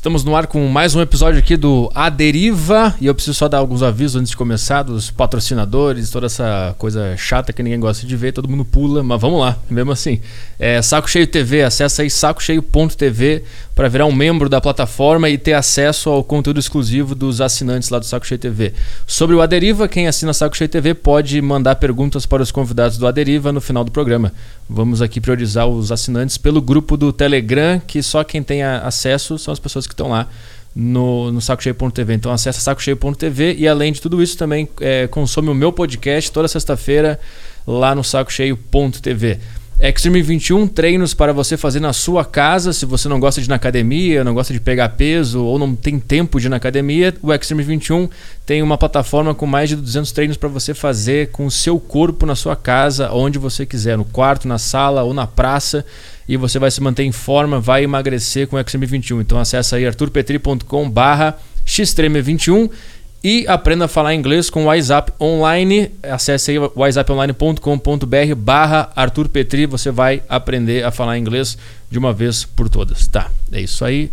Estamos no ar com mais um episódio aqui do A Deriva e eu preciso só dar alguns avisos antes de começar dos patrocinadores, toda essa coisa chata que ninguém gosta de ver, todo mundo pula, mas vamos lá, mesmo assim. É, Saco Cheio TV, acessa aí sacocheio.tv para virar um membro da plataforma e ter acesso ao conteúdo exclusivo dos assinantes lá do Saco Cheio TV. Sobre o A Deriva, quem assina Saco Cheio TV pode mandar perguntas para os convidados do A Deriva no final do programa. Vamos aqui priorizar os assinantes pelo grupo do Telegram, que só quem tem acesso são as pessoas que estão lá no, no sacocheio.tv. Então acessa sacocheio.tv e além de tudo isso também é, consome o meu podcast toda sexta-feira lá no sacocheio.tv. Extreme 21 treinos para você fazer na sua casa. Se você não gosta de ir na academia, não gosta de pegar peso ou não tem tempo de ir na academia, o Extreme 21 tem uma plataforma com mais de 200 treinos para você fazer com o seu corpo na sua casa, onde você quiser, no quarto, na sala ou na praça. E você vai se manter em forma, vai emagrecer com o Extreme 21. Então acessa aí arturpetri.com/xtreme21 e aprenda a falar inglês com o WhatsApp Online. Acesse aí whatsapponline.com.br barra Arthur Petri. Você vai aprender a falar inglês de uma vez por todas. Tá, é isso aí.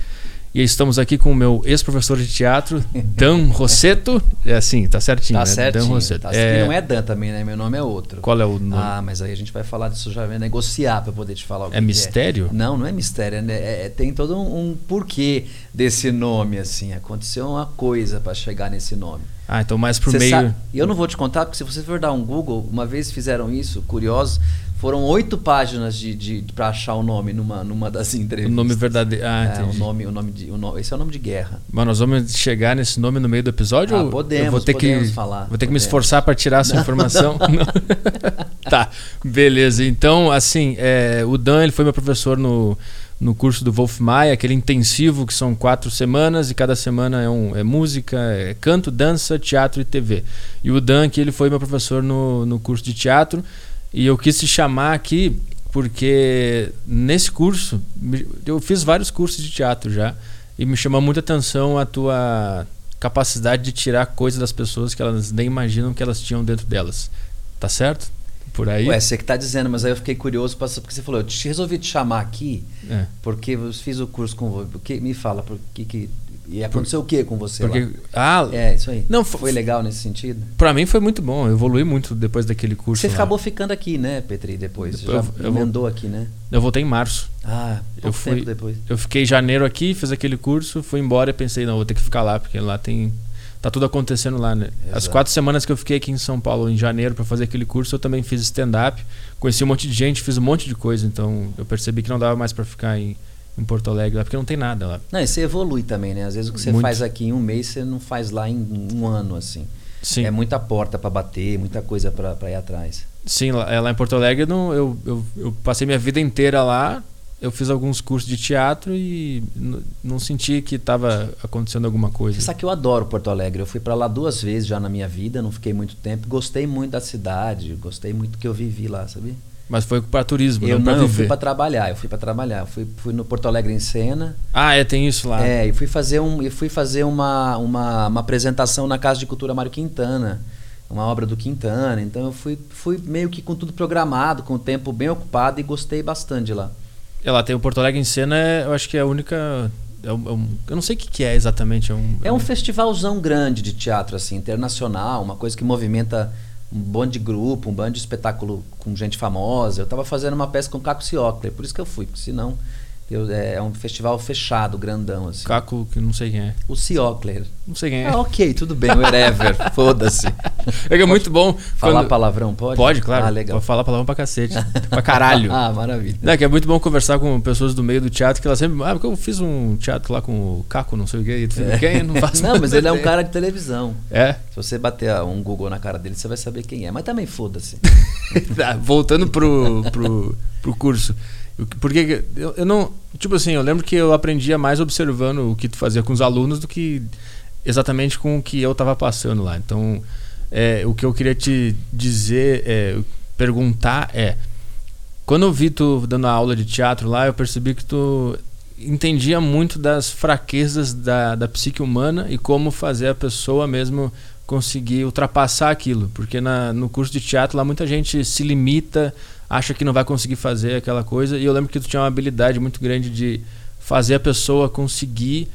E estamos aqui com o meu ex-professor de teatro, Dan Rosseto. É assim, tá certinho, tá né? Certinho, Dan Rosseto. Tá é... Não é Dan também, né? Meu nome é outro. Qual é o nome? Ah, mas aí a gente vai falar disso já, vai negociar para poder te falar o que É mistério? É. Não, não é mistério. É, é, tem todo um, um porquê desse nome, assim. Aconteceu uma coisa para chegar nesse nome. Ah, então mais pro meio. E eu não vou te contar, porque se você for dar um Google, uma vez fizeram isso, curiosos, foram oito páginas de, de, para achar o nome numa, numa das entrevistas. O nome verdadeiro. Ah, é, o nome, o nome de, o nome, esse é o nome de guerra. Mas nós vamos chegar nesse nome no meio do episódio? Ah, podemos, eu vou ter podemos que, falar. Vou ter podemos. que me esforçar para tirar essa informação. tá, beleza. Então, assim, é, o Dan ele foi meu professor no, no curso do Wolf Maia, aquele intensivo que são quatro semanas e cada semana é, um, é música, é canto, dança, teatro e TV. E o Dan, que ele foi meu professor no, no curso de teatro. E eu quis te chamar aqui porque nesse curso, eu fiz vários cursos de teatro já, e me chamou muita atenção a tua capacidade de tirar coisas das pessoas que elas nem imaginam que elas tinham dentro delas. Tá certo? Por aí? Ué, você que tá dizendo, mas aí eu fiquei curioso porque você falou, eu te, resolvi te chamar aqui é. porque eu fiz o curso com você. Me fala, por que, que e aconteceu Por, o que com você porque, lá? Ah, é, isso aí. Não, foi legal nesse sentido? Para mim foi muito bom, eu evolui muito depois daquele curso. Você lá. acabou ficando aqui, né, Petri, depois? Você eu, já eu emendou aqui, né? Eu voltei em março. Ah, eu fui tempo depois. Eu fiquei em janeiro aqui, fiz aquele curso, fui embora e pensei, não, vou ter que ficar lá, porque lá tem tá tudo acontecendo lá, né? Exato. As quatro semanas que eu fiquei aqui em São Paulo em janeiro para fazer aquele curso, eu também fiz stand-up, conheci um monte de gente, fiz um monte de coisa, então eu percebi que não dava mais para ficar em em Porto Alegre lá, porque não tem nada lá. Não, e você evolui também, né? Às vezes o que você Muito. faz aqui em um mês, você não faz lá em um ano, assim. Sim. É muita porta para bater, muita coisa para ir atrás. Sim, lá, lá em Porto Alegre não, eu, eu, eu, passei minha vida inteira lá, eu fiz alguns cursos de teatro e não senti que estava acontecendo alguma coisa. Você sabe que eu adoro Porto Alegre. Eu fui para lá duas vezes já na minha vida, não fiquei muito tempo. Gostei muito da cidade, gostei muito do que eu vivi lá, sabia? Mas foi para turismo, eu não não, eu fui para trabalhar, eu fui para trabalhar. Eu fui, fui no Porto Alegre em cena. Ah, é, tem isso lá. É, e fui fazer um, eu fui fazer uma, uma, uma apresentação na Casa de Cultura Mário Quintana, uma obra do Quintana. Então eu fui, fui meio que com tudo programado, com o tempo bem ocupado e gostei bastante lá. É, lá tem o Porto Alegre em cena, eu acho que é a única é um, é um, eu não sei o que, que é exatamente. É um, é um festivalzão grande de teatro, assim, internacional, uma coisa que movimenta um bando de grupo, um bando de espetáculo com gente famosa. Eu estava fazendo uma peça com Caco Ciocler, por isso que eu fui, porque senão eu, é, é, um festival fechado, grandão. Assim. Caco, que não sei quem é. O Ciocler. Não sei quem é. Ah, ok, tudo bem, whatever, foda-se. É que é muito bom. Falar quando... palavrão, pode? Pode, claro. Ah, legal. Pode falar palavrão pra cacete. pra caralho. ah, maravilha. É que é muito bom conversar com pessoas do meio do teatro que elas sempre. Ah, porque eu fiz um teatro lá com o Caco, não sei o quê. E tu É. quem? Não faço Não, mas ele é um cara de televisão. É? Se você bater um Google na cara dele, você vai saber quem é. Mas também foda-se. Tá, Voltando pro, pro, pro curso. Porque eu, eu não. Tipo assim, eu lembro que eu aprendia mais observando o que tu fazia com os alunos do que exatamente com o que eu estava passando lá. Então, é, o que eu queria te dizer, é, perguntar é. Quando eu vi tu dando aula de teatro lá, eu percebi que tu entendia muito das fraquezas da, da psique humana e como fazer a pessoa mesmo conseguir ultrapassar aquilo. Porque na, no curso de teatro lá muita gente se limita, acha que não vai conseguir fazer aquela coisa. E eu lembro que tu tinha uma habilidade muito grande de fazer a pessoa conseguir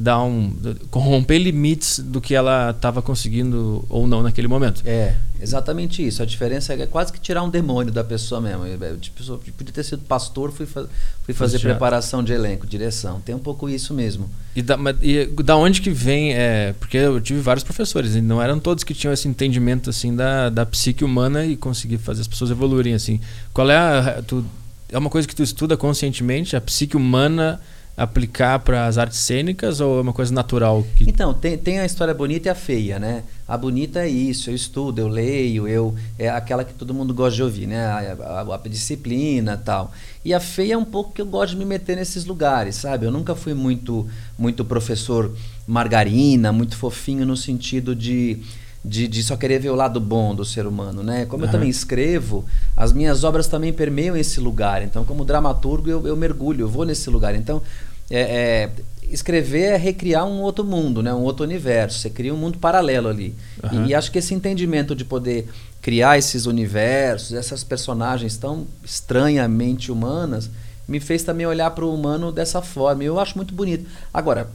dar um corromper limites do que ela estava conseguindo ou não naquele momento. É, exatamente isso. A diferença é quase que tirar um demônio da pessoa mesmo. Tipo, podia ter sido pastor, fui, fa fui fazer preparação de elenco, direção. Tem um pouco isso mesmo. E da, e da onde que vem? É, porque eu tive vários professores e não eram todos que tinham esse entendimento assim da, da psique humana e conseguir fazer as pessoas evoluírem assim. Qual é a tu, é uma coisa que tu estuda conscientemente a psique humana aplicar para as artes cênicas ou é uma coisa natural? Que... Então, tem, tem a história bonita e a feia, né? A bonita é isso, eu estudo, eu leio, eu é aquela que todo mundo gosta de ouvir, né? A, a, a disciplina tal. E a feia é um pouco que eu gosto de me meter nesses lugares, sabe? Eu nunca fui muito, muito professor margarina, muito fofinho no sentido de de, de, só querer ver o lado bom do ser humano, né? Como uhum. eu também escrevo, as minhas obras também permeiam esse lugar. Então, como dramaturgo, eu, eu mergulho, eu vou nesse lugar. Então, é, é, escrever é recriar um outro mundo, né? um outro universo. Você cria um mundo paralelo ali. Uhum. E, e, acho que esse entendimento de poder criar esses universos, essas personagens tão estranhamente humanas, me fez também olhar para o humano dessa forma. E eu acho muito bonito. Agora,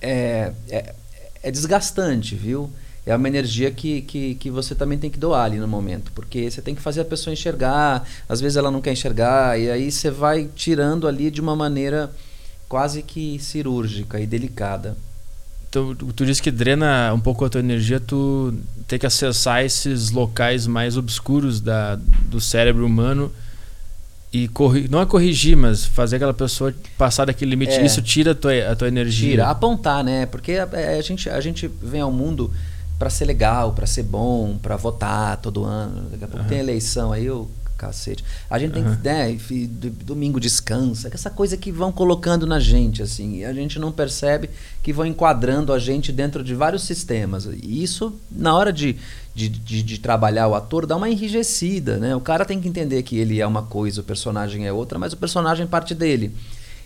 é, é, é desgastante, viu? é uma energia que, que, que você também tem que doar ali no momento, porque você tem que fazer a pessoa enxergar, às vezes ela não quer enxergar, e aí você vai tirando ali de uma maneira quase que cirúrgica e delicada. Então, tu disse que drena um pouco a tua energia, tu tem que acessar esses locais mais obscuros da, do cérebro humano e corri não é corrigir, mas fazer aquela pessoa passar daquele limite. É, Isso tira a tua, a tua energia. Tira, apontar, né? Porque a, a, gente, a gente vem ao mundo para ser legal, para ser bom, para votar todo ano. Daqui a pouco uhum. tem eleição aí, eu cacete. A gente uhum. tem que, né, domingo descansa, essa coisa que vão colocando na gente, assim, e a gente não percebe que vão enquadrando a gente dentro de vários sistemas. E isso, na hora de, de, de, de, trabalhar o ator, dá uma enrijecida, né? O cara tem que entender que ele é uma coisa, o personagem é outra, mas o personagem é parte dele.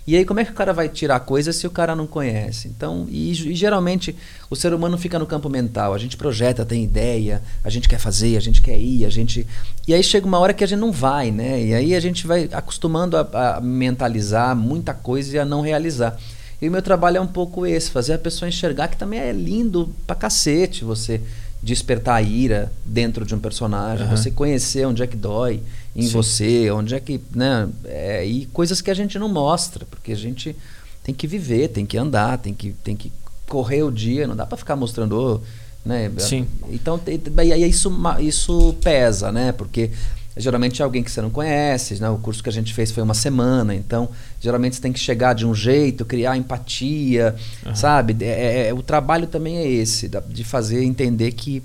E aí, como é que o cara vai tirar coisa se o cara não conhece? Então, e, e, geralmente o ser humano fica no campo mental. A gente projeta, tem ideia, a gente quer fazer, a gente quer ir, a gente. E aí chega uma hora que a gente não vai, né? E aí a gente vai acostumando a, a mentalizar muita coisa e a não realizar. E o meu trabalho é um pouco esse, fazer a pessoa enxergar que também é lindo pra cacete você despertar a ira dentro de um personagem, uhum. você conhecer onde é que dói em Sim. você, onde é que. Né, é, e coisas que a gente não mostra, porque a gente tem que viver, tem que andar, tem que, tem que correr o dia, não dá para ficar mostrando. Né? Sim. Então, aí isso, isso pesa, né? Porque geralmente é alguém que você não conhece, né? O curso que a gente fez foi uma semana, então geralmente você tem que chegar de um jeito, criar empatia, uhum. sabe? É, é, é, o trabalho também é esse, de fazer entender que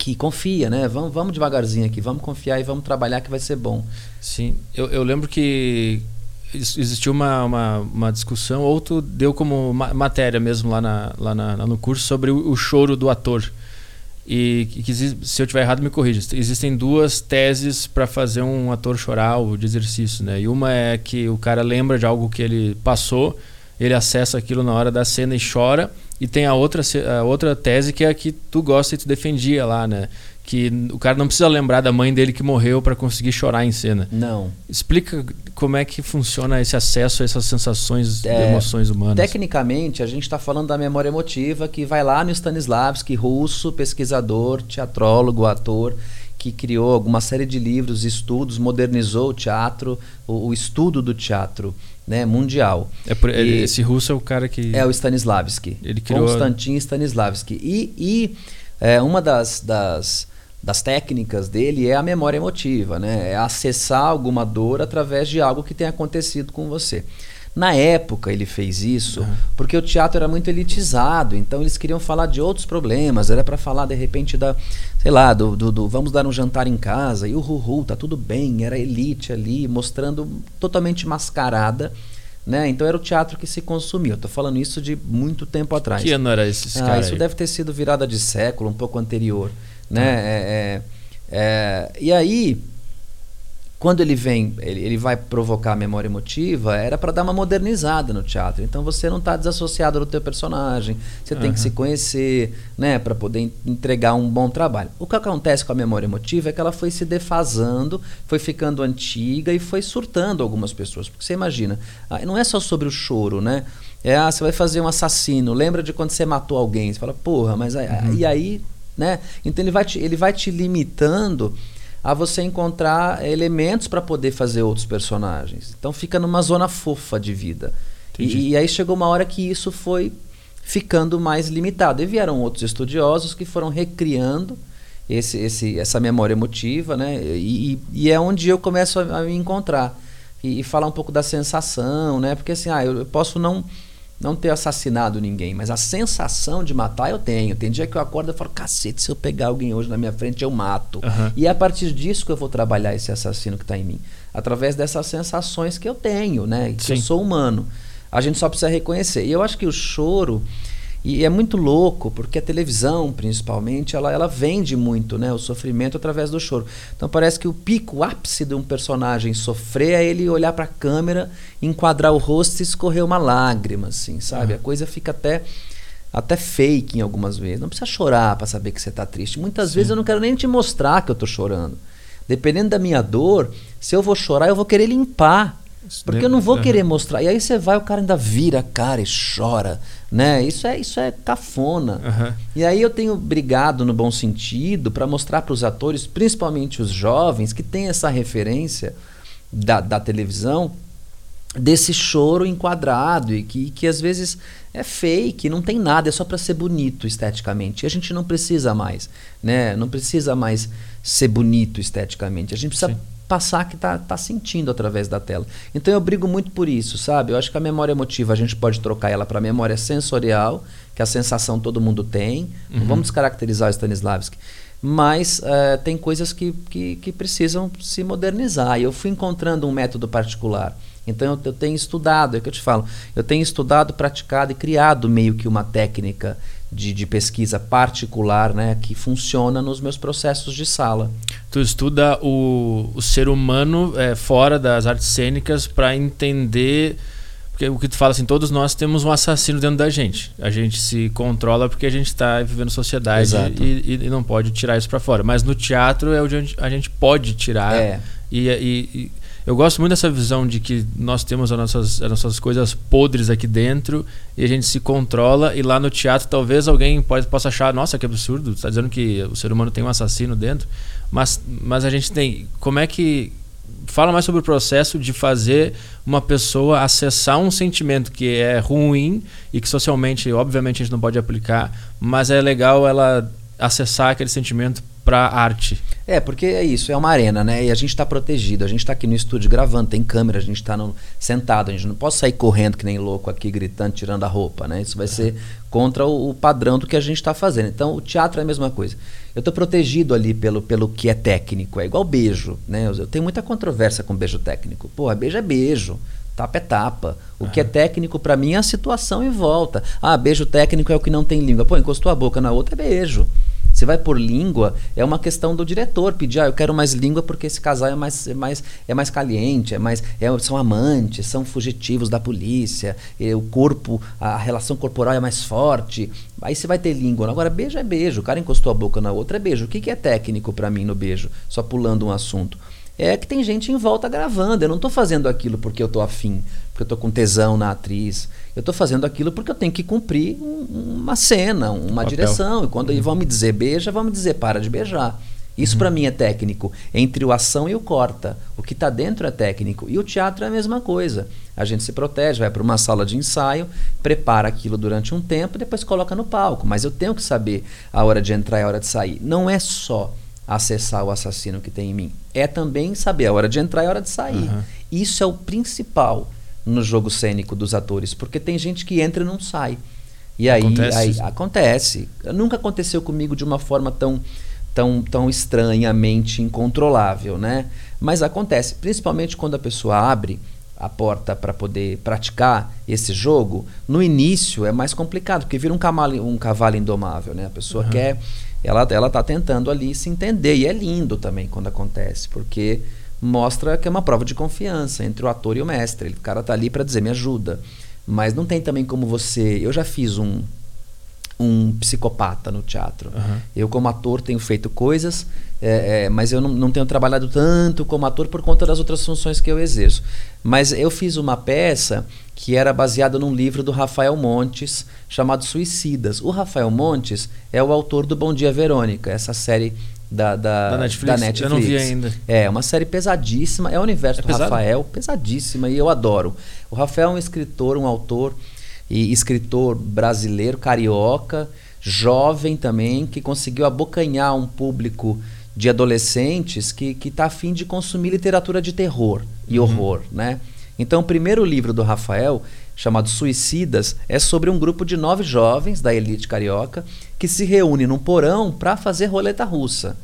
que confia, né? Vamos, vamos devagarzinho aqui, vamos confiar e vamos trabalhar que vai ser bom. Sim, eu, eu lembro que existiu uma, uma, uma, discussão, ou tu deu como matéria mesmo lá, na, lá, na, no curso sobre o, o choro do ator. E que, se eu tiver errado, me corrija. Existem duas teses para fazer um ator chorar ou de exercício, né? E uma é que o cara lembra de algo que ele passou, ele acessa aquilo na hora da cena e chora. E tem a outra, a outra tese que é a que tu gosta e tu defendia lá, né? Que o cara não precisa lembrar da mãe dele que morreu para conseguir chorar em cena. Não. Explica como é que funciona esse acesso a essas sensações é, de emoções humanas. Tecnicamente, a gente está falando da memória emotiva que vai lá no Stanislavski, russo, pesquisador, teatrólogo, ator, que criou alguma série de livros, estudos, modernizou o teatro, o, o estudo do teatro né, mundial. É por, e, esse russo é o cara que. É o Stanislavski. Ele criou. Konstantin Stanislavski. E, e é, uma das, das, das técnicas dele é a memória emotiva, né? É acessar alguma dor através de algo que tem acontecido com você. Na época ele fez isso uhum. porque o teatro era muito elitizado, então eles queriam falar de outros problemas, era para falar de repente da, sei lá, do, do, do, vamos dar um jantar em casa e o Ruhu, tá tudo bem, era elite ali, mostrando totalmente mascarada. Né? Então era o teatro que se consumia. Estou falando isso de muito tempo atrás. Que ano era esse ah, Isso aí? deve ter sido virada de século, um pouco anterior. Né? Uhum. É, é, é, e aí quando ele vem, ele, ele vai provocar a memória emotiva, era para dar uma modernizada no teatro. Então você não está desassociado do teu personagem, você uhum. tem que se conhecer, né, para poder entregar um bom trabalho. O que acontece com a memória emotiva é que ela foi se defasando, foi ficando antiga e foi surtando algumas pessoas. Porque você imagina, ah, não é só sobre o choro, né? É, ah, você vai fazer um assassino. Lembra de quando você matou alguém? Você fala, porra, mas aí, uhum. e aí, né? Então ele vai te, ele vai te limitando a você encontrar elementos para poder fazer outros personagens. Então fica numa zona fofa de vida. E, e, aí chegou uma hora que isso foi ficando mais limitado. E vieram outros estudiosos que foram recriando esse, esse, essa memória emotiva, né? E, e é onde eu começo a, a me encontrar. E, e, falar um pouco da sensação, né? Porque assim, ah, eu posso não não ter assassinado ninguém, mas a sensação de matar eu tenho. Tem dia que eu acordo e falo, cacete, se eu pegar alguém hoje na minha frente, eu mato. Uhum. E é a partir disso que eu vou trabalhar esse assassino que está em mim. Através dessas sensações que eu tenho, né? Que Sim. eu sou humano. A gente só precisa reconhecer. E eu acho que o choro, e é muito louco, porque a televisão, principalmente, ela, ela vende muito né, o sofrimento através do choro. Então parece que o pico, o ápice de um personagem sofrer é ele olhar para a câmera, enquadrar o rosto e escorrer uma lágrima, assim, sabe? Uhum. A coisa fica até até fake em algumas vezes. Não precisa chorar para saber que você está triste. Muitas Sim. vezes eu não quero nem te mostrar que eu estou chorando. Dependendo da minha dor, se eu vou chorar, eu vou querer limpar. Porque eu não vou querer mostrar. E aí você vai, o cara ainda vira a cara e chora, né? Isso é isso é cafona. Uhum. E aí eu tenho brigado no bom sentido para mostrar para os atores, principalmente os jovens, que tem essa referência da, da televisão desse choro enquadrado e que, que às vezes é fake, não tem nada, é só para ser bonito esteticamente. E a gente não precisa mais, né? Não precisa mais ser bonito esteticamente. A gente precisa Sim passar que está tá sentindo através da tela. Então eu brigo muito por isso, sabe? Eu acho que a memória emotiva a gente pode trocar ela para memória sensorial, que a sensação todo mundo tem. Uhum. Vamos caracterizar o Stanislavski. Mas uh, tem coisas que, que, que, precisam se modernizar. E eu fui encontrando um método particular. Então eu, eu tenho estudado, é o que eu te falo, eu tenho estudado, praticado e criado meio que uma técnica de, de, pesquisa particular né, que funciona nos meus processos de sala. Tu estuda o, o ser humano é, fora das artes cênicas para entender. Porque o que tu fala assim, todos nós temos um assassino dentro da gente. A gente se controla porque a gente está vivendo sociedade e, e, não pode tirar isso para fora. Mas no teatro é onde a gente pode tirar. É. E, e, eu gosto muito dessa visão de que nós temos as nossas, as nossas coisas podres aqui dentro e a gente se controla. E lá no teatro, talvez alguém pode, possa achar: nossa, que absurdo, está dizendo que o ser humano tem um assassino dentro. Mas, mas a gente tem. Como é que. Fala mais sobre o processo de fazer uma pessoa acessar um sentimento que é ruim e que socialmente, obviamente, a gente não pode aplicar, mas é legal ela acessar aquele sentimento para arte. É, porque é isso, é uma arena, né? E a gente está protegido, a gente está aqui no estúdio gravando, tem câmera, a gente está sentado, a gente não pode sair correndo que nem louco aqui, gritando, tirando a roupa, né? Isso vai ser contra o, o padrão do que a gente está fazendo. Então, o teatro é a mesma coisa. Eu estou protegido ali pelo, pelo que é técnico, é igual beijo, né? Eu, eu tenho muita controvérsia com beijo técnico. Pô, beijo é beijo tapa é tapa. O que é técnico para mim é a situação em volta. Ah, beijo técnico é o que não tem língua. Pô, encostou a boca na outra é beijo. Se vai por língua, é uma questão do diretor pedir, ah, eu quero mais língua porque esse casal é mais, é mais, é mais caliente, é mais, é, são amantes, são fugitivos da polícia, o corpo, a relação corporal é mais forte. Aí você vai ter língua. Agora, beijo é beijo. O cara encostou a boca na outra é beijo. O que, que é técnico para mim no beijo? Só pulando um assunto é que tem gente em volta gravando. Eu não estou fazendo aquilo porque eu estou afim, porque eu estou com tesão na atriz. Eu estou fazendo aquilo porque eu tenho que cumprir um, uma cena, uma direção. E quando uhum. vão me dizer beija, vão me dizer para de beijar. Isso uhum. para mim é técnico. Entre o ação e o corta. O que está dentro é técnico. E o teatro é a mesma coisa. A gente se protege, vai para uma sala de ensaio, prepara aquilo durante um tempo, depois coloca no palco. Mas eu tenho que saber a hora de entrar e a hora de sair. Não é só acessar o assassino que tem em mim. É também saber a hora de entrar e a hora de sair. Uhum. Isso é o principal no jogo cênico dos atores, porque tem gente que entra e não sai. E aí acontece. aí acontece. Nunca aconteceu comigo de uma forma tão tão tão estranhamente incontrolável, né? Mas acontece, principalmente quando a pessoa abre a porta para poder praticar esse jogo, no início é mais complicado, porque vira um cavalo, um cavalo indomável, né? A pessoa uhum. quer ela ela está tentando ali se entender e é lindo também quando acontece porque mostra que é uma prova de confiança entre o ator e o mestre o cara está ali para dizer me ajuda mas não tem também como você eu já fiz um um psicopata no teatro. Uhum. Eu, como ator, tenho feito coisas, é, é, mas eu não, não, tenho trabalhado tanto como ator por conta das outras funções que eu exerço. Mas eu fiz uma peça que era baseada num livro do Rafael Montes, chamado Suicidas. O Rafael Montes é o autor do Bom Dia Verônica, essa série da, da, da, Netflix. da, Netflix. Eu não vi ainda. É, uma série pesadíssima. É o universo é do pesado? Rafael, pesadíssima, e eu adoro. O Rafael é um escritor, um autor e escritor brasileiro, carioca, jovem também, que conseguiu abocanhar um público de adolescentes que está afim de consumir literatura de terror e uhum. horror, né? Então, o primeiro livro do Rafael, chamado Suicidas, é sobre um grupo de nove jovens da elite carioca que se reúne num porão para fazer roleta russa.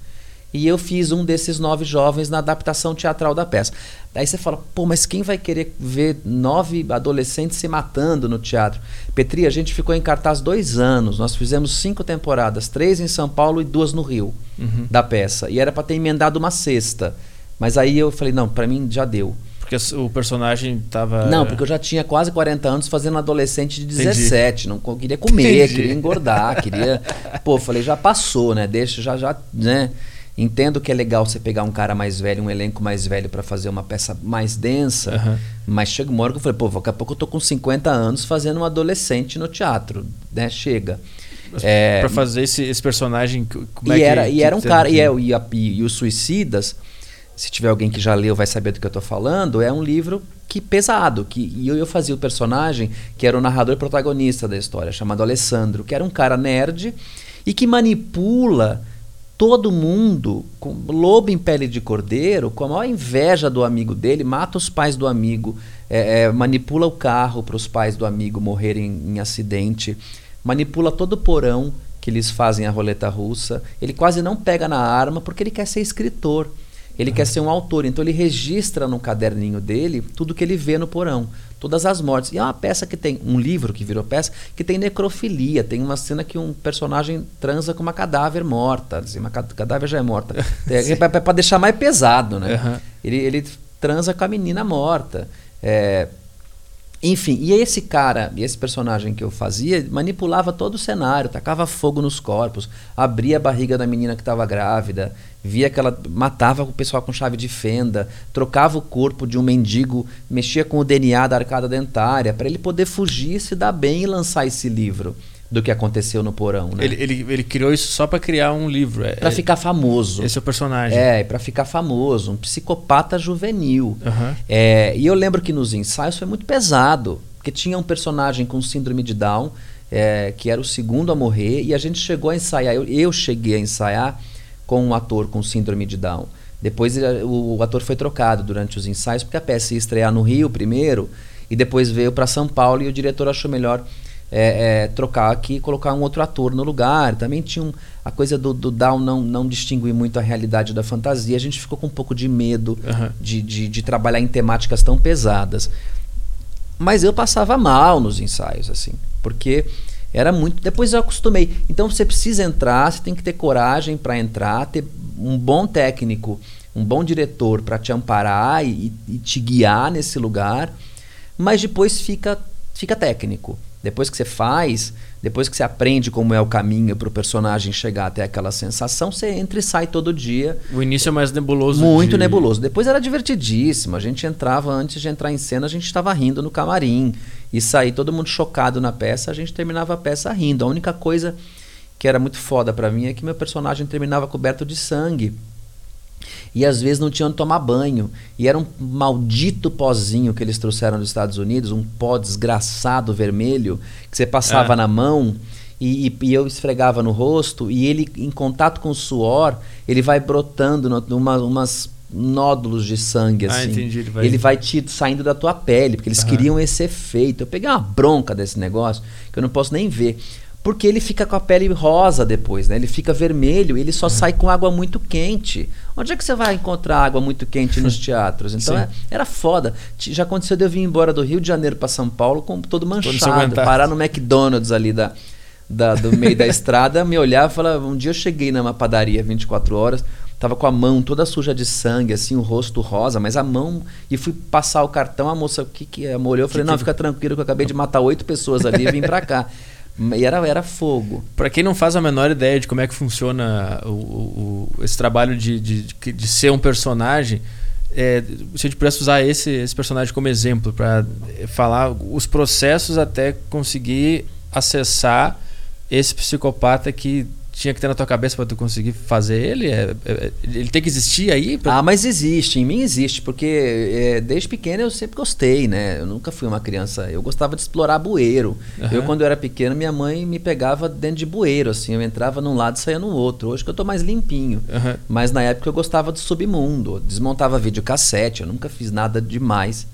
E eu fiz um desses nove jovens na adaptação teatral da peça. Daí você fala, pô, mas quem vai querer ver nove adolescentes se matando no teatro? Petri, a gente ficou em cartaz dois anos. Nós fizemos cinco temporadas, três em São Paulo e duas no Rio, uhum. da peça. E era para ter emendado uma sexta. Mas aí eu falei, não, para mim já deu. Porque o personagem tava. Não, porque eu já tinha quase 40 anos fazendo adolescente de 17. Entendi. Não queria comer, Entendi. queria engordar, queria. Pô, falei, já passou, né? Deixa, já, já, né? Entendo que é legal você pegar um cara mais velho, um elenco mais velho para fazer uma peça mais densa, uhum. mas chega uma hora que eu falei, pô, daqui a pouco eu tô com 50 anos fazendo um adolescente no teatro, né? Chega. É, para fazer esse, esse personagem, como e é era, que, E era um cara, e, é, e, a, e, e os Suicidas, se tiver alguém que já leu vai saber do que eu tô falando, é um livro que pesado, que e eu, eu fazia o personagem que era o narrador protagonista da história, chamado Alessandro, que era um cara nerd e que manipula todo mundo, com lobo em pele de cordeiro, com a maior inveja do amigo dele, mata os pais do amigo, é, é, manipula o carro para os pais do amigo morrerem em acidente, manipula todo o porão que eles fazem a roleta russa. Ele quase não pega na arma porque ele quer ser escritor. Ele quer ser um autor, então ele registra no caderninho dele tudo que ele vê no porão todas as mortes. E é uma peça que tem, um livro que virou peça, que tem necrofilia. Tem uma cena que um personagem transa com uma cadáver morta. Assim, uma cadáver já é morta. É, é para deixar mais pesado, né? Uhum. Ele, ele transa com a menina morta. É, enfim, e esse cara, esse personagem que eu fazia, manipulava todo o cenário, tacava fogo nos corpos, abria a barriga da menina que estava grávida, via que ela matava o pessoal com chave de fenda, trocava o corpo de um mendigo, mexia com o DNA da arcada dentária, para ele poder fugir, se dar bem e lançar esse livro do que aconteceu no porão. Né? Ele, ele, ele criou isso só para criar um livro. É, para ficar famoso. Esse é o personagem. É, para ficar famoso. Um psicopata juvenil. Uhum. É, e eu lembro que nos ensaios foi muito pesado. Porque tinha um personagem com síndrome de Down, é, que era o segundo a morrer, e a gente chegou a ensaiar. Eu, eu cheguei a ensaiar com um ator com síndrome de Down. Depois ele, o, o ator foi trocado durante os ensaios, porque a peça ia estrear no Rio primeiro, e depois veio para São Paulo, e o diretor achou melhor é, é, trocar aqui e colocar um outro ator no lugar. Também tinha um, a coisa do, do Down não, não distinguir muito a realidade da fantasia. A gente ficou com um pouco de medo uhum. de, de, de, trabalhar em temáticas tão pesadas. Mas eu passava mal nos ensaios, assim, porque era muito. Depois eu acostumei. Então você precisa entrar, você tem que ter coragem para entrar, ter um bom técnico, um bom diretor para te amparar e, e te guiar nesse lugar. Mas depois fica, fica técnico. Depois que você faz, depois que você aprende como é o caminho para o personagem chegar até aquela sensação, você entra e sai todo dia. O início é mais nebuloso. Muito de... nebuloso. Depois era divertidíssimo. A gente entrava antes de entrar em cena, a gente estava rindo no camarim e sair todo mundo chocado na peça, a gente terminava a peça rindo. A única coisa que era muito foda para mim é que meu personagem terminava coberto de sangue e às vezes não tinham onde tomar banho. E era um maldito pozinho que eles trouxeram dos Estados Unidos, um pó desgraçado vermelho, que você passava é. na mão e, e, eu esfregava no rosto, e ele, em contato com o suor, ele vai brotando numa, umas nódulos de sangue ah, assim. Ah, entendi, ele vai, ele vai te, saindo da tua pele, porque eles queriam esse efeito. Eu peguei uma bronca desse negócio que eu não posso nem ver porque ele fica com a pele rosa depois, né? Ele fica vermelho, ele só é. sai com água muito quente. Onde é que você vai encontrar água muito quente nos teatros? Então é, era foda. Já aconteceu de eu vir embora do Rio de Janeiro para São Paulo com todo manchado, parar no McDonald's ali da, da do meio da estrada, me olhar e falar, um dia eu cheguei numa padaria 24 horas, tava com a mão toda suja de sangue, assim, o rosto rosa, mas a mão. E fui passar o cartão, a moça, o que que é? Molhou, eu falei, que não, que... fica tranquilo que eu acabei de matar oito pessoas ali e vim pra cá. E era, era fogo. Para quem não faz a menor ideia de como é que funciona o, o, esse trabalho de, de, de ser um personagem, é, se a gente pudesse usar esse, esse personagem como exemplo para falar os processos até conseguir acessar esse psicopata que tinha que ter na tua cabeça para tu conseguir fazer ele? É, é, ele tem que existir aí? Pra... Ah, mas existe, em mim existe, porque é, desde pequeno eu sempre gostei, né? Eu nunca fui uma criança, eu gostava de explorar bueiro. Uhum. Eu, quando eu era pequeno, minha mãe me pegava dentro de bueiro, assim, eu entrava num lado e saía no outro. Hoje que eu tô mais limpinho. Uhum. Mas na época eu gostava do submundo, desmontava videocassete, eu nunca fiz nada demais.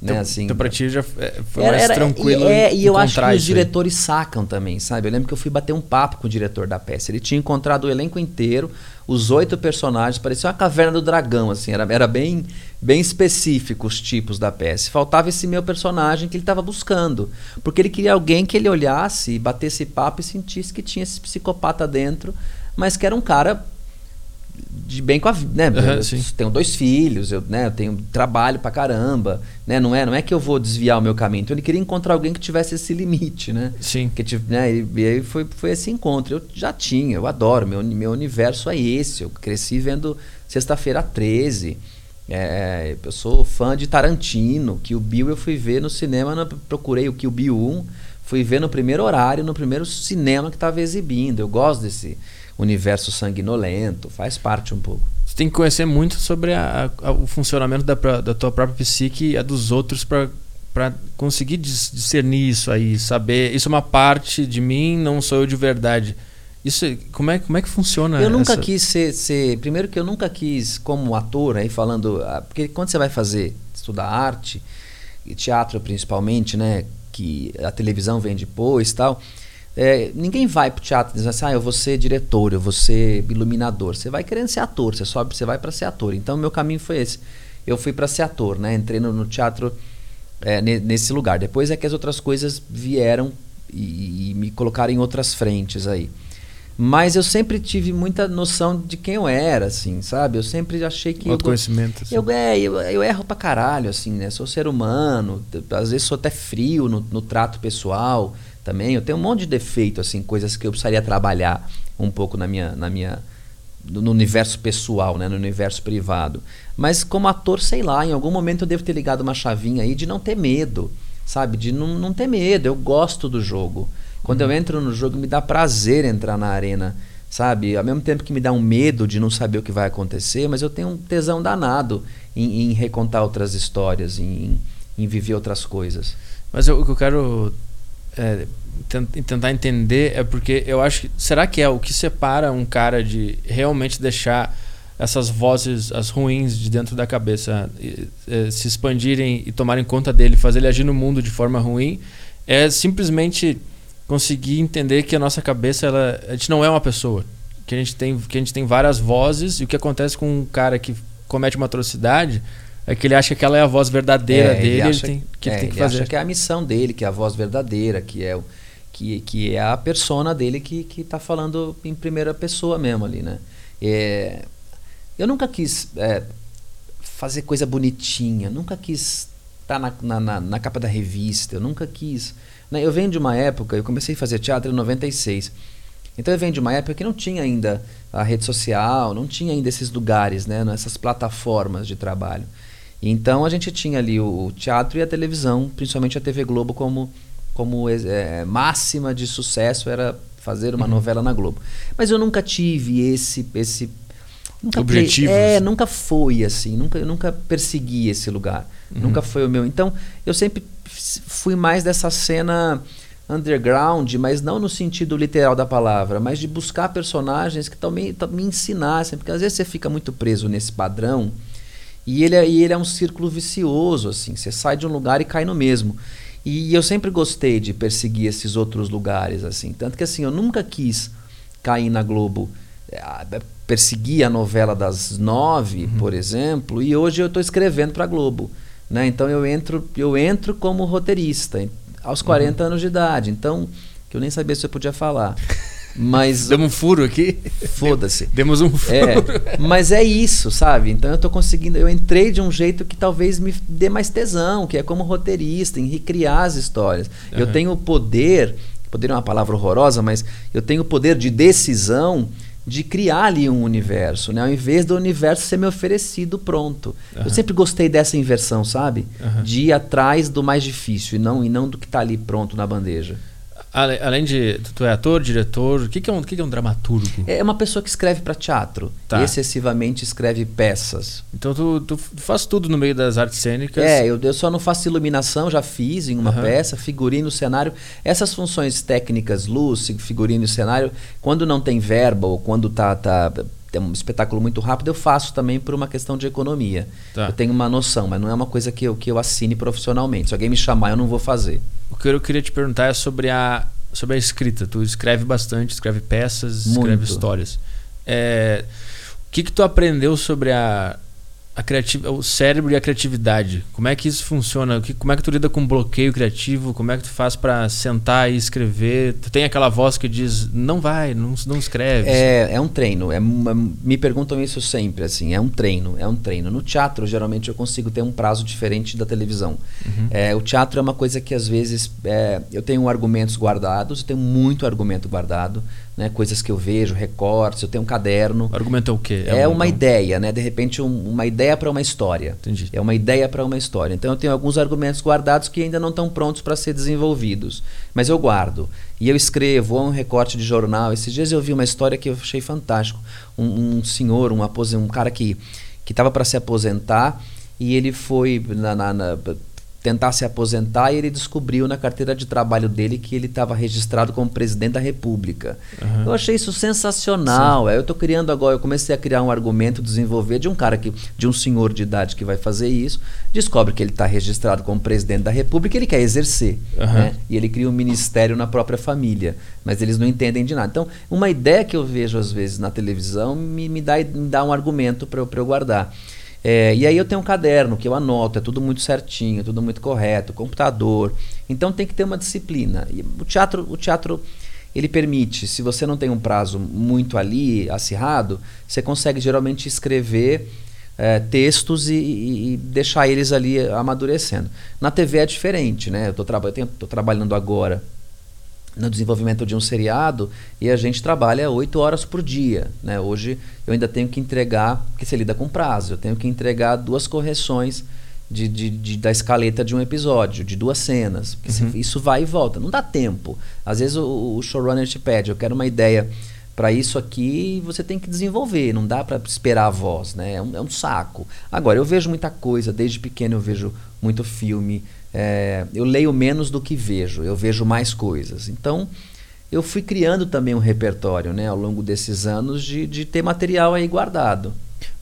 Né, então, assim, então pra ti já é, foi era, mais era, tranquilo. É, e eu acho que os diretores sacam também, sabe? Eu lembro que eu fui bater um papo com o diretor da peça. Ele tinha encontrado o elenco inteiro, os oito personagens, parecia uma caverna do dragão, assim, era, era bem, bem específico os tipos da peça. Faltava esse meu personagem que ele estava buscando. Porque ele queria alguém que ele olhasse, batesse papo e sentisse que tinha esse psicopata dentro, mas que era um cara de bem com a vida, né? Uhum, tenho dois filhos, eu, né, eu tenho trabalho pra caramba, né? Não é, não é que eu vou desviar o meu caminho. Então ele queria encontrar alguém que tivesse esse limite, né? Sim. Que, né, e, e aí foi, foi esse encontro. Eu já tinha, eu adoro, meu, meu universo é esse. Eu cresci vendo Sexta-feira 13. É, eu sou fã de Tarantino, que o Bill eu fui ver no cinema, no, procurei o Kill Bill 1, fui ver no primeiro horário, no primeiro cinema que estava exibindo. Eu gosto desse universo sanguinolento, faz parte um pouco. Você tem que conhecer muito sobre a, a, o funcionamento da, da tua própria psique e a dos outros para conseguir discernir isso aí, saber. Isso é uma parte de mim, não sou eu de verdade. Isso, como é, como é que funciona? Eu nunca essa... quis ser, ser, Primeiro que eu nunca quis, como ator, aí falando. Ah, porque quando você vai fazer, estudar arte, e teatro principalmente, né? Que a televisão vem depois tal é, ninguém vai pro teatro dizendo assim, ah, eu vou ser diretor, eu vou ser iluminador. Você vai querendo ser ator, você sobe, você vai para ser ator. Então, meu caminho foi esse. Eu fui para ser ator, né? Entrei no, no teatro é, nesse lugar. Depois é que as outras coisas vieram e, e, me colocaram em outras frentes aí. Mas eu sempre tive muita noção de quem eu era, assim, sabe? Eu sempre achei que. Autoconhecimento. Eu, assim. eu, é, eu, eu, erro pra caralho, assim, né? Sou ser humano, às vezes sou até frio no, no trato pessoal também. Eu tenho um monte de defeito, assim, coisas que eu precisaria trabalhar um pouco na minha, na minha no universo pessoal, né, no universo privado. Mas como ator, sei lá, em algum momento eu devo ter ligado uma chavinha aí de não ter medo, sabe? De não, não ter medo. Eu gosto do jogo. Quando uhum. eu entro no jogo, me dá prazer entrar na arena, sabe? Ao mesmo tempo que me dá um medo de não saber o que vai acontecer, mas eu tenho um tesão danado em, em recontar outras histórias, em, em viver outras coisas. Mas eu, o que eu quero é, tentar entender é porque eu acho que será que é o que separa um cara de realmente deixar essas vozes as ruins de dentro da cabeça é, se expandirem e tomarem conta dele, fazer ele agir no mundo de forma ruim, é simplesmente conseguir entender que a nossa cabeça ela, a gente não é uma pessoa, que a gente tem que a gente tem várias vozes e o que acontece com um cara que comete uma atrocidade é que ele acha que aquela é a voz verdadeira é, dele, ele, acha, ele tem, que, é, ele tem que ele fazer. acha que é a missão dele, que é a voz verdadeira, que é que, que é a persona dele que que está falando em primeira pessoa mesmo ali, né? É, eu nunca quis é, fazer coisa bonitinha, nunca quis estar tá na, na, na, capa da revista, eu nunca quis. Né? Eu venho de uma época, eu comecei a fazer teatro em 96. Então eu venho de uma época que não tinha ainda a rede social, não tinha ainda esses lugares, né, essas plataformas de trabalho. Então a gente tinha ali o teatro e a televisão, principalmente a TV Globo como como é, máxima de sucesso era fazer uma uhum. novela na Globo. Mas eu nunca tive esse esse nunca objetivo. É, assim. nunca foi assim, nunca eu nunca persegui esse lugar. Uhum. Nunca foi o meu. Então, eu sempre fui mais dessa cena underground, mas não no sentido literal da palavra, mas de buscar personagens que também me ensinassem, porque às vezes você fica muito preso nesse padrão e ele, é, e ele é um círculo vicioso, assim, você sai de um lugar e cai no mesmo. E eu sempre gostei de perseguir esses outros lugares, assim. Tanto que assim, eu nunca quis cair na Globo. É, perseguir a novela das nove, uhum. por exemplo, e hoje eu estou escrevendo para a Globo. Né? Então eu entro, eu entro como roteirista aos 40 uhum. anos de idade. Então, que eu nem sabia se eu podia falar. Mas Demos um furo aqui. Foda-se. Demos um furo. É, mas é isso, sabe? Então eu tô conseguindo, eu entrei de um jeito que talvez me dê mais tesão, que é como roteirista, em recriar as histórias. Uhum. Eu tenho o poder poder é uma palavra horrorosa, mas eu tenho o poder de decisão de criar ali um universo, né? Ao invés do universo ser me oferecido pronto. Uhum. Eu sempre gostei dessa inversão, sabe? Uhum. De ir atrás do mais difícil e não, e não do que está ali pronto na bandeja. Além de. Tu é ator, diretor, o que, que, é, um, que, que é um dramaturgo? É uma pessoa que escreve para teatro. Tá. Excessivamente escreve peças. Então tu, tu, faz tudo no meio das artes cênicas? É, eu, eu só não faço iluminação, já fiz em uma uhum. peça, figurino, cenário. Essas funções técnicas, luz, figurino e cenário, quando não tem verba ou quando tá, tá é um espetáculo muito rápido, eu faço também por uma questão de economia. Tá. Eu tenho uma noção, mas não é uma coisa que eu, que eu assine profissionalmente. Se alguém me chamar, eu não vou fazer. O que eu queria te perguntar é sobre a, sobre a escrita. Tu escreve bastante, escreve peças, muito. escreve histórias. É, o que, que tu aprendeu sobre a, a criativa, o cérebro e a criatividade. Como é que isso funciona? Como é que tu lida com bloqueio criativo? Como é que tu faz para sentar e escrever? Tu tem aquela voz que diz não vai, não, não escreve. É, é um treino. É, me perguntam isso sempre assim. É um treino, é um treino. No teatro geralmente eu consigo ter um prazo diferente da televisão. Uhum. É, o teatro é uma coisa que às vezes é, eu tenho argumentos guardados, eu tenho muito argumento guardado né, coisas que eu vejo, recortes, eu tenho um caderno. É o quê? É, é uma ideia, né? De repente, um, uma ideia para uma história. Entendi. É uma ideia para uma história. Então eu tenho alguns argumentos guardados que ainda não estão prontos para ser desenvolvidos. Mas eu guardo. E eu escrevo, ou um recorte de jornal. Esses dias eu vi uma história que eu achei fantástico. Um, um senhor, um, um cara que estava para se aposentar e ele foi na, na, na tentar se aposentar e ele descobriu na carteira de trabalho dele que ele estava registrado como presidente da República. Uhum. Eu achei isso sensacional. Sim. Eu estou criando agora, eu comecei a criar um argumento, desenvolver de um cara que, de um senhor de idade que vai fazer isso, descobre que ele está registrado como presidente da República, e ele quer exercer, uhum. né? E ele cria um ministério na própria família, mas eles não entendem de nada. Então, uma ideia que eu vejo às vezes na televisão me, me dá, me dá um argumento para eu, eu guardar. É, e aí eu tenho um caderno que eu anoto, é tudo muito certinho, tudo muito correto, computador. Então tem que ter uma disciplina. E o teatro, o teatro ele permite, se você não tem um prazo muito ali acirrado, você consegue geralmente escrever é, textos e, e, deixar eles ali amadurecendo. Na TV é diferente, né? Eu estou trabalhando agora no desenvolvimento de um seriado e a gente trabalha oito horas por dia. Né? Hoje eu ainda tenho que entregar, porque você lida com prazo, eu tenho que entregar duas correções de, de, de da escaleta de um episódio, de duas cenas. Uhum. Isso vai e volta, não dá tempo. Às vezes o, o showrunner te pede, eu quero uma ideia para isso aqui você tem que desenvolver, não dá para esperar a voz, né? É um, é um saco. Agora, eu vejo muita coisa, desde pequeno eu vejo muito filme, é, eu leio menos do que vejo, eu vejo mais coisas. Então, eu fui criando também um repertório né, ao longo desses anos de, de ter material aí guardado.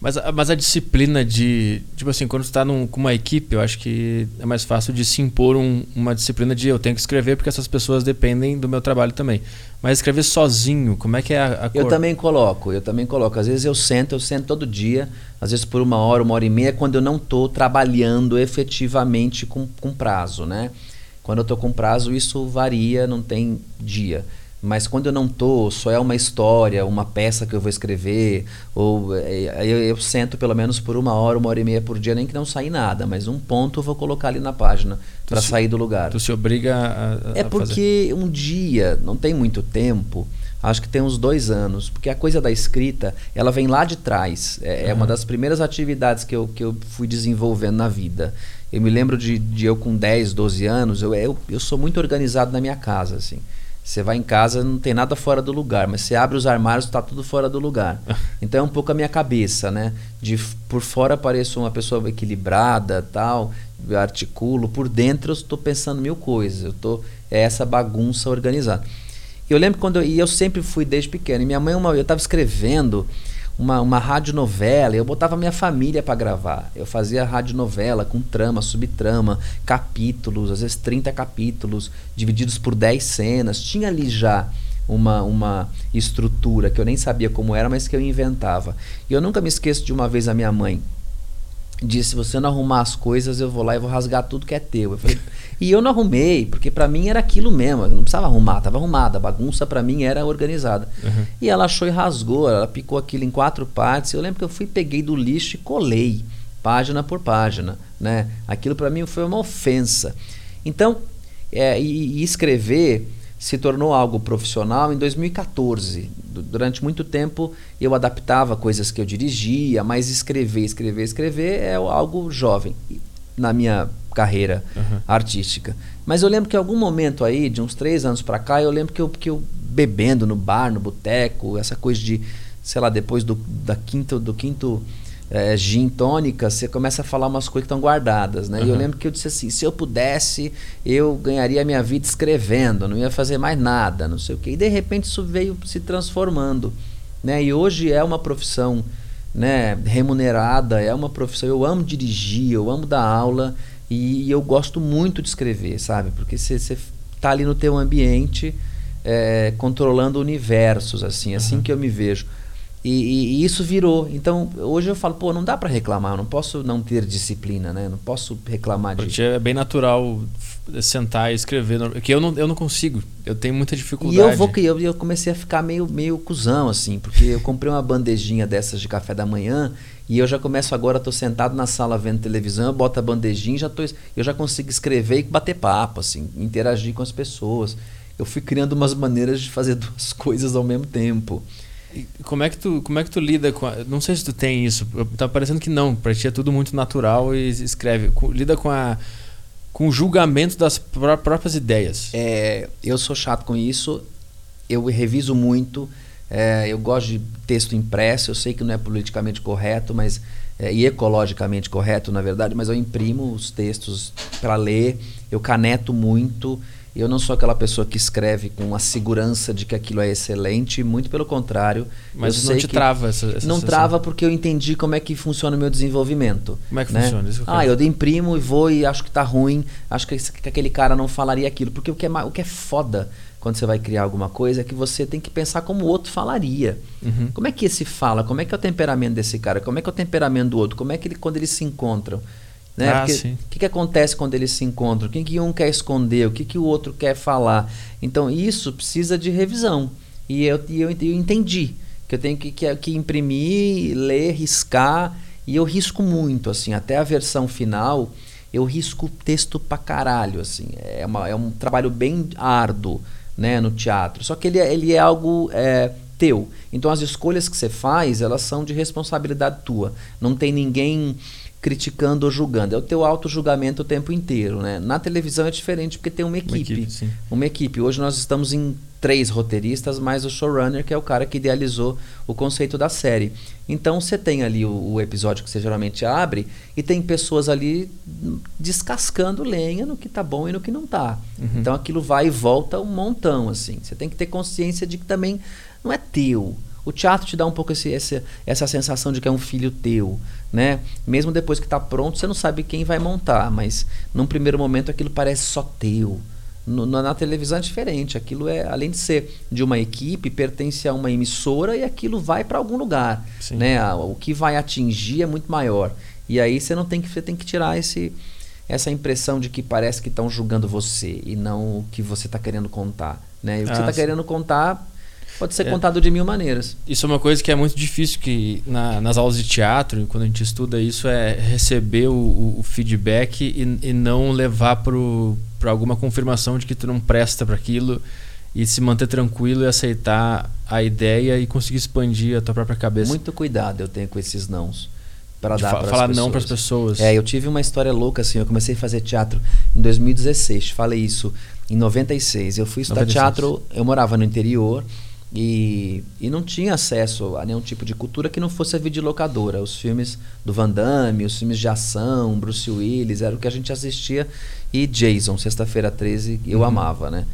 Mas, mas a disciplina de. Tipo assim, quando você está com uma equipe, eu acho que é mais fácil de se impor um, uma disciplina de eu tenho que escrever porque essas pessoas dependem do meu trabalho também. Mas escrever sozinho, como é que é a, a Eu também coloco, eu também coloco. Às vezes eu sento, eu sento todo dia, às vezes por uma hora, uma hora e meia, quando eu não estou trabalhando efetivamente com, com prazo, né? Quando eu estou com prazo, isso varia, não tem dia. Mas quando eu não tô, só é uma história, uma peça que eu vou escrever, ou é, eu, eu, sento pelo menos por uma hora, uma hora e meia por dia, nem que não saia nada, mas um ponto eu vou colocar ali na página para sair do lugar. Tu se obriga a, a É porque fazer. um dia, não tem muito tempo, acho que tem uns dois anos, porque a coisa da escrita, ela vem lá de trás. É, uhum. é uma das primeiras atividades que eu, que eu fui desenvolvendo na vida. Eu me lembro de, de eu com 10, 12 anos, eu, eu, eu sou muito organizado na minha casa, assim. Você vai em casa, não tem nada fora do lugar, mas você abre os armários, está tudo fora do lugar. Então é um pouco a minha cabeça, né? De por fora pareço uma pessoa equilibrada, tal, articulo, por dentro eu estou pensando mil coisas. Eu tô é essa bagunça organizada. Eu lembro quando eu, e eu sempre fui desde pequeno. E minha mãe uma eu estava escrevendo uma, uma radionovela, eu botava minha família para gravar. Eu fazia radionovela com trama, subtrama, capítulos, às vezes 30 capítulos, divididos por 10 cenas. Tinha ali já uma, uma estrutura que eu nem sabia como era, mas que eu inventava. E eu nunca me esqueço de uma vez a minha mãe disse: se você não arrumar as coisas, eu vou lá e vou rasgar tudo que é teu. Eu falei, e eu não arrumei, porque para mim era aquilo mesmo. Eu não precisava arrumar, estava arrumada. A bagunça para mim era organizada. Uhum. E ela achou e rasgou, ela picou aquilo em quatro partes. Eu lembro que eu fui, peguei do lixo e colei, página por página. Né? Aquilo para mim foi uma ofensa. Então, é, e, e escrever se tornou algo profissional em 2014. Durante muito tempo eu adaptava coisas que eu dirigia, mas escrever, escrever, escrever é algo jovem na minha carreira uhum. artística. Mas eu lembro que em algum momento aí, de uns três anos para cá, eu lembro que eu, que eu bebendo no bar, no boteco, essa coisa de, sei lá, depois do, da quinto, do quinto é, gin tônica, você começa a falar umas coisas que estão guardadas, né? Uhum. E eu lembro que eu disse assim, se eu pudesse, eu ganharia minha vida escrevendo, não ia fazer mais nada, não sei o quê. E de repente isso veio se transformando, né? E hoje é uma profissão, né, remunerada, é uma profissão, eu amo dirigir, eu amo dar aula e, eu gosto muito de escrever, sabe? Porque você está ali no teu ambiente, é, controlando universos, assim, assim uhum. que eu me vejo. E, e, e, isso virou. Então, hoje eu falo, pô, não dá para reclamar, não posso não ter disciplina, né? Não posso reclamar de. Porque é bem natural sentar e escrever, que eu não, eu não consigo, eu tenho muita dificuldade. E eu vou que eu, eu comecei a ficar meio meio cuzão assim, porque eu comprei uma bandejinha dessas de café da manhã e eu já começo agora, tô sentado na sala vendo televisão, eu boto a bandejinha, já tô, eu já consigo escrever e bater papo assim, interagir com as pessoas. Eu fui criando umas maneiras de fazer duas coisas ao mesmo tempo. Como é que tu, como é que tu lida com, a, não sei se tu tem isso, tá parecendo que não, para ti é tudo muito natural e escreve, lida com a com o julgamento das pró próprias ideias. É, eu sou chato com isso, eu reviso muito, é, eu gosto de texto impresso, eu sei que não é politicamente correto, mas é, e ecologicamente correto, na verdade, mas eu imprimo os textos para ler, eu caneto muito, eu não sou aquela pessoa que escreve com a segurança de que aquilo é excelente, muito pelo contrário. Mas não te trava essa, essa Não sensação. trava porque eu entendi como é que funciona o meu desenvolvimento. Como é que né? funciona? Isso eu ah, eu imprimo e vou e acho que está ruim, acho que, que, aquele cara não falaria aquilo. Porque o que, é, o que é foda quando você vai criar alguma coisa é que você tem que pensar como o outro falaria. Uhum. Como é que esse fala? Como é que é o temperamento desse cara? Como é que é o temperamento do outro? Como é que ele, quando eles se encontram? Né? Ah, o que, que acontece quando eles se encontram? O que, que um quer esconder? O que, que o outro quer falar? Então, isso precisa de revisão. E eu, eu, eu entendi que eu tenho que, que, que imprimir, ler, riscar. E eu risco muito, assim, até a versão final, eu risco texto pra caralho, assim. É, uma, é um trabalho bem árduo, né, no teatro. Só que ele, é, ele é algo é, teu. Então as escolhas que você faz, elas são de responsabilidade tua. Não tem ninguém criticando ou julgando. É o teu auto-julgamento o tempo inteiro. Né? Na televisão é diferente porque tem uma equipe. Uma equipe, uma equipe. Hoje nós estamos em três roteiristas, mais o showrunner, que é o cara que idealizou o conceito da série. Então você tem ali o, o, episódio que você geralmente abre e tem pessoas ali descascando lenha no que tá bom e no que não tá. Uhum. Então aquilo vai e volta um montão assim. Você tem que ter consciência de que também não é teu. O teatro te dá um pouco esse, esse, essa sensação de que é um filho teu, né? Mesmo depois que está pronto, você não sabe quem vai montar, mas num primeiro momento aquilo parece só teu. No, na televisão é diferente. Aquilo é, além de ser de uma equipe, pertence a uma emissora e aquilo vai para algum lugar, Sim. né? O que vai atingir é muito maior. E aí você não tem que você tem que tirar esse essa impressão de que parece que estão julgando você e não o que você está querendo contar, né? E o que ah, você está querendo contar pode ser é. contado de mil maneiras. Isso é uma coisa que é muito difícil que na, nas aulas de teatro, quando a gente estuda isso, é receber o, o feedback e, e, não levar para alguma confirmação de que tu não presta para aquilo e se manter tranquilo e aceitar a ideia e conseguir expandir a tua própria cabeça. Muito cuidado eu tenho com esses nãos para dar fa falar não para as pessoas. É, eu tive uma história louca assim, eu comecei a fazer teatro em 2016, falei isso em 96. Eu fui estudar 96. teatro, eu morava no interior e, e não tinha acesso a nenhum tipo de cultura que não fosse a videolocadora. Os filmes do Van Damme, os filmes de ação, Bruce Willis, era o que a gente assistia. E Jason, Sexta-feira 13, eu uhum. amava, né?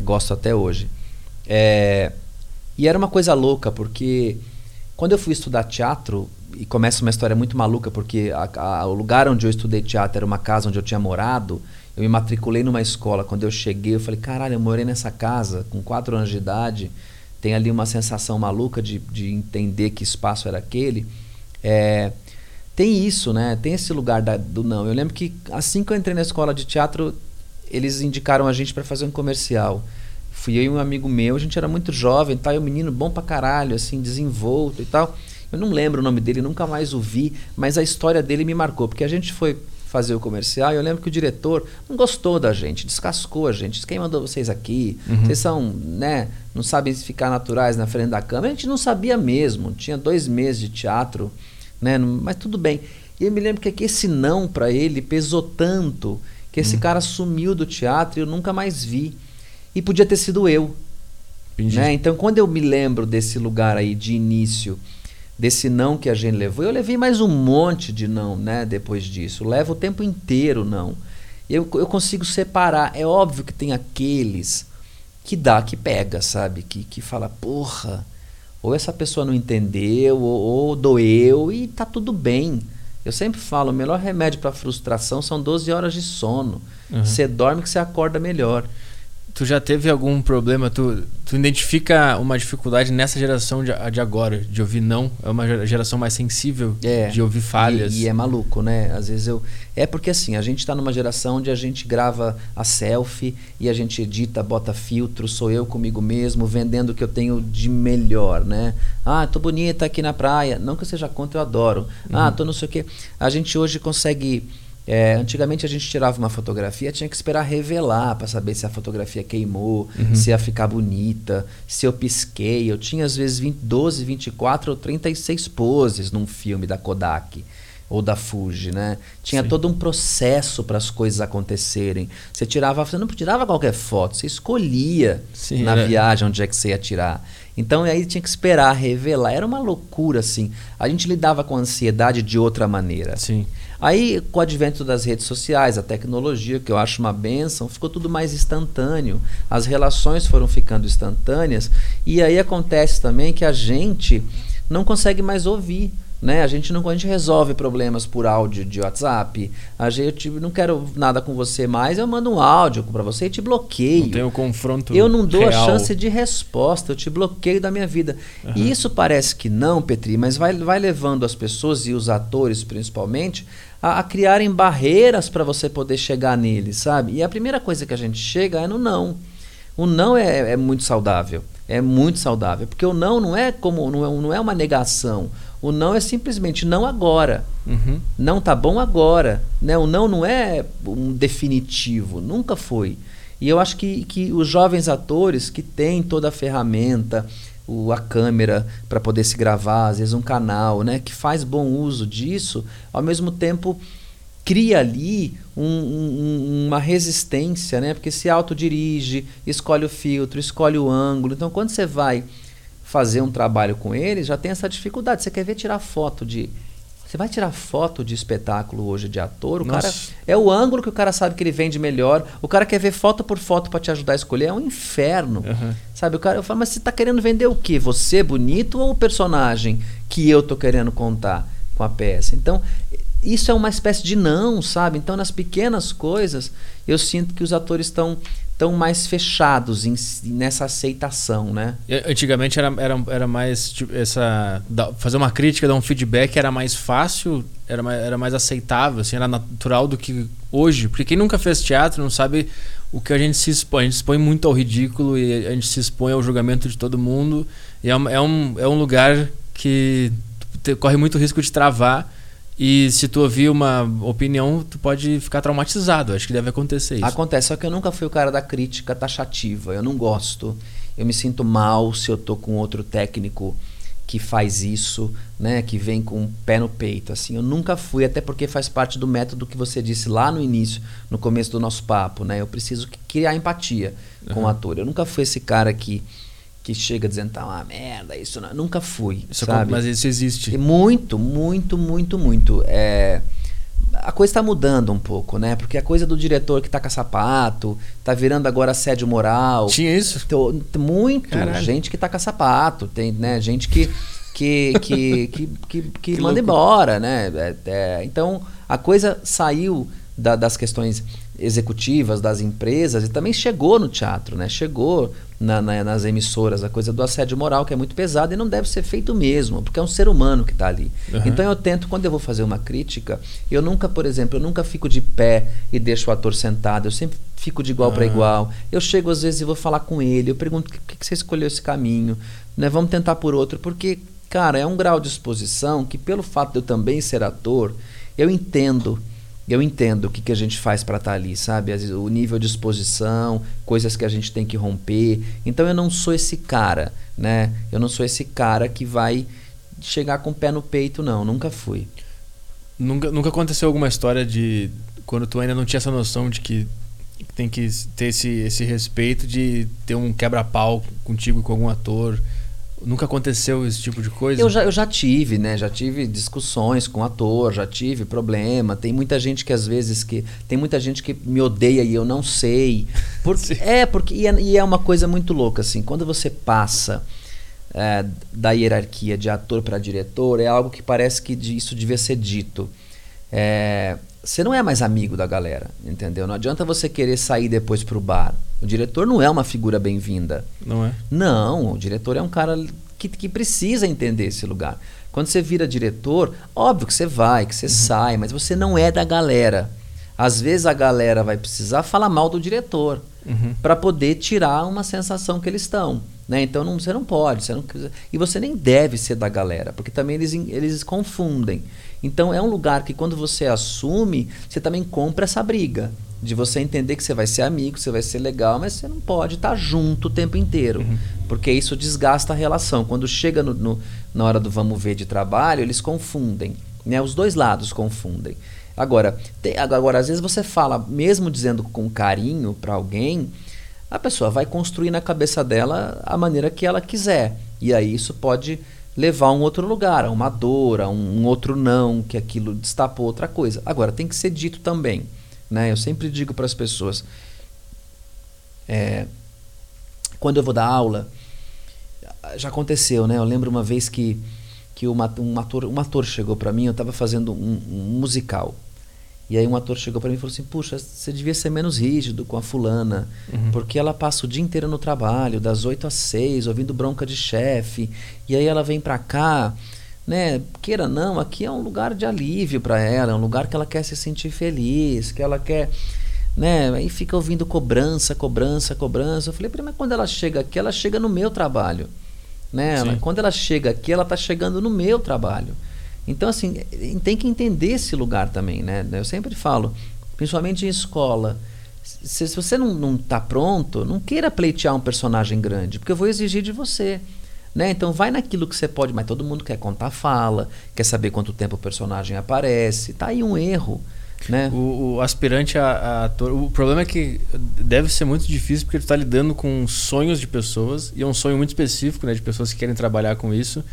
Gosto até hoje. É, e era uma coisa louca, porque quando eu fui estudar teatro, e começa uma história muito maluca, porque a, a, o lugar onde eu estudei teatro era uma casa onde eu tinha morado. Eu me matriculei numa escola. Quando eu cheguei, eu falei: caralho, eu morei nessa casa com quatro anos de idade tem ali uma sensação maluca de, de entender que espaço era aquele. É, tem isso, né? Tem esse lugar da, do não. Eu lembro que assim que eu entrei na escola de teatro, eles indicaram a gente para fazer um comercial. Fui eu e um amigo meu, a gente era muito jovem, tá? E um menino bom pra caralho, assim, desenvolto e tal. Eu não lembro o nome dele, nunca mais o vi, mas a história dele me marcou, porque a gente foi fazer o comercial. E eu lembro que o diretor não gostou da gente, descascou a gente. Quem mandou vocês aqui? Uhum. Vocês são, né? Não sabem ficar naturais na frente da câmera. A gente não sabia mesmo. Tinha dois meses de teatro, né? Mas tudo bem. E eu me lembro que esse não para ele pesou tanto que esse Uhum. cara sumiu do teatro e eu nunca mais vi. E podia ter sido eu. Né? Então, quando eu me lembro desse lugar aí de início, desse não que a gente levou, eu levei mais um monte de não, né? Depois disso, levo o tempo inteiro não. Eu, eu consigo separar. É óbvio que tem aqueles que dá, que pega, sabe? Que, que fala, porra, ou essa pessoa não entendeu, ou, ou doeu, e tá tudo bem. Eu sempre falo, o melhor remédio para frustração são 12 horas de sono. Uhum. Você dorme que você acorda melhor. Tu já teve algum problema? Tu, tu identifica uma dificuldade nessa geração de, de agora, de ouvir não? É uma gera- geração mais sensível É. de ouvir falhas. E, e é maluco, né? Às vezes eu. É porque assim, a gente tá numa geração onde a gente grava a selfie e a gente edita, bota filtro, sou eu comigo mesmo, vendendo o que eu tenho de melhor, né? Ah, tô bonita aqui na praia. Não que eu seja contra, eu adoro. Ah, tô não sei o quê. A gente hoje consegue. É, antigamente a gente tirava uma fotografia, tinha que esperar revelar para saber se a fotografia queimou, se ia ficar bonita, se eu pisquei. Eu tinha às vezes 20, 12, 24 ou 36 poses num filme da Kodak ou da Fuji, né? Tinha Sim. todo um processo para as coisas acontecerem. Você tirava, você não tirava qualquer foto, você escolhia Sim, na era- viagem onde é que você ia tirar. Então aí tinha que esperar revelar. Era uma loucura assim. A gente lidava com a ansiedade de outra maneira. Sim. Aí, com o advento das redes sociais, a tecnologia, que eu acho uma benção, ficou tudo mais instantâneo. As relações foram ficando instantâneas. E aí acontece também que a gente não consegue mais ouvir. Né? A gente não a gente resolve problemas por áudio de WhatsApp. A gente não quero nada com você mais, eu mando um áudio para você e te bloqueio. Não tem o confronto Eu não dou real. a chance de resposta, eu te bloqueio da minha vida. E isso parece que não, Petri, mas vai, vai levando as pessoas e os atores principalmente a, a criarem barreiras para você poder chegar nele, sabe? E a primeira coisa que a gente chega é no não. O não é, é muito saudável. É muito saudável. Porque o não não é como não é, não é uma negação. O não é simplesmente não agora. Uhum. Não tá bom agora. Né? O não não é um definitivo, nunca foi. E eu acho que, que os jovens atores que têm toda a ferramenta, o, a câmera para poder se gravar, às vezes um canal, né, que faz bom uso disso, ao mesmo tempo cria ali um- um- uma resistência, né? Porque se autodirige, escolhe o filtro, escolhe o ângulo. Então, quando você vai fazer um trabalho com ele, já tem essa dificuldade. Você quer ver tirar foto de. Você vai tirar foto de espetáculo hoje de ator, o Nossa. cara é o ângulo que o cara sabe que ele vende melhor. O cara quer ver foto por foto para te ajudar a escolher, é um inferno. Uhum. Sabe, o cara eu falo, mas você tá querendo vender o quê? Você bonito ou o personagem que eu tô querendo contar com a peça? Então, isso é uma espécie de não, sabe? Então, nas pequenas coisas, eu sinto que os atores estão tão mais fechados em nessa aceitação, né? Antigamente era, era, era mais tipo, essa fazer uma crítica, dar um feedback era mais fácil, era mais, era mais aceitável, assim, era natural do que hoje. Porque quem nunca fez teatro não sabe o que a gente se expõe. A gente se expõe muito ao ridículo e a gente se expõe ao julgamento de todo mundo. E é, um- é, um, é lugar que corre muito risco de travar. E se tu ouvir uma opinião, tu pode ficar traumatizado. Acho que deve acontecer isso. Acontece, só que eu nunca fui o cara da crítica taxativa. Eu não gosto. Eu me sinto mal se eu tô com outro técnico que faz isso, né, que vem com o pé no peito, assim. Eu nunca fui, até porque faz parte do método que você disse lá no início, no começo do nosso papo, né? Eu preciso criar empatia com o Uhum. ator. Eu nunca fui esse cara que que chega dizendo tá uma merda, isso não. Nunca fui, Isso sabe? mas isso existe. E Muito, muito, muito, muito. É, a coisa está mudando um pouco, né? Porque a coisa do diretor que tá com sapato, tá virando agora assédio moral. Tinha isso? Tô- muito. Caralho. Gente que tá com sapato. Tem, né? Gente que, que, que, que, que, que Que manda louco. embora, né? É, é, então, a coisa saiu da- das questões executivas das empresas e também chegou no teatro, né? Chegou na- na- nas emissoras a coisa do assédio moral que é muito pesado e não deve ser feito mesmo, porque é um ser humano que está ali. Uhum. Então eu tento quando eu vou fazer uma crítica, eu nunca, por exemplo, eu nunca fico de pé e deixo o ator sentado. Eu sempre fico de igual para Ah. igual. Eu chego às vezes e vou falar com ele. Eu pergunto por que, que você escolheu esse caminho, né? Vamos tentar por outro, porque cara é um grau de exposição que pelo fato de eu também ser ator, eu entendo eu entendo o que, que a gente faz para estar tá ali, sabe? O nível de exposição, coisas que a gente tem que romper. Então eu não sou esse cara, né? Eu não sou esse cara que vai chegar com o pé no peito, não. Nunca fui. Nunca, nunca aconteceu alguma história de quando tu ainda não tinha essa noção de que tem que ter esse, esse respeito de ter um quebra-pau contigo com algum ator Nunca aconteceu esse tipo de coisa? Eu já, eu já tive, né? Já tive discussões com ator, já tive problema. Tem muita gente que às vezes que. Tem muita gente que me odeia e eu não sei. Por, é, porque. E é, e é, uma coisa muito louca, assim. Quando você passa é, da hierarquia de ator para diretor, é algo que parece que isso devia ser dito. É, você não é mais amigo da galera, entendeu? Não adianta você querer sair depois pro bar. O diretor não é uma figura bem-vinda. Não é? Não, o diretor é um cara que, que precisa entender esse lugar. Quando você vira diretor, óbvio que você vai, que você uhum. sai, mas você não é da galera. Às vezes a galera vai precisar falar mal do diretor uhum. para poder tirar uma sensação que eles estão. Né? Então não, você não pode. Você não, e você nem deve ser da galera, porque também eles, eles confundem. Então é um lugar que quando você assume, você também compra essa briga. De você entender que você vai ser amigo, você vai ser legal, mas você não pode estar junto o tempo inteiro. Uhum. Porque isso desgasta a relação. Quando chega no, no, na hora do vamos ver de trabalho, eles confundem. Né? Os dois lados confundem. Agora, tem, agora, às vezes você fala, mesmo dizendo com carinho para alguém, a pessoa vai construir na cabeça dela a maneira que ela quiser. E aí isso pode levar a um outro lugar, a uma dor, a um, um outro não, que aquilo destapou outra coisa. Agora, tem que ser dito também. Né? Eu sempre digo para as pessoas, é, quando eu vou dar aula, já aconteceu, né? Eu lembro uma vez que, que uma, um, ator, um ator chegou para mim, eu estava fazendo um, um musical. E aí um ator chegou para mim e falou assim: "Puxa, você devia ser menos rígido com a fulana, uhum. porque ela passa o dia inteiro no trabalho, das 8 às 6, ouvindo bronca de chefe, e aí ela vem para cá, né? Queira não, aqui é um lugar de alívio para ela, é um lugar que ela quer se sentir feliz, que ela quer, né? Aí fica ouvindo cobrança, cobrança, cobrança. Eu falei: "Mas quando ela chega aqui, ela chega no meu trabalho". Né? Ela, quando ela chega aqui, ela está chegando no meu trabalho. Então, assim, tem que entender esse lugar também, né? Eu sempre falo, principalmente em escola, se, se você não está pronto, não queira pleitear um personagem grande, porque eu vou exigir de você. Né? Então vai naquilo que você pode, mas todo mundo quer contar fala, quer saber quanto tempo o personagem aparece. Tá aí um erro. Né? O, o aspirante a, a, ator. O problema é que deve ser muito difícil porque tu está lidando com sonhos de pessoas, e é um sonho muito específico, né? De pessoas que querem trabalhar com isso.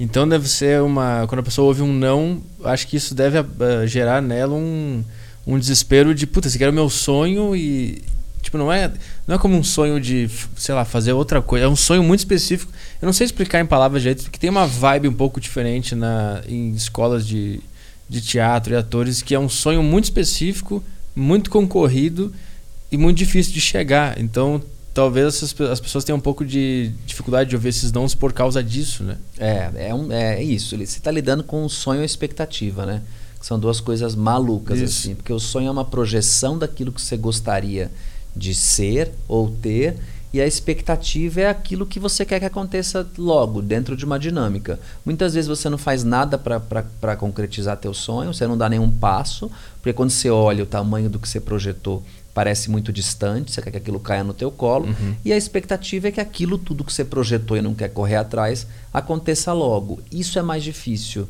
Então deve ser uma. Quando a pessoa ouve um não, acho que isso deve uh, gerar nela um, um desespero de, puta, esse aqui era o meu sonho e. Tipo, não é, não é como um sonho de, sei lá, fazer outra coisa. É um sonho muito específico. Eu não sei explicar em palavras direito, porque tem uma vibe um pouco diferente na, em escolas de, de teatro e atores, que é um sonho muito específico, muito concorrido e muito difícil de chegar. Então talvez as, as pessoas tenham um pouco de dificuldade de ouvir esses dons por causa disso, né? É, é, um, é isso. Você está lidando com o sonho e a expectativa, né? São duas coisas malucas, isso. assim. Porque o sonho é uma projeção daquilo que você gostaria de ser ou ter, e a expectativa é aquilo que você quer que aconteça logo, dentro de uma dinâmica. Muitas vezes você não faz nada para concretizar teu sonho, você não dá nenhum passo, porque quando você olha o tamanho do que você projetou parece muito distante, você quer que aquilo caia no teu colo, uhum. e a expectativa é que aquilo tudo que você projetou e não quer correr atrás aconteça logo. Isso é mais difícil.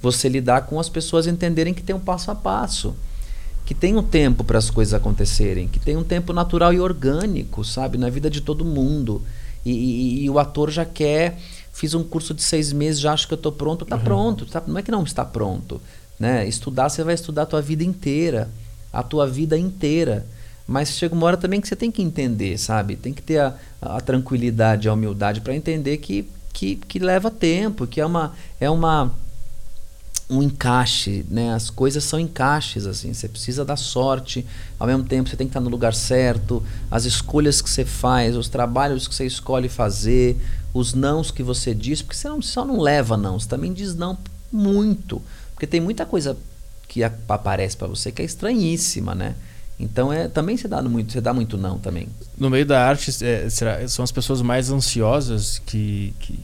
Você lidar com as pessoas entenderem que tem um passo a passo, que tem um tempo para as coisas acontecerem, que tem um tempo natural e orgânico, sabe, na vida de todo mundo. E, e, e o ator já quer, fiz um curso de seis meses, já acho que eu estou pronto, está uhum. pronto, tá, não é que não está pronto, né? Estudar você vai estudar a tua vida inteira, a tua vida inteira. Mas chega uma hora também que você tem que entender, sabe? Tem que ter a, a tranquilidade, a humildade para entender que, que, que leva tempo, que é uma é uma um encaixe, né? As coisas são encaixes assim. Você precisa da sorte, ao mesmo tempo você tem que estar no lugar certo, as escolhas que você faz, os trabalhos que você escolhe fazer, os nãos que você diz, porque você não, só não leva não, você também diz não muito, porque tem muita coisa que aparece para você que é estranhíssima, né? Então é também você dá muito, você dá muito não também. No meio da arte, é, será, são as pessoas mais ansiosas que, que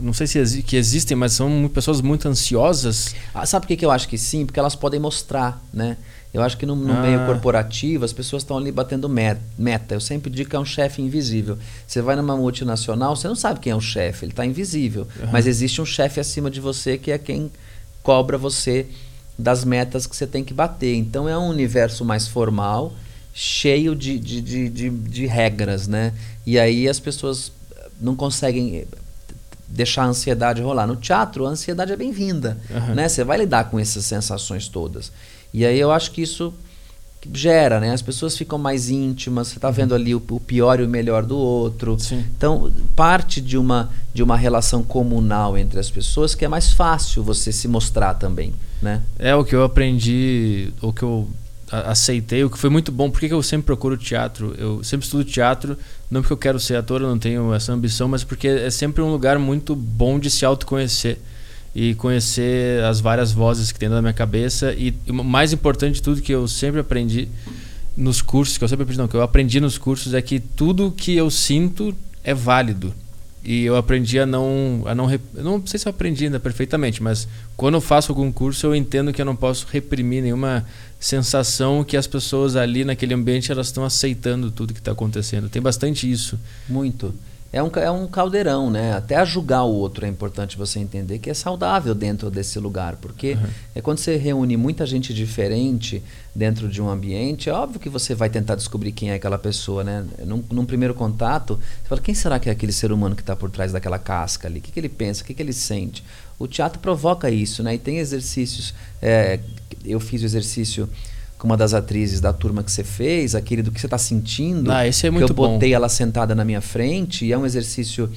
não sei se que existem, mas são pessoas muito ansiosas. Ah, sabe por que, que eu acho que sim? Porque elas podem mostrar, né? Eu acho que no, no Ah. meio corporativo as pessoas estão ali batendo met- meta. Eu sempre digo que é um chefe invisível. Você vai numa multinacional, você não sabe quem é o chefe, ele está invisível. Mas existe um chefe acima de você que é quem cobra você das metas que você tem que bater. Então é um universo mais formal, cheio de, de, de, de, de regras, né? E aí as pessoas não conseguem eh, deixar a ansiedade rolar. No teatro, a ansiedade é bem-vinda, Aham. né? Você vai lidar com essas sensações todas. E aí eu acho que isso gera, né? As pessoas ficam mais íntimas, você está vendo ali o, o pior e o melhor do outro. Sim. Então, parte de uma, de uma relação comunal entre as pessoas que é mais fácil você se mostrar também, né? É o que eu aprendi, o que eu aceitei, o que foi muito bom. Por que eu sempre procuro teatro? Eu sempre estudo teatro, não porque eu quero ser ator, eu não tenho essa ambição, mas porque é sempre um lugar muito bom de se autoconhecer e conhecer as várias vozes que tem na minha cabeça. E o mais importante de tudo que eu sempre aprendi nos cursos, que eu sempre aprendi, não, que eu aprendi nos cursos é que tudo que eu sinto é válido. E eu aprendi a não. A não rep- não sei se eu aprendi ainda perfeitamente, mas quando eu faço algum curso, eu entendo que eu não posso reprimir nenhuma sensação que as pessoas ali naquele ambiente elas estão aceitando tudo que está acontecendo. Tem bastante isso. Muito. É um, é um caldeirão, né? Até a julgar o outro é importante você entender que é saudável dentro desse lugar, porque é quando você reúne muita gente diferente dentro de um ambiente, é óbvio que você vai tentar descobrir quem é aquela pessoa, né? Num, num primeiro contato, você fala, quem será que é aquele ser humano que está por trás daquela casca ali? O que, que ele pensa? O que, que ele sente? O teatro provoca isso, né? E tem exercícios. é, eu fiz o exercício com uma das atrizes da turma que você fez, aquele do que você está sentindo. Ah, esse é que muito eu bom. botei ela sentada na minha frente e é um exercício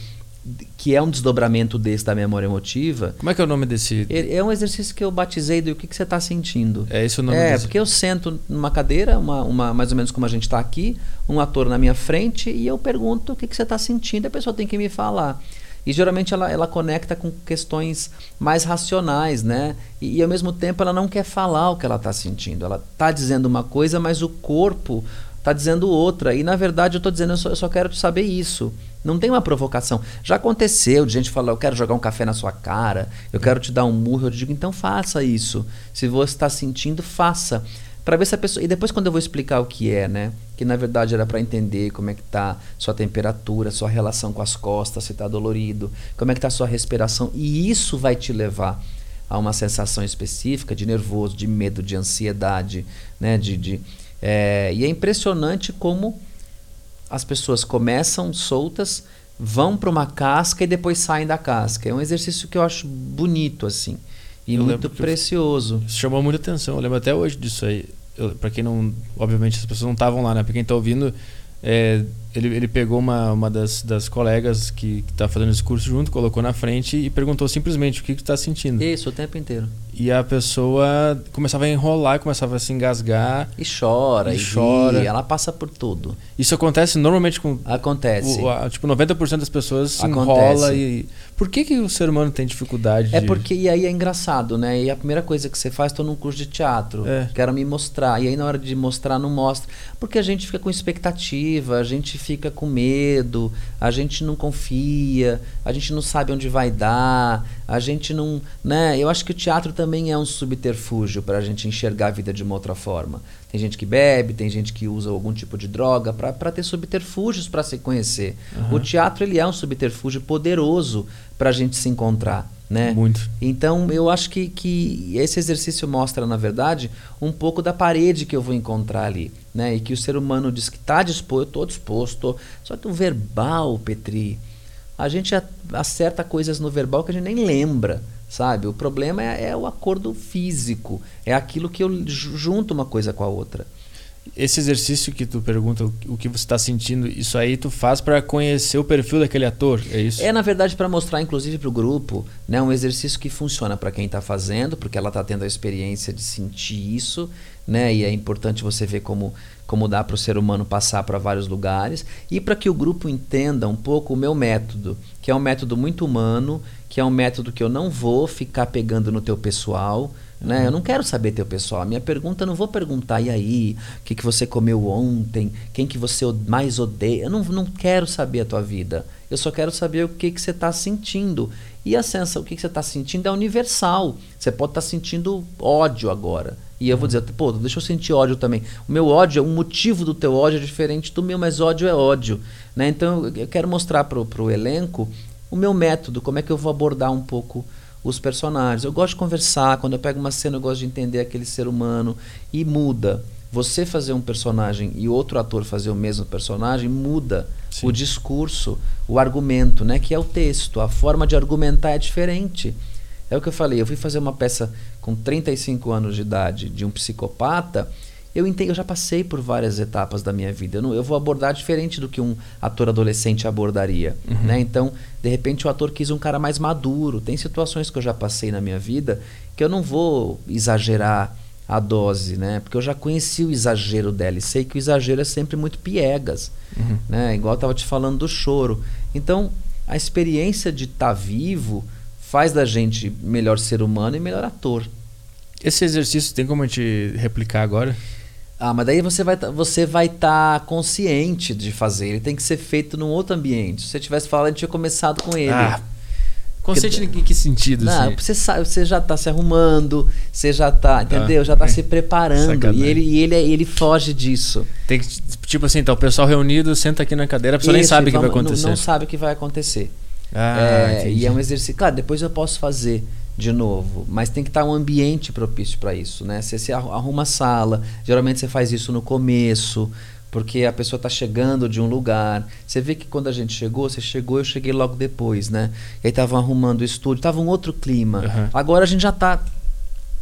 que é um desdobramento desse da memória emotiva. Como é que é o nome desse. É é um exercício que eu batizei do que, que você está sentindo. É esse o nome É, desse. porque eu sento numa cadeira, uma, uma- mais ou menos como a gente está aqui, um ator na minha frente, e eu pergunto o que, que você está sentindo, a pessoa tem que me falar. E geralmente ela, ela conecta com questões mais racionais, né? E, e ao mesmo tempo ela não quer falar o que ela está sentindo. Ela está dizendo uma coisa, mas o corpo está dizendo outra. E na verdade eu estou dizendo, eu só, eu só quero saber isso. Não tem uma provocação. Já aconteceu de gente falar, eu quero jogar um café na sua cara, eu quero te dar um murro. Eu digo, então faça isso. Se você está sentindo, faça. Para ver se a pessoa. E depois, quando eu vou explicar o que é, né? Que na verdade era para entender como é que tá sua temperatura, sua relação com as costas, se está dolorido, como é que tá sua respiração. E isso vai te levar a uma sensação específica de nervoso, de medo, de ansiedade, né? De, de, é, e é impressionante como as pessoas começam soltas, vão para uma casca e depois saem da casca. É um exercício que eu acho bonito, assim. E Eu muito precioso. Isso chamou muita atenção. Eu lembro até hoje disso aí. Pra quem não. Obviamente as pessoas não estavam lá, né? Pra quem tá ouvindo, é, ele, ele pegou uma, uma das, das colegas que, que tá fazendo esse curso junto, colocou na frente e perguntou simplesmente o que, que tu tá sentindo. Isso, o tempo inteiro. E a pessoa começava a enrolar, começava a se engasgar. E chora, E e, chora. ri, ela passa por tudo. Isso acontece normalmente com. Acontece. O, a- tipo, 90% das pessoas se Acontece. enrola e. Por que, que o ser humano tem dificuldade É de- porque, e aí é engraçado, né? E a primeira coisa que você faz, estou num curso de teatro, É. quero me mostrar. E aí na hora de mostrar, não mostra. Porque a gente fica com expectativa, a gente fica com medo, a gente não confia, a gente não sabe onde vai dar, a gente não. Né? Eu acho que o teatro também é um subterfúgio para a gente enxergar a vida de uma outra forma. Tem gente que bebe, tem gente que usa algum tipo de droga para ter subterfúgios para se conhecer. O teatro ele é um subterfúgio poderoso para a gente se encontrar. Né? Muito. Então eu acho que, que esse exercício mostra, na verdade, um pouco da parede que eu vou encontrar ali. Né? E que o ser humano diz que está disposto, eu estou disposto. Só que o verbal, Petri, a gente acerta coisas no verbal que a gente nem lembra. Sabe? O problema é, é o acordo físico. É aquilo que eu ju- junto uma coisa com a outra. Esse exercício que tu pergunta o- que você está sentindo, isso aí tu faz para conhecer o perfil daquele ator, é isso? É, na verdade, para mostrar, inclusive, para o grupo, né, um exercício que funciona para quem está fazendo, porque ela está tendo a experiência de sentir isso, né, e é importante você ver como, como dá para o ser humano passar para vários lugares, e para que o grupo entenda um pouco o meu método, que é um método muito humano, que é um método que eu não vou ficar pegando no teu pessoal, né? Eu não quero saber teu pessoal. A minha pergunta eu não vou perguntar, e aí, o que, que você comeu ontem? Quem que você mais odeia? Eu não, não quero saber a tua vida. Eu só quero saber o que, que você está sentindo. E a sensação, o que, que você está sentindo é universal. Você pode estar sentindo ódio agora. E eu vou dizer, pô, deixa eu sentir ódio também. O meu ódio, o motivo do teu ódio é diferente do meu, mas ódio é ódio. Né? Então eu quero mostrar para o elenco o meu método, como é que eu vou abordar um pouco os personagens. Eu gosto de conversar, quando eu pego uma cena eu gosto de entender aquele ser humano e muda. Você fazer um personagem e outro ator fazer o mesmo personagem muda Sim. o discurso, o argumento, né, que é o texto, a forma de argumentar é diferente. É o que eu falei, eu fui fazer uma peça com 35 anos de idade de um psicopata, eu entendo, eu já passei por várias etapas da minha vida. Eu, não, eu vou abordar diferente do que um ator adolescente abordaria. Uhum. Né? Então, de repente, o ator quis um cara mais maduro. Tem situações que eu já passei na minha vida que eu não vou exagerar a dose, né? Porque eu já conheci o exagero dela e sei que o exagero é sempre muito piegas, uhum. né? Igual eu estava te falando do choro. Então, a experiência de estar tá vivo faz da gente melhor ser humano e melhor ator. Esse exercício tem como a gente replicar agora? Ah, mas daí você vai tá, você vai estar tá consciente de fazer. Ele tem que ser feito num outro ambiente. Se você tivesse falado, a gente tinha começado com ele. Ah, consciente em que sentido? Não, assim? você sabe, você já está se arrumando, você já está, ah, entendeu? Já está é. se preparando e ele e ele ele foge disso. Tem que tipo assim, então o pessoal reunido senta aqui na cadeira, a pessoa Isso, nem sabe o que vai acontecer. Não, não sabe o que vai acontecer. Ah, é, e é um exercício. Claro, depois eu posso fazer de novo, mas tem que estar um ambiente propício para isso, né? Você se arruma a sala, geralmente você faz isso no começo, porque a pessoa está chegando de um lugar. Você vê que quando a gente chegou, você chegou, eu cheguei logo depois, né? E aí estavam arrumando o estúdio, estava um outro clima. Uhum. Agora a gente já está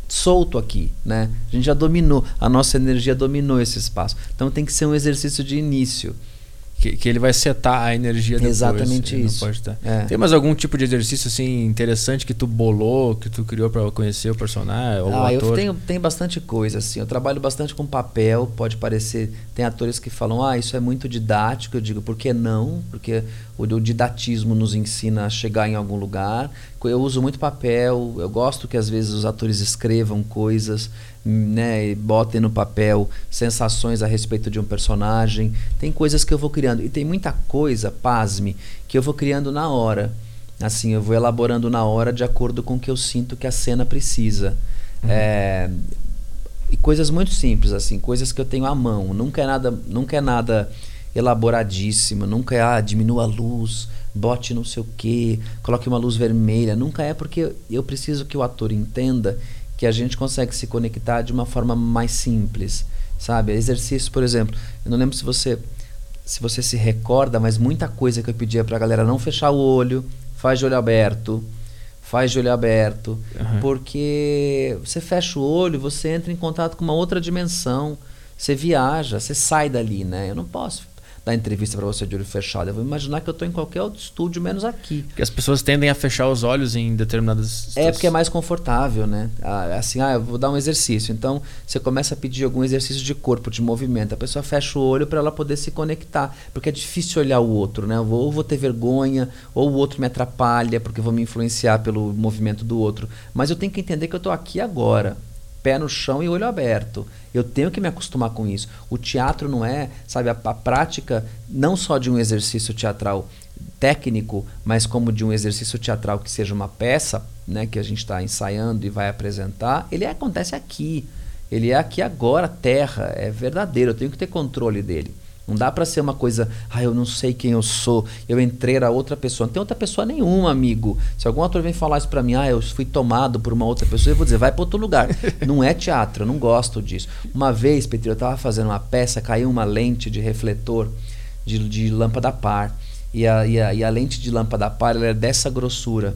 solto aqui, né? A gente já dominou, a nossa energia dominou esse espaço. Então tem que ser um exercício de início. Que, que, ele vai setar a energia depois. Exatamente isso. É. Tem mais algum tipo de exercício assim interessante que tu bolou, que tu criou para conhecer o personagem? Ou ah, o eu tenho, tenho bastante coisa assim. Eu trabalho bastante com papel. Pode parecer tem atores que falam, ah, isso é muito didático. Eu digo, por que não? Porque o, o didatismo nos ensina a chegar em algum lugar. Eu uso muito papel. Eu gosto que às vezes os atores escrevam coisas né, e botem no papel sensações a respeito de um personagem. Tem coisas que eu vou criando. E tem muita coisa, pasme, que eu vou criando na hora. Assim, eu vou elaborando na hora de acordo com o que eu sinto que a cena precisa. Uhum. É, e coisas muito simples, assim, coisas que eu tenho à mão. Nunca é nada, nunca é nada elaboradíssimo, nunca é, ah, diminua a luz, bote não sei o quê, coloque uma luz vermelha. Nunca é porque eu preciso que o ator entenda que a gente consegue se conectar de uma forma mais simples, sabe? Exercício, por exemplo, eu não lembro se você se você se recorda, mas muita coisa que eu pedia para a galera não fechar o olho, faz de olho aberto, faz de olho aberto, uhum. porque você fecha o olho, você entra em contato com uma outra dimensão, você viaja, você sai dali, né? Eu não posso dar entrevista para você de olho fechado. Eu vou imaginar que eu estou em qualquer outro estúdio, menos aqui. Porque as pessoas tendem a fechar os olhos em determinadas. É porque é mais confortável, né? Ah, assim, ah, eu vou dar um exercício. Então, você começa a pedir algum exercício de corpo, de movimento. A pessoa fecha o olho para ela poder se conectar. Porque é difícil olhar o outro, né? Ou vou ter vergonha, ou o outro me atrapalha, porque eu vou me influenciar pelo movimento do outro. Mas eu tenho que entender que eu estou aqui agora pé no chão e olho aberto. Eu tenho que me acostumar com isso. O teatro não é, sabe, a, a prática não só de um exercício teatral técnico, mas como de um exercício teatral que seja uma peça, né, que a gente está ensaiando e vai apresentar, ele acontece aqui. Ele é aqui agora, terra, é verdadeiro. Eu tenho que ter controle dele. Não dá para ser uma coisa, ah, eu não sei quem eu sou, eu entrei era outra pessoa. Não tem outra pessoa nenhuma, amigo. Se algum ator vem falar isso para mim, ah, eu fui tomado por uma outra pessoa, eu vou dizer, vai para outro lugar. não é teatro, eu não gosto disso. Uma vez, Petri, eu estava fazendo uma peça, caiu uma lente de refletor de, de lâmpada par. E a, e, a, e a lente de lâmpada par ela é dessa grossura.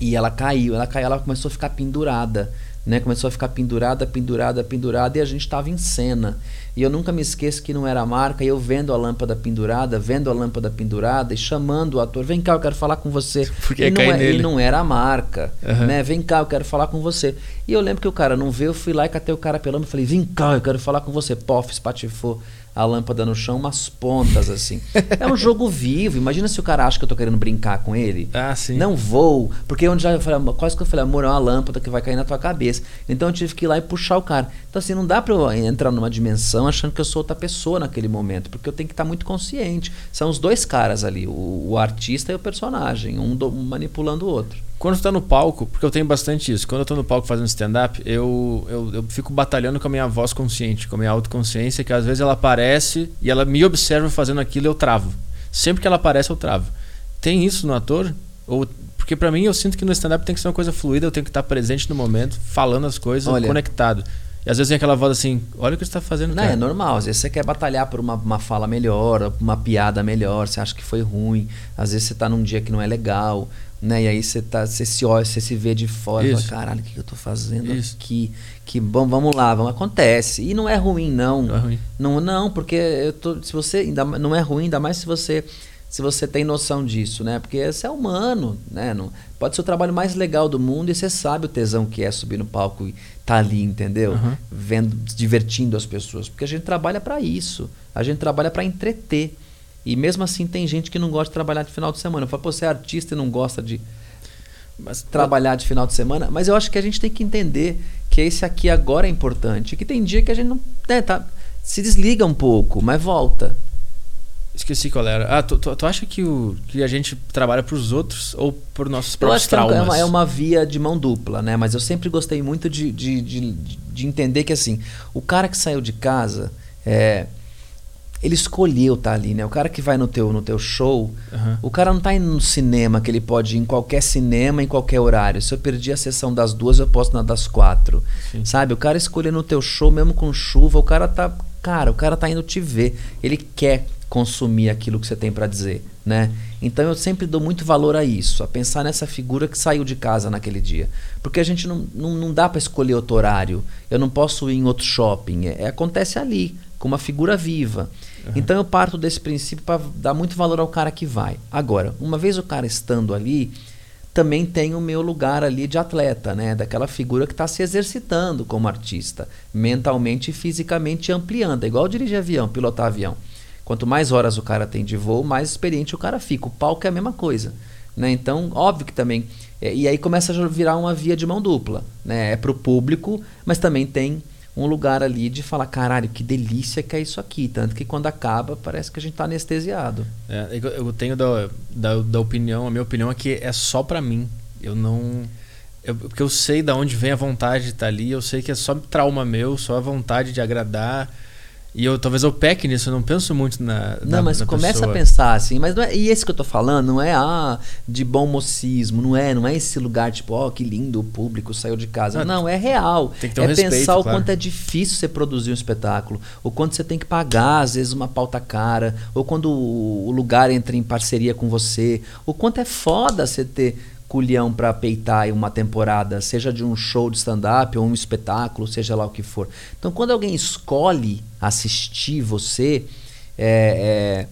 E ela caiu, ela caiu, ela começou a ficar pendurada. Né? Começou a ficar pendurada, pendurada, pendurada, e a gente estava em cena. E eu nunca me esqueço que não era a marca, e eu vendo a lâmpada pendurada, vendo a lâmpada pendurada e chamando o ator, vem cá, eu quero falar com você. Porque e, não, é, e não era a marca, uhum. né? Vem cá, eu quero falar com você. E eu lembro que o cara não veio, eu fui lá e catei o cara pela e falei, vem cá, eu quero falar com você. Pof, espatifou a lâmpada no chão, umas pontas assim. é um jogo vivo. Imagina se o cara acha que eu tô querendo brincar com ele. Ah, sim. Não vou. Porque onde já eu falei, quase que eu falei, amor, é uma lâmpada que vai cair na tua cabeça. Então eu tive que ir lá e puxar o cara. Então assim, não dá pra eu entrar numa dimensão achando que eu sou outra pessoa naquele momento, porque eu tenho que estar muito consciente. São os dois caras ali, o, o artista e o personagem, um, do, um manipulando o outro. Quando tu tá no palco, porque eu tenho bastante isso, quando eu tô no palco fazendo stand-up, eu, eu, eu fico batalhando com a minha voz consciente, com a minha autoconsciência, que às vezes ela aparece e ela me observa fazendo aquilo e eu travo. Sempre que ela aparece, eu travo. Tem isso no ator? Ou porque para mim eu sinto que no stand-up tem que ser uma coisa fluida, eu tenho que estar presente no momento, falando as coisas, Olha, conectado. E às vezes vem aquela voz assim, olha o que você está fazendo, Não, cara. é normal. Às vezes você quer batalhar por uma, uma fala melhor, uma piada melhor, você acha que foi ruim. Às vezes você tá num dia que não é legal, né? E aí você, tá, você se olha, você se vê de fora e fala, caralho, o que eu tô fazendo Isso. aqui? Que bom, vamos lá, vamos. Acontece. E não é ruim, não. Não é ruim. Não, não, porque eu tô, se você ainda não é ruim, ainda mais se você se você tem noção disso, né? Porque você é humano, né? Não, pode ser o trabalho mais legal do mundo e você sabe o tesão que é subir no palco e tá ali, entendeu? Uhum. Vendo, divertindo as pessoas, porque a gente trabalha para isso. A gente trabalha para entreter. E mesmo assim tem gente que não gosta de trabalhar de final de semana. Eu falo, pô, você é artista e não gosta de Mas trabalhar de final de semana, mas eu acho que a gente tem que entender que esse aqui agora é importante, que tem dia que a gente não, né, tá, se desliga um pouco, mas volta. Esqueci qual era. Ah, tu, tu, tu acha que, o, que a gente trabalha pros outros ou por nossos Eu próprios que é traumas? uma, é uma via de mão dupla, né? Mas eu sempre gostei muito de, de, de, de entender que assim, o cara que saiu de casa, é, ele escolheu estar ali, né? O cara que vai no teu, no teu show, Aham. o cara não tá indo no cinema, que ele pode ir em qualquer cinema, em qualquer horário. Se eu perdi a sessão das duas, eu posso na das quatro. Sim. Sabe? O cara escolheu no teu show, mesmo com chuva, o cara tá. Cara, o cara tá indo te ver. Ele quer consumir aquilo que você tem para dizer, né? Então eu sempre dou muito valor a isso, a pensar nessa figura que saiu de casa naquele dia. Porque a gente não, não, não dá para escolher outro horário. Eu não posso ir em outro shopping. É, acontece ali, com uma figura viva. Então eu parto desse princípio para dar muito valor ao cara que vai. Agora, uma vez o cara estando ali, também tem o meu lugar ali de atleta, né? Daquela figura que está se exercitando como artista, mentalmente e fisicamente ampliando. É igual dirigir avião, pilotar avião. Quanto mais horas o cara tem de voo, mais experiente o cara fica. O palco é a mesma coisa. Né? Então, óbvio que também. é, e aí começa a virar uma via de mão dupla. Né? É para o público, mas também tem um lugar ali de falar: caralho, que delícia que é isso aqui. Tanto que quando acaba, parece que a gente está anestesiado. É, eu- tenho da, da, da opinião, a minha opinião é que é só pra mim. Eu não. Eu, porque eu sei da onde vem a vontade de estar ali, eu sei que é só trauma meu, só a vontade de agradar. E eu talvez eu peque nisso, eu não penso muito na. Não, na- mas na começa pessoa. a pensar assim, mas não é, e esse que eu tô falando não é ah, de bom mocismo, não é, não é esse lugar tipo, ó, que lindo o público saiu de casa. Não, Não, é real. tem que ter um é respeito, pensar o claro. quanto é difícil você produzir um espetáculo, o quanto você tem que pagar às vezes uma pauta cara, ou quando o, o lugar entra em parceria com você, o quanto é foda você ter culhão pra peitar uma temporada, seja de um show de stand-up ou um espetáculo, seja lá o que for. Então, quando alguém escolhe assistir você, é,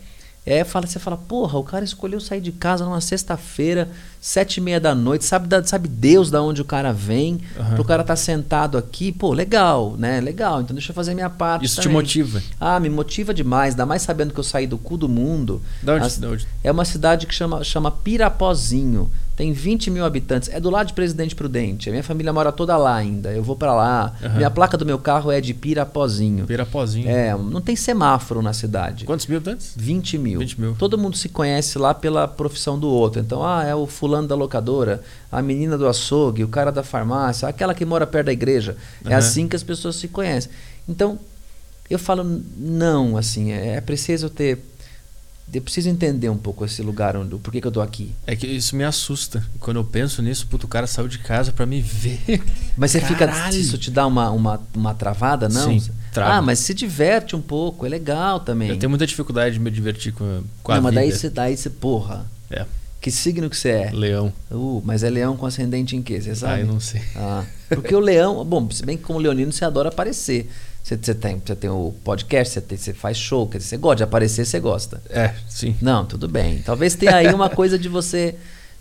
é, é, fala, você fala, porra, o cara escolheu sair de casa numa sexta-feira, sete e meia da noite, sabe, da- sabe Deus da onde o cara vem, Aham. pro cara estar sentado aqui, pô, legal, né? Legal, então deixa eu fazer minha parte. Isso te também. motiva. Ah, me motiva demais, ainda mais sabendo que eu saí do cu do mundo. Da onde- As- da onde? É uma cidade que chama, chama Pirapozinho. Tem 20 mil habitantes. É do lado de Presidente Prudente. A minha família mora toda lá ainda. Eu vou pra lá. Aham. Minha placa do meu carro é de Pirapozinho. Pirapozinho. É, não tem semáforo na cidade. Quantos mil habitantes? 20 mil. 20 mil. Todo mundo se conhece lá pela profissão do outro. Então, ah, é o fulano da locadora, a menina do açougue, o cara da farmácia, aquela que mora perto da igreja. É Aham. assim que as pessoas se conhecem. Então, eu falo, não, assim, é, é preciso ter. Eu preciso entender um pouco esse lugar, onde, por que, que eu tô aqui. É que isso me assusta. Quando eu penso nisso, puto, o cara saiu de casa pra me ver. Mas você Caralho. fica. Isso te dá uma, uma, uma travada, não? Sim, trava. ah, mas se diverte um pouco, é legal também. Eu tenho muita dificuldade de me divertir com, a- com a não, mas vida. daí você, daí você, porra. É, Que signo que você é? leão. Uh, mas é leão com ascendente em quê? Você sabe? Ah, eu não sei. Ah, porque o leão, bom, se bem que como leonino você adora aparecer. Você, você tem, você tem o podcast, você, tem- você faz show, quer dizer, você gosta de aparecer, você gosta. É, sim. Não, tudo bem. Talvez tenha aí uma coisa de você.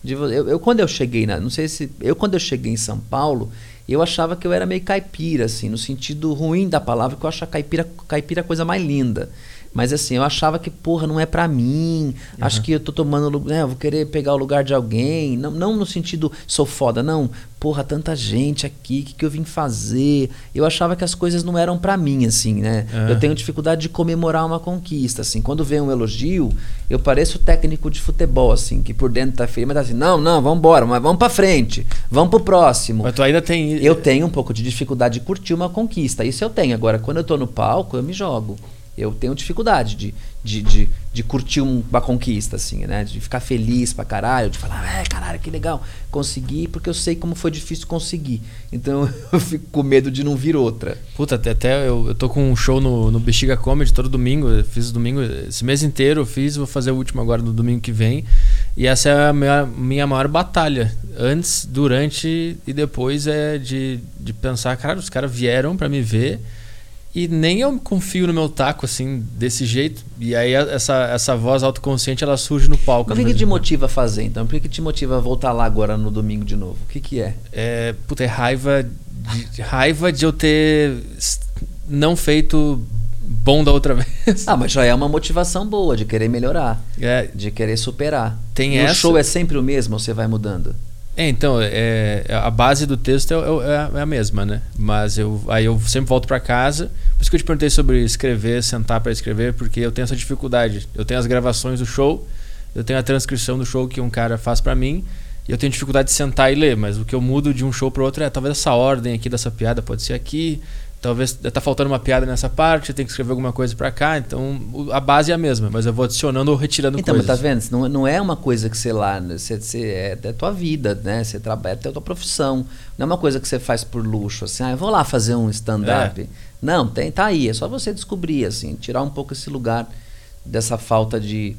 De, eu, eu, quando eu cheguei na. Não sei se. Eu, quando eu cheguei em São Paulo, eu achava que eu era meio caipira, assim, no sentido ruim da palavra, que eu acho a caipira, caipira a coisa mais linda. Mas assim, eu achava que, porra, não é para mim. Uhum. Acho que eu tô tomando, né, eu vou querer pegar o lugar de alguém. Não, não no sentido sou foda, não. Porra, tanta gente aqui, o que, que eu vim fazer? Eu achava que as coisas não eram para mim, assim, né? Uhum. Eu tenho dificuldade de comemorar uma conquista, assim. Quando vem um elogio, eu pareço técnico de futebol, assim, que por dentro tá feio, mas tá assim, não, não, vamos embora, mas vamos para frente, vamos pro próximo. Mas tu ainda tem. Eu tenho um pouco de dificuldade de curtir uma conquista, isso eu tenho. Agora, quando eu tô no palco, eu me jogo eu tenho dificuldade de, de, de, de curtir uma conquista, assim, né? De ficar feliz pra caralho, de falar, é, caralho, que legal, consegui, porque eu sei como foi difícil conseguir. Então eu fico com medo de não vir outra. Puta, até, eu, eu tô com um show no, no Bexiga Comedy todo domingo, eu fiz domingo, esse mês inteiro eu fiz, vou fazer o último agora no domingo que vem. E essa é a minha, minha maior batalha. Antes, durante e depois é de, de pensar, cara, os caras vieram para me ver e nem eu confio no meu taco, assim, desse jeito. E aí essa, essa voz autoconsciente, ela surge no palco. O que, que te motiva a fazer, então? Por que, que te motiva a voltar lá agora no domingo de novo? O que que é? É, puta, é raiva de, raiva de eu ter não feito bom da outra vez. Ah, mas já é uma motivação boa de querer melhorar. É. De querer superar. Tem e essa... o show é sempre o mesmo ou você vai mudando? É, então, é, a base do texto é, é, é, a mesma, né? Mas eu, aí eu sempre volto para casa. Por isso que eu te perguntei sobre escrever, sentar para escrever, porque eu tenho essa dificuldade. Eu tenho as gravações do show, eu tenho a transcrição do show que um cara faz para mim, e eu tenho dificuldade de sentar e ler. Mas o que eu mudo de um show para outro é talvez essa ordem aqui dessa piada pode ser aqui, talvez tá faltando uma piada nessa parte, eu tenho que escrever alguma coisa para cá, então a base é a mesma, mas eu vou adicionando ou retirando então, coisas. Então, tá vendo? Não, não é uma coisa que, sei lá, você, você é, é tua vida, né? Você trabalha, é tua profissão. Não é uma coisa que você faz por luxo, assim, ah, eu vou lá fazer um stand-up. É. Não, tem, tá aí, é só você descobrir, assim, tirar um pouco esse lugar dessa falta de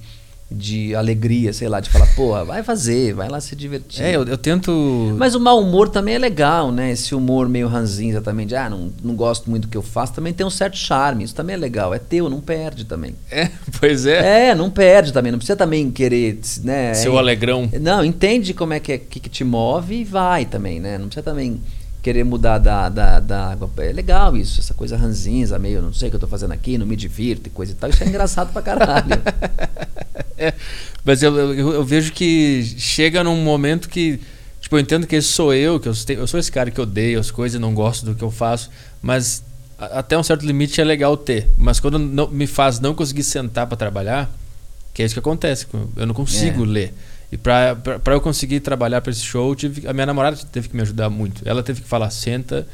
de alegria, sei lá, de falar, pô, vai fazer, vai lá se divertir. É, eu, eu, tento. Mas o mau humor também é legal, né? Esse humor meio ranzinza também, de ah, não, não gosto muito do que eu faço, também tem um certo charme, isso também é legal. É teu, não perde também. É, pois é. É, não perde também, não precisa também querer, né? Seu é, alegrão. Não, entende como é que, é, que, que te move e vai também, né? Não precisa também querer mudar da, da, da água. É legal isso, essa coisa ranzinza, meio, não sei o que eu tô fazendo aqui, não me divirto e coisa e tal. Isso é engraçado pra caralho. é, mas eu, eu, eu, vejo que chega num momento que. Tipo, eu entendo que esse sou eu, que eu, eu sou esse cara que odeio as coisas, não gosto do que eu faço, mas até um certo limite é legal ter. Mas quando não, me faz não conseguir sentar para trabalhar, que é isso que acontece, eu não consigo é. ler. E pra, pra, pra eu conseguir trabalhar para esse show, tive, a minha namorada teve que me ajudar muito. Ela teve que falar, senta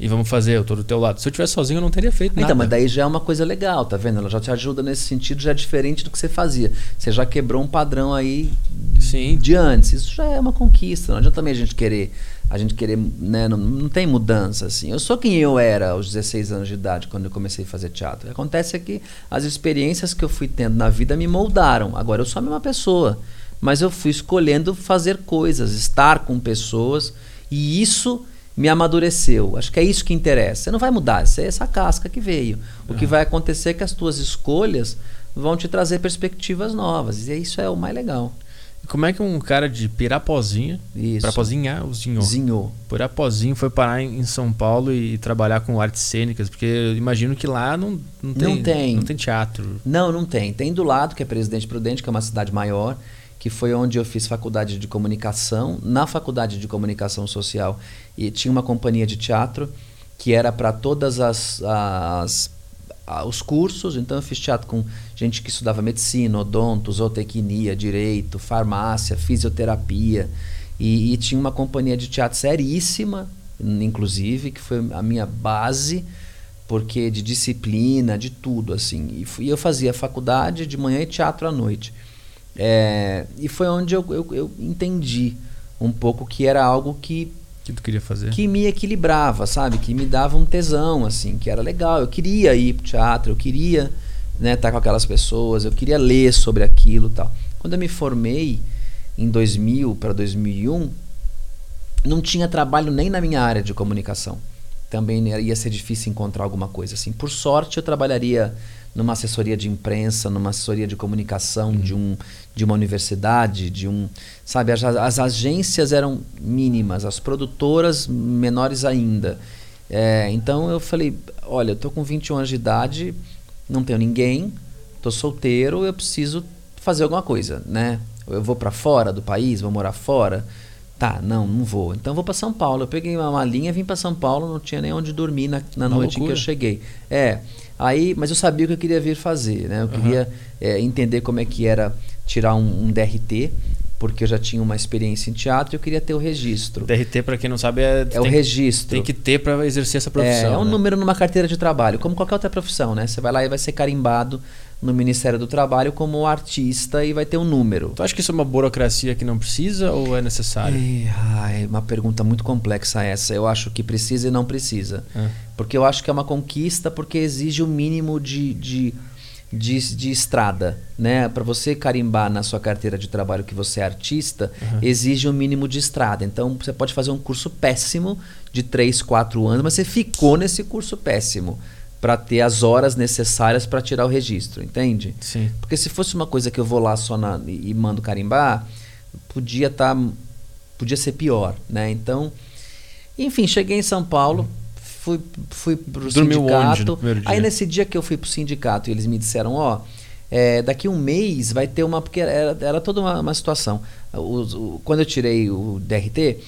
e vamos fazer, eu tô do teu lado. Se eu tivesse sozinho, eu não teria feito então, nada. Então, mas daí já é uma coisa legal, tá vendo? Ela já te ajuda nesse sentido, já é diferente do que você fazia. Você já quebrou um padrão aí Sim. de antes. Isso já é uma conquista. Não adianta também a gente querer, a gente querer, né? Não, não tem mudança, assim. Eu sou quem eu era aos 16 anos de idade, quando eu comecei a fazer teatro. O que acontece é que as experiências que eu fui tendo na vida me moldaram. Agora eu sou a mesma pessoa mas eu fui escolhendo fazer coisas, estar com pessoas, e isso me amadureceu. Acho que é isso que interessa. Você não vai mudar, é essa casca que veio. O que vai acontecer é que as tuas escolhas vão te trazer perspectivas novas, e isso é o mais legal. Como é que um cara de Pirapozinha, Isso. Pirapozinha ou Zinho? Zinho. Pirapozinho foi parar em, São Paulo e, trabalhar com artes cênicas, porque eu imagino que lá não, não, tem, não tem. Não tem teatro. Não, não tem. Tem do lado, que é Presidente Prudente, que é uma cidade maior que foi onde eu fiz faculdade de comunicação. Na faculdade de comunicação social, e tinha uma companhia de teatro que era para todas as, as os cursos, então eu fiz teatro com gente que estudava medicina, odonto, zootecnia, direito, farmácia, fisioterapia. E, e, tinha uma companhia de teatro seríssima, inclusive, que foi a minha base, porque de disciplina, de tudo, assim. E, fui, eu fazia faculdade de manhã e teatro à noite. É, e foi onde eu, eu, eu, entendi um pouco que era algo que que tu queria fazer. que me equilibrava sabe? Que me dava um tesão assim que era legal. Eu queria ir pro teatro eu queria né estar tá com aquelas pessoas eu queria ler sobre aquilo tal. Quando eu me formei em 2000 para 2001 não tinha trabalho nem na minha área de comunicação também ia ser difícil encontrar alguma coisa assim por sorte eu trabalharia numa assessoria de imprensa, numa assessoria de comunicação uhum. de, um, de uma universidade, de um. Sabe, as, as agências eram mínimas, as produtoras menores ainda. É, então eu falei: olha, eu tô com 21 anos de idade, não tenho ninguém, tô solteiro, eu preciso fazer alguma coisa, né? Eu vou para fora do país, vou morar fora. Tá, não, não vou. Então vou para São Paulo. Eu peguei uma malinha, vim para São Paulo, não tinha nem onde dormir na, na noite loucura. que eu cheguei. É. Aí, mas eu sabia o que eu queria vir fazer, né? Eu uhum. queria é, entender como é que era tirar um, um DRT porque eu já tinha uma experiência em teatro e eu queria ter o registro. DRT, para quem não sabe, é, é o registro. Tem que ter para exercer essa profissão. É, é um né? número numa carteira de trabalho, como qualquer outra profissão, né? Você vai lá e vai ser carimbado no Ministério do Trabalho como artista e vai ter um número. Tu acha que isso é uma burocracia que não precisa ou é necessário? É uma pergunta muito complexa essa. Eu acho que precisa e não precisa. É. Porque eu acho que é uma conquista porque exige o mínimo de, de de, de estrada, né? Para você carimbar na sua carteira de trabalho que você é artista, uhum. exige um mínimo de estrada. Então você pode fazer um curso péssimo de 3, 4 anos, mas você ficou nesse curso péssimo para ter as horas necessárias para tirar o registro, entende? Sim. Porque se fosse uma coisa que eu vou lá só na, e mando carimbar, podia estar tá, podia ser pior, né? Então, enfim, cheguei em São Paulo, fui, fui pro Dormiu sindicato. Aí nesse dia que eu fui pro sindicato, eles me disseram, ó, é, daqui um mês vai ter uma. Porque era, era toda uma, uma situação. O, o, quando eu tirei o DRT,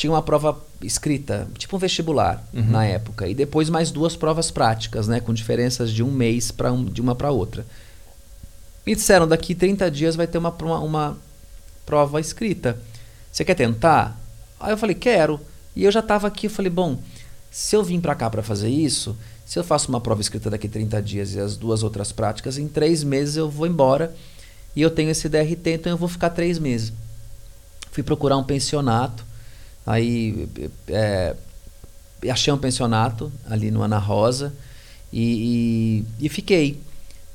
tinha uma prova escrita, tipo um vestibular uhum. na época. E depois mais duas provas práticas, né? Com diferenças de um mês para um, de uma para outra. Me disseram, daqui 30 dias vai ter uma, uma, uma prova escrita. Você quer tentar? Aí eu falei, quero. E eu já estava aqui, eu falei, bom, se eu vim para cá para fazer isso, se eu faço uma prova escrita daqui 30 dias e as duas outras práticas, em três meses eu vou embora e eu tenho esse DRT, então eu vou ficar três meses. Fui procurar um pensionato, aí é, achei um pensionato ali no Ana Rosa e, e, e fiquei.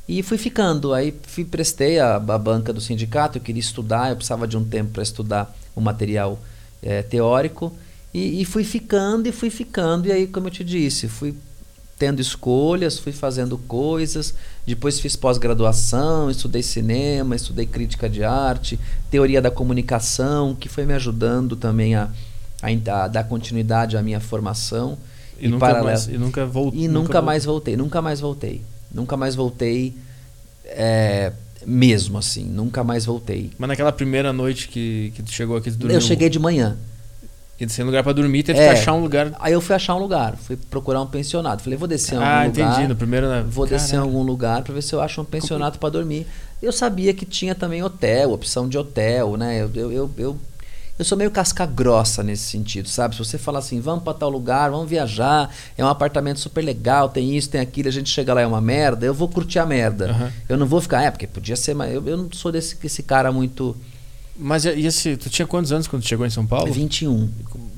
E fui ficando, aí fui, prestei a, a, banca do sindicato, eu queria estudar, eu precisava de um tempo para estudar o material é, teórico. E, e, fui ficando e fui ficando. E aí, como eu te disse, fui tendo escolhas, fui fazendo coisas. Depois fiz pós-graduação, estudei cinema, estudei crítica de arte, teoria da comunicação, que foi me ajudando também a, a, dar continuidade à minha formação. E, e nunca, paralelo. mais, e nunca, voltei. E nunca, nunca mais voltei, nunca mais voltei. Nunca mais voltei. É, mesmo assim, nunca mais voltei. Mas naquela primeira noite que, que tu chegou aqui, tu dormiu? Eu cheguei de manhã. E sem lugar para dormir, teve é, que achar um lugar. Aí eu fui achar um lugar, fui procurar um pensionato. Falei, vou descer em algum ah, lugar. Ah, entendi. No primeiro. Vou descer em algum lugar para ver se eu acho um pensionato para dormir. Eu sabia que tinha também hotel, opção de hotel, né? Eu, eu, eu, eu, eu sou meio casca grossa nesse sentido, sabe? Se você falar assim, vamos para tal lugar, vamos viajar, é um apartamento super legal, tem isso, tem aquilo, a gente chega lá é uma merda, eu vou curtir a merda. Uhum. Eu não vou ficar, é, porque podia ser, mas eu, eu não sou desse esse cara muito. Mas e esse, tu tinha quantos anos quando chegou em São Paulo? 21.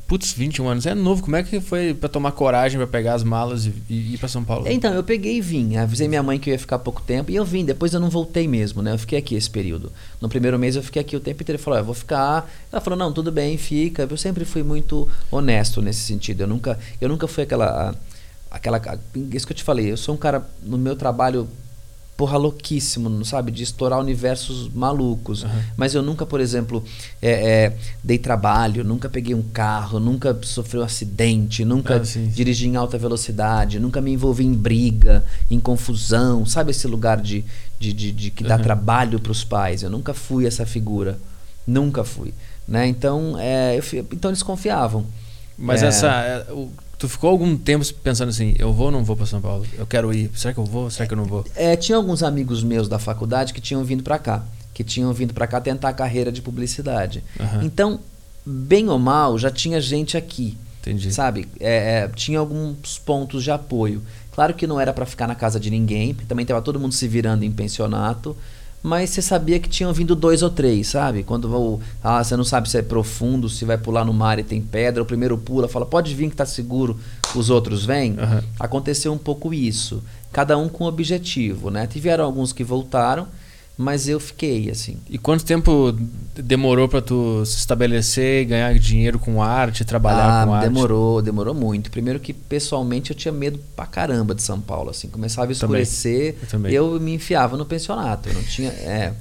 Putz, 21 anos é novo. Como é que foi para tomar coragem para pegar as malas e, e ir para São Paulo? Então, eu peguei e vim. Avisei minha mãe que eu ia ficar pouco tempo e eu vim. Depois eu não voltei mesmo, né? Eu fiquei aqui esse período. No primeiro mês eu fiquei aqui o tempo inteiro. Ele falou, eu vou ficar. Ela falou, não, tudo bem, fica. Eu sempre fui muito honesto nesse sentido. Eu nunca, eu nunca fui aquela aquela isso que eu te falei. Eu sou um cara no meu trabalho porra louquíssimo, sabe? De estourar universos malucos. Uhum. Mas eu nunca, por exemplo, é, é, dei trabalho, nunca peguei um carro, nunca sofri um acidente, nunca ah, dirigi em alta velocidade, nunca me envolvi em briga, em confusão. Sabe esse lugar de, de, de, de que dá uhum. trabalho para os pais? Eu nunca fui essa figura. Nunca fui. Né? Então, é, eu, então eles confiavam. Mas é. essa. É, o Tu ficou algum tempo pensando assim, eu vou ou não vou para São Paulo? Eu quero ir. Será que eu vou? Será que eu não vou? É, tinha alguns amigos meus da faculdade que tinham vindo para cá, que tinham vindo para cá tentar a carreira de publicidade. Uhum. Então, bem ou mal, já tinha gente aqui. Entendi. Sabe? É, é, tinha alguns pontos de apoio. Claro que não era para ficar na casa de ninguém, também estava todo mundo se virando em pensionato mas você sabia que tinham vindo dois ou três, sabe? Quando ah, você não sabe se é profundo, se vai pular no mar e tem pedra, o primeiro pula, fala, pode vir que tá seguro, os outros vêm. Uhum. Aconteceu um pouco isso. Cada um com objetivo, né? Tiveram alguns que voltaram, mas eu fiquei assim. E quanto tempo demorou para tu se estabelecer, ganhar dinheiro com arte, trabalhar ah, com arte? demorou, demorou muito. Primeiro que pessoalmente eu tinha medo pra caramba de São Paulo, assim, começava a escurecer, eu, eu me enfiava no pensionato, eu não tinha, é,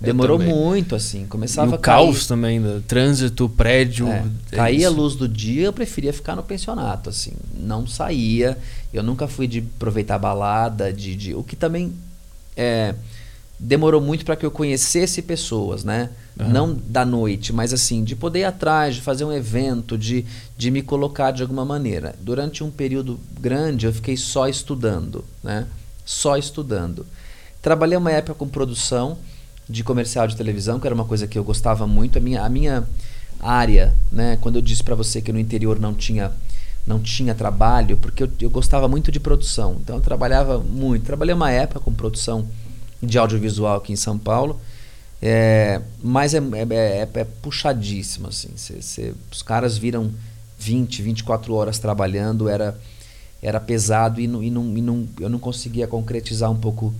demorou muito assim, começava e o caos também, do trânsito, prédio, é, é caía a luz do dia, eu preferia ficar no pensionato, assim, não saía. Eu nunca fui de aproveitar balada, de, de o que também é demorou muito para que eu conhecesse pessoas, né? Uhum. Não da noite, mas assim, de poder ir atrás, de fazer um evento, de, de me colocar de alguma maneira. Durante um período grande, eu fiquei só estudando, né? Só estudando. Trabalhei uma época com produção de comercial de televisão, que era uma coisa que eu gostava muito. A minha, a minha área, né? Quando eu disse para você que no interior não tinha não tinha trabalho, porque eu, eu gostava muito de produção. Então eu trabalhava muito. Trabalhei uma época com produção de audiovisual aqui em São Paulo. É, mas é, é, é, é puxadíssimo, assim. Cê, cê, os caras viram 20, 24 horas trabalhando, era, era pesado e, não, e, não, e não, eu não conseguia concretizar um pouco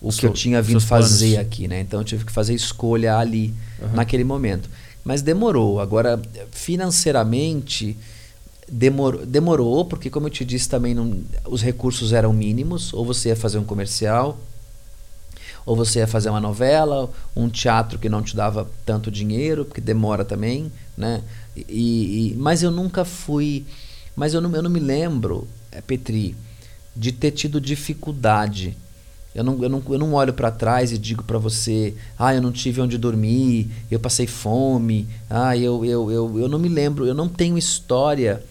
o que eu tinha vindo fazer planos. aqui, né? Então eu tive que fazer escolha ali, uhum. naquele momento. Mas demorou. Agora, financeiramente, demorou, demorou porque, como eu te disse, também não, os recursos eram mínimos. Ou você ia fazer um comercial, ou você ia fazer uma novela, um teatro que não te dava tanto dinheiro, porque demora também, né? E, e mas eu nunca fui, mas eu não, eu não me lembro, é, Petri, de ter tido dificuldade. Eu não, eu não, eu não olho para trás e digo para você, ah, eu não tive onde dormir, eu passei fome, ah, eu, eu, eu, eu não me lembro, eu não tenho história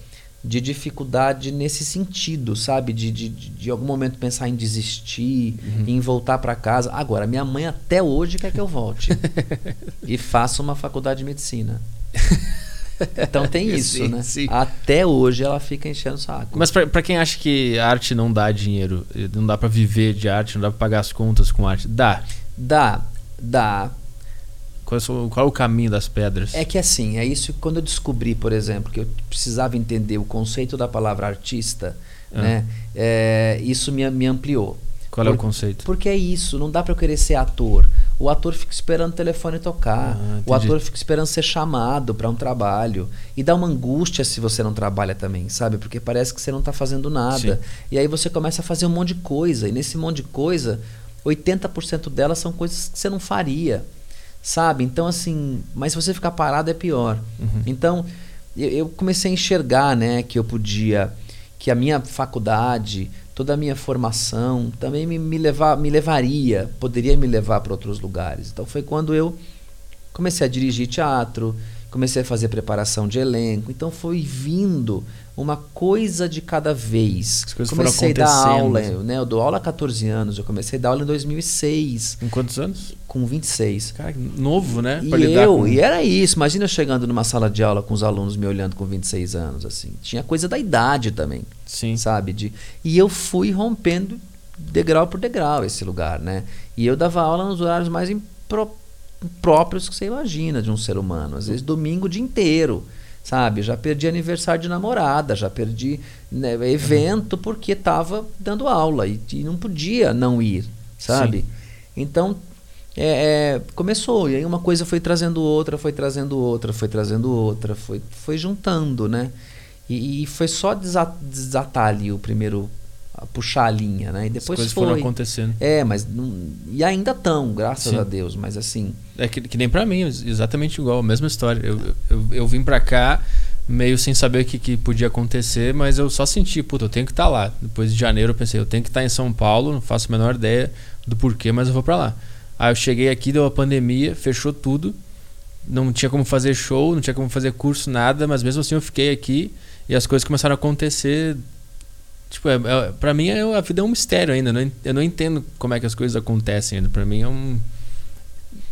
de dificuldade nesse sentido, sabe? De, de, de algum momento pensar em desistir, uhum. em voltar para casa. Agora, minha mãe até hoje quer que eu volte e faça uma faculdade de medicina. Então tem isso, sim, né? Sim. Até hoje ela fica enchendo o saco. Mas para quem acha que arte não dá dinheiro, não dá para viver de arte, não dá para pagar as contas com arte, dá. Dá, dá. Qual, é, qual é o caminho das pedras? É que assim, é isso que quando eu descobri, por exemplo, que eu precisava entender o conceito da palavra artista, ah. né? É, isso me, me ampliou. Qual Por, é o conceito? Porque é isso, não dá para eu querer ser ator. O ator fica esperando o telefone tocar. Ah, o ator fica esperando ser chamado para um trabalho. E dá uma angústia se você não trabalha também, sabe? Porque parece que você não está fazendo nada. Sim. E aí você começa a fazer um monte de coisa. E nesse monte de coisa, 80% delas são coisas que você não faria sabe? Então, assim, mas se você ficar parado é pior. Uhum. Então, eu, eu, comecei a enxergar, né, que eu podia, que a minha faculdade, toda a minha formação também me, me, levar, me levaria, poderia me levar para outros lugares. Então, foi quando eu comecei a dirigir teatro, comecei a fazer preparação de elenco. Então, foi vindo uma coisa de cada vez. As coisas comecei a dar aula, né? Eu dou aula há 14 anos, eu comecei a dar aula em 2006. Com quantos anos? Com 26. Cara, novo, né? E eu, com... e era isso. Imagina eu chegando numa sala de aula com os alunos me olhando com 26 anos, assim. Tinha coisa da idade também. Sim. Sabe? De, e eu fui rompendo degrau por degrau esse lugar, né? E eu dava aula nos horários mais próprios que você imagina de um ser humano. Às vezes domingo o dia inteiro sabe? Já perdi aniversário de namorada, já perdi né, evento porque estava dando aula e, e, não podia não ir, sabe? Sim. Então é, é, começou e aí uma coisa foi trazendo outra, foi trazendo outra, foi trazendo outra, foi, foi juntando, né? E, e foi só desatar ali o primeiro puxar a linha, né? E depois As coisas foi. foram acontecendo. É, mas não, e ainda estão, graças Sim. a Deus, mas assim. É que, que nem para mim, exatamente igual, a mesma história. Eu, eu, eu vim para cá meio sem saber o que, que podia acontecer, mas eu só senti, puta, eu tenho que estar tá lá. Depois de janeiro eu pensei, eu tenho que estar tá em São Paulo, não faço a menor ideia do porquê, mas eu vou para lá. Aí eu cheguei aqui, deu a pandemia, fechou tudo, não tinha como fazer show, não tinha como fazer curso, nada, mas mesmo assim eu fiquei aqui e as coisas começaram a acontecer Tipo, é, é, pra mim é, a vida é um mistério ainda. Não, eu não entendo como é que as coisas acontecem ainda. Pra mim é um.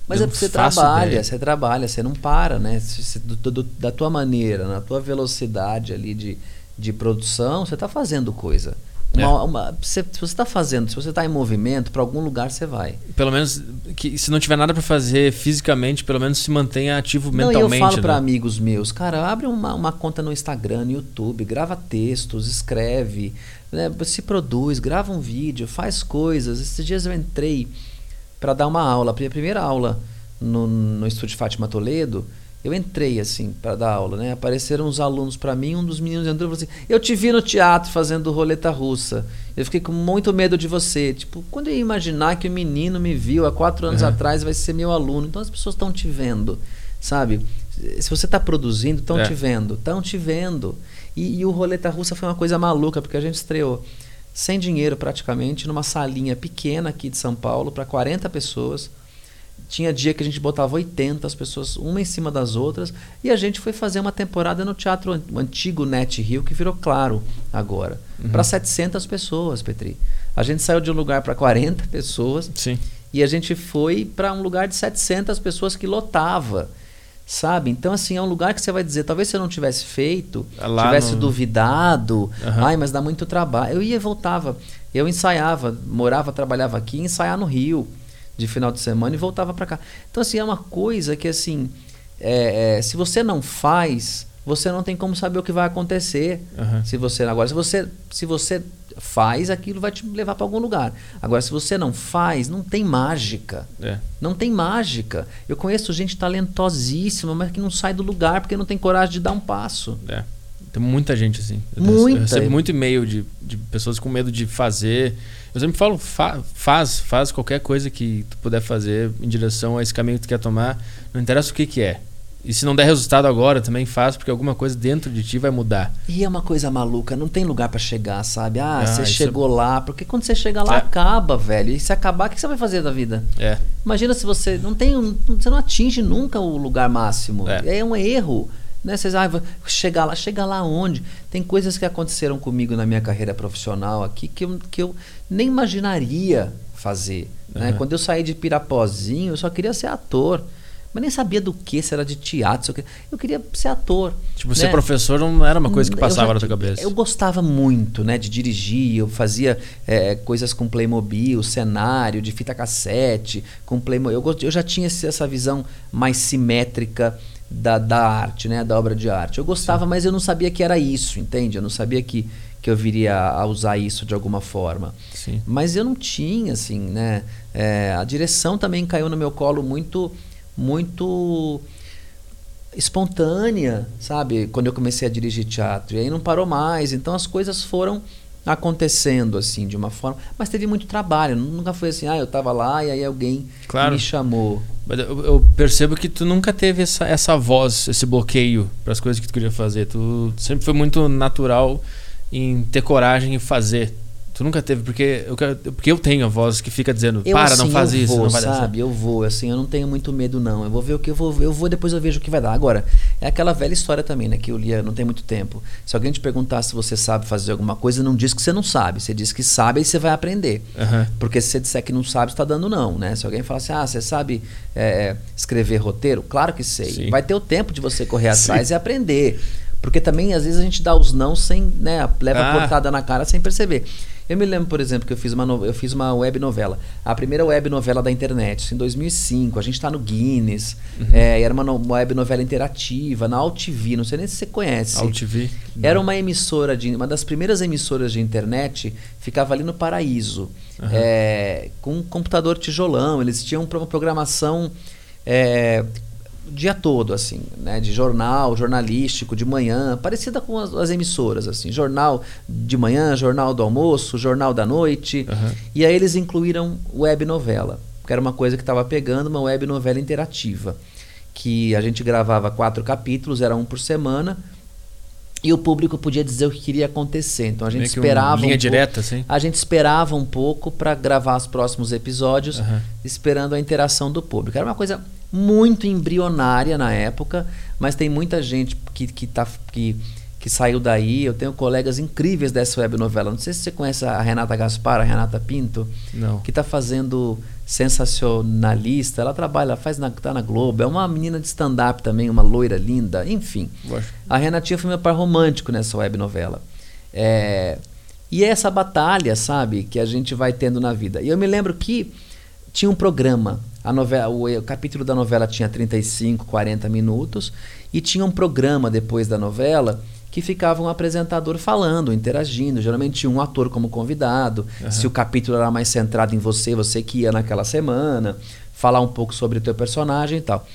Mas é porque você trabalha, ideia. você trabalha, você não para, né? Você, do, do, da tua maneira, na tua velocidade ali de, de produção, você está fazendo coisa. Uma, é. uma, se, se, você está fazendo, se você está em movimento, para algum lugar você vai. Pelo menos, que se não tiver nada para fazer fisicamente, pelo menos se mantenha ativo não, mentalmente. eu falo né? para amigos meus, cara, abre uma, uma conta no Instagram, no YouTube, grava textos, escreve, né, se produz, grava um vídeo, faz coisas. Esses dias eu entrei para dar uma aula, a primeira aula no, no estúdio Fátima Toledo eu entrei assim para dar aula, né? Apareceram uns alunos para mim, um dos meninos entrou e falou assim: "Eu te vi no teatro fazendo roleta russa. Eu fiquei com muito medo de você". Tipo, quando eu ia imaginar que o menino me viu há quatro anos uhum. atrás vai ser meu aluno, então as pessoas estão te vendo, sabe? Se você está produzindo, estão é. te vendo, estão te vendo. E, e, o roleta russa foi uma coisa maluca porque a gente estreou sem dinheiro praticamente, numa salinha pequena aqui de São Paulo, para 40 pessoas. Tinha dia que a gente botava 80 as pessoas, uma em cima das outras, e a gente foi fazer uma temporada no teatro antigo Net Rio, que virou claro agora, Uhum. para 700 pessoas, Petri. A gente saiu de um lugar para 40 pessoas Sim. e a gente foi para um lugar de 700 pessoas que lotava. Sabe? Então, assim, é um lugar que você vai dizer, talvez se eu não tivesse feito, Lá tivesse no- duvidado, Aham. ai, mas dá muito trabalho. Eu ia e voltava. Eu ensaiava, morava, trabalhava aqui, ia ensaiar no Rio de final de semana e voltava para cá. Então, assim, é uma coisa que, assim, é, é, se você não faz, você não tem como saber o que vai acontecer. Aham. Se você agora, se você, se você faz, aquilo vai te levar para algum lugar. Agora, se você não faz, não tem mágica. É. Não tem mágica. Eu conheço gente talentosíssima, mas que não sai do lugar porque não tem coragem de dar um passo. É. Tem muita gente assim. Eu Muita. Eu recebo muito e-mail de, de pessoas com medo de fazer. Eu sempre falo, fa- faz, faz qualquer coisa que tu puder fazer em direção a esse caminho que tu quer tomar. Não interessa o que que é. E se não der resultado agora, também faz, porque alguma coisa dentro de ti vai mudar. E é uma coisa maluca, não tem lugar pra chegar, sabe? Ah, Ah, você isso chegou lá, porque quando você chega lá É. acaba, velho. E se acabar, o que você vai fazer da vida? É. Imagina se você não tem, um- você não atinge nunca o lugar máximo. É. É, um erro. Né? Vocês, ah, chegar lá, chegar lá onde? Tem coisas que aconteceram comigo na minha carreira profissional aqui que eu, que eu nem imaginaria fazer. Né? Aham. Quando eu saí de Pirapozinho, eu só queria ser ator. Mas nem sabia do que, se era de teatro. se Eu queria, eu queria ser ator. Tipo, né? ser professor não era uma coisa que Eu passava já- na tua cabeça. Eu gostava muito, né, de dirigir. Eu fazia é, coisas com Playmobil, cenário, de fita cassete, com Playmobil. Eu, eu já tinha essa visão mais simétrica da, da arte, né, da obra de arte. Eu gostava, mas eu não sabia que era isso, entende? Eu não sabia que, que eu viria a usar isso de alguma forma. Sim. Mas eu não tinha, assim, né? é, a direção também caiu no meu colo muito, muito espontânea, sabe? Quando eu comecei a dirigir teatro. E aí não parou mais. Então as coisas foram acontecendo, assim, de uma forma. Mas teve muito trabalho. Nunca foi assim, ah, eu tava lá e aí alguém Claro. me chamou. Mas eu, eu percebo que tu nunca teve essa, essa voz, esse bloqueio para as coisas que tu queria fazer. Tu sempre foi muito natural em ter coragem e fazer. Tu nunca teve, porque eu, porque eu tenho a voz que fica dizendo, Eu, para, assim, não faz eu isso, vou, não vai dar certo. sabe? Eu vou, assim, eu não tenho muito medo não. Eu vou ver o que eu vou, eu vou depois eu vejo o que vai dar. Agora, é aquela velha história também, né, que eu lia não tem muito tempo. Se alguém te perguntar se você sabe fazer alguma coisa, não diz que você não sabe. Você diz que sabe e você vai aprender. Aham. Porque se você disser que não sabe, está dando não, né? Se alguém falar assim, ah, você sabe é, escrever roteiro? Claro que sei. Sim. Vai ter o tempo de você correr Sim. atrás e aprender. Porque também, às vezes, a gente dá os não sem, né? Leva Ah. a cortada na cara sem perceber. Eu me lembro, por exemplo, que eu fiz uma, no- eu fiz uma web novela. A primeira web novela da internet, isso em 2005. A gente está no Guinness. Uhum. É, era uma, no- uma web novela interativa, na AltV. Não sei nem se você conhece. AltV. Era uma emissora de. Uma das primeiras emissoras de internet ficava ali no Paraíso. Aham. é, com um computador tijolão. Eles tinham uma programação é, o dia todo, assim, né? De jornal, jornalístico, de manhã, parecida com as, as emissoras, assim. Jornal de manhã, jornal do almoço, jornal da noite. Aham. E aí eles incluíram web novela, que era uma coisa que estava pegando, uma web novela interativa. Que a gente gravava quatro capítulos, era um por semana, e o público podia dizer o que queria acontecer. Então a gente Meio que um esperava. linha um pouco- direta, assim. A gente esperava um pouco para gravar os próximos episódios, Aham. esperando a interação do público. Era uma coisa muito embrionária na época, mas tem muita gente que, que, tá, que, que saiu daí. Eu tenho colegas incríveis dessa web novela. Não sei se você conhece a Renata Gaspar, a Renata Pinto, Não. que está fazendo sensacionalista. Ela trabalha, ela faz na, tá na Globo. É uma menina de stand-up também, uma loira linda. Enfim, a Renatinha foi meu par romântico nessa web novela. É, e é essa batalha, sabe, que a gente vai tendo na vida. E eu me lembro que tinha um programa. A novela, o, o capítulo da novela tinha 35, 40 minutos. E tinha um programa depois da novela que ficava um apresentador falando, interagindo. Geralmente tinha um ator como convidado. Aham. Se o capítulo era mais centrado em você, você que ia naquela semana, falar um pouco sobre o teu personagem e tal.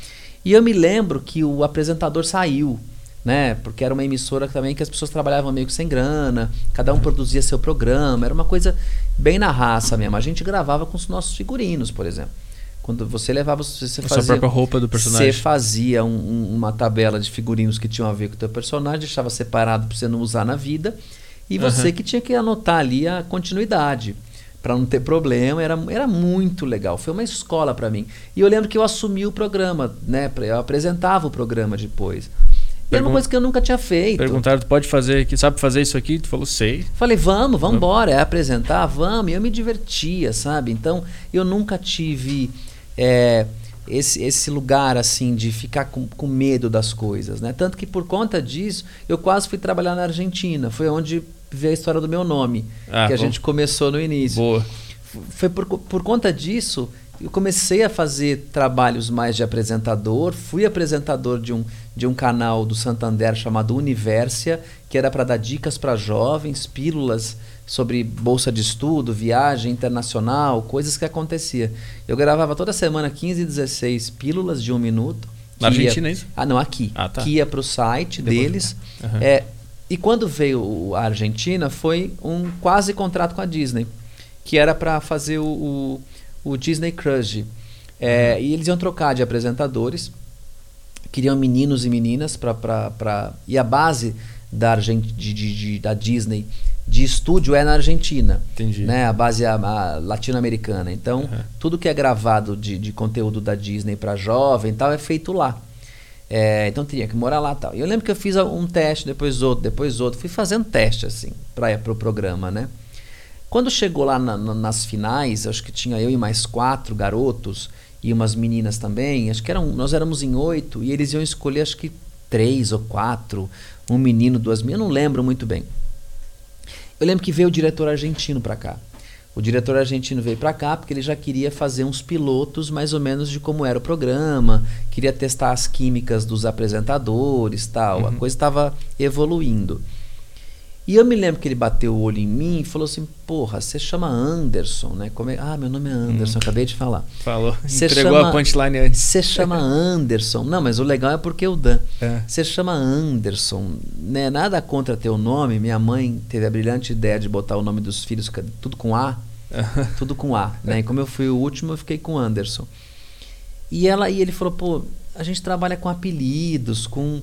E eu me lembro que o apresentador saiu, né? Porque era uma emissora também que as pessoas trabalhavam meio que sem grana, cada um produzia seu programa, era uma coisa bem na raça mesmo. A gente gravava com os nossos figurinos, por exemplo. Quando você levava, você A sua fazia própria roupa do personagem. você fazia um- um- uma tabela de figurinos que tinham a ver com o teu personagem, deixava separado para você não usar na vida. e você uhum. que tinha que anotar ali a continuidade para não ter problema, era, era muito legal. Foi uma escola para mim. E eu lembro que eu assumi o programa, né? Eu apresentava o programa depois. Era uma coisa que eu nunca tinha feito. Perguntaram, tu pode fazer, que sabe fazer isso aqui? Tu falou, sei. Falei, vamos, vamos embora, é apresentar, vamos. E eu me divertia, sabe? Então, eu nunca tive é, esse, esse lugar, assim, de ficar com, com medo das coisas, né? Tanto que por conta disso, eu quase fui trabalhar na Argentina. Foi onde veio a história do meu nome, ah, que a bom. gente começou no início. Boa. Foi por, por conta disso eu comecei a fazer trabalhos mais de apresentador, fui apresentador de um, de um canal do Santander chamado Universia, que era para dar dicas para jovens, pílulas sobre bolsa de estudo, viagem internacional, coisas que acontecia. Eu gravava toda semana 15 e 16 pílulas de um minuto. Na Argentina é isso? Ah, não, aqui. Ah, tá. Que ia para o site Depois deles. Uhum. É, e quando veio a Argentina, foi um quase contrato com a Disney, que era para fazer o, o o Disney Crush. É, uhum. E eles iam trocar de apresentadores, queriam meninos e meninas para. E a base da, Argent, de, de, de, da Disney de estúdio é na Argentina. Entendi. Né? A base é latino-americana. Então, uhum. tudo que é gravado de, de conteúdo da Disney para jovem tal é feito lá. É, então tinha que morar lá tal. E eu lembro que eu fiz um teste, depois outro, depois outro. Fui fazendo teste assim para o pro programa, né? Quando chegou lá na, na, nas finais, acho que tinha eu e mais quatro garotos e umas meninas também. Acho que eram, nós éramos em oito e eles iam escolher acho que três ou quatro, um menino, duas meninas, eu não lembro muito bem. Eu lembro que veio o diretor argentino para cá. O diretor argentino veio para cá porque ele já queria fazer uns pilotos mais ou menos de como era o programa, queria testar as químicas dos apresentadores, tal. Uhum. A coisa estava evoluindo. E eu me lembro que ele bateu o olho em mim e falou assim: Porra, você chama Anderson, né? Como é? Ah, meu nome é Anderson, hum. acabei de falar. Falou. Cê Entregou chama, a punchline antes. Você chama Anderson. Não, mas o legal é porque o Dan. Você é. chama Anderson, né? Nada contra teu nome. Minha mãe teve a brilhante ideia de botar o nome dos filhos tudo com A. tudo com A, né? E como eu fui o último, eu fiquei com Anderson. E ela e ele falou: Pô, a gente trabalha com apelidos, com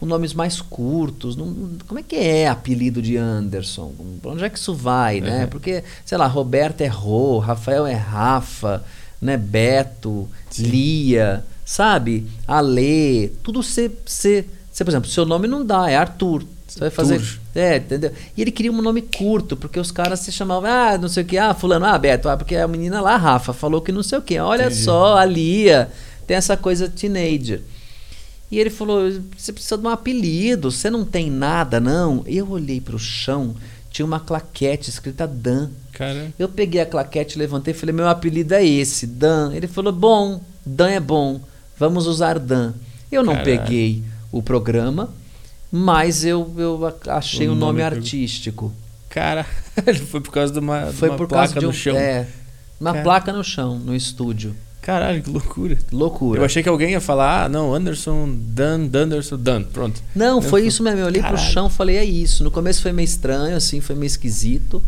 com nomes mais curtos. Não, como é que é apelido de Anderson? Pra onde é que isso vai, né? Porque, sei lá, Roberto é Rô, Rafael é Rafa, né? Beto, Sim. Lia, sabe? Alê, tudo você, você, você, por exemplo, seu nome não dá, é Arthur. Você vai fazer. Arthur. É, entendeu? E ele queria um nome curto, porque os caras se chamavam, ah, não sei o que, ah, fulano, ah, Beto, ah, porque a menina lá, Rafa, falou que não sei o que. Olha Entendi. só, a Lia. Tem essa coisa teenager. E ele falou: você precisa de um apelido, você não tem nada, não. Eu olhei para o chão, tinha uma claquete escrita Dan. Cara. Eu peguei a claquete, levantei e falei: meu apelido é esse, Dan. Ele falou: bom, Dan é bom, vamos usar Dan. Eu não peguei o programa, mas eu, eu achei o, um nome, nome artístico. Cara, foi por causa de uma, foi de uma por placa causa de um, no chão. É, uma Cara. placa no chão, no estúdio. Caralho, que loucura. Loucura. Eu achei que alguém ia falar, ah, não, Anderson, Dan, Danderson, Dan, pronto. Não, foi isso mesmo. Eu olhei Caralho. pro chão e falei, é isso. No começo foi meio estranho, assim, foi meio esquisito.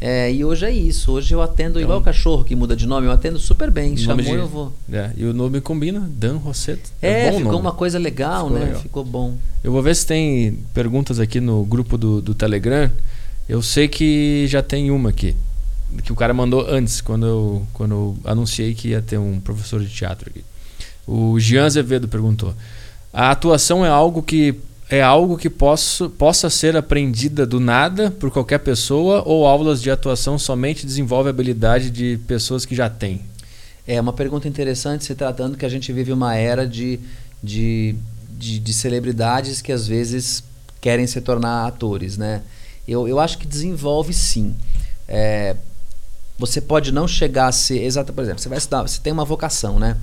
É, e hoje é isso. Hoje eu atendo então, igual o cachorro que muda de nome, eu atendo super bem. Chamou, de, eu vou. É, e o nome combina, Dan Rosseto. É, é ficou nome. uma coisa legal, ficou né? Legal. Ficou bom. Eu vou ver se tem perguntas aqui no grupo do, do Telegram. Eu sei que já tem uma aqui que o cara mandou antes, quando eu, quando eu anunciei que ia ter um professor de teatro aqui. O Jean Azevedo perguntou: A atuação é algo que é algo que posso, possa ser aprendida do nada por qualquer pessoa ou aulas de atuação somente desenvolve a habilidade de pessoas que já têm? É uma pergunta interessante se tratando que a gente vive uma era de, de, de, de celebridades que às vezes querem se tornar atores, né? Eu, eu acho que desenvolve sim. É, você pode não chegar a ser exato, por exemplo, você vai estudar, você tem uma vocação, né?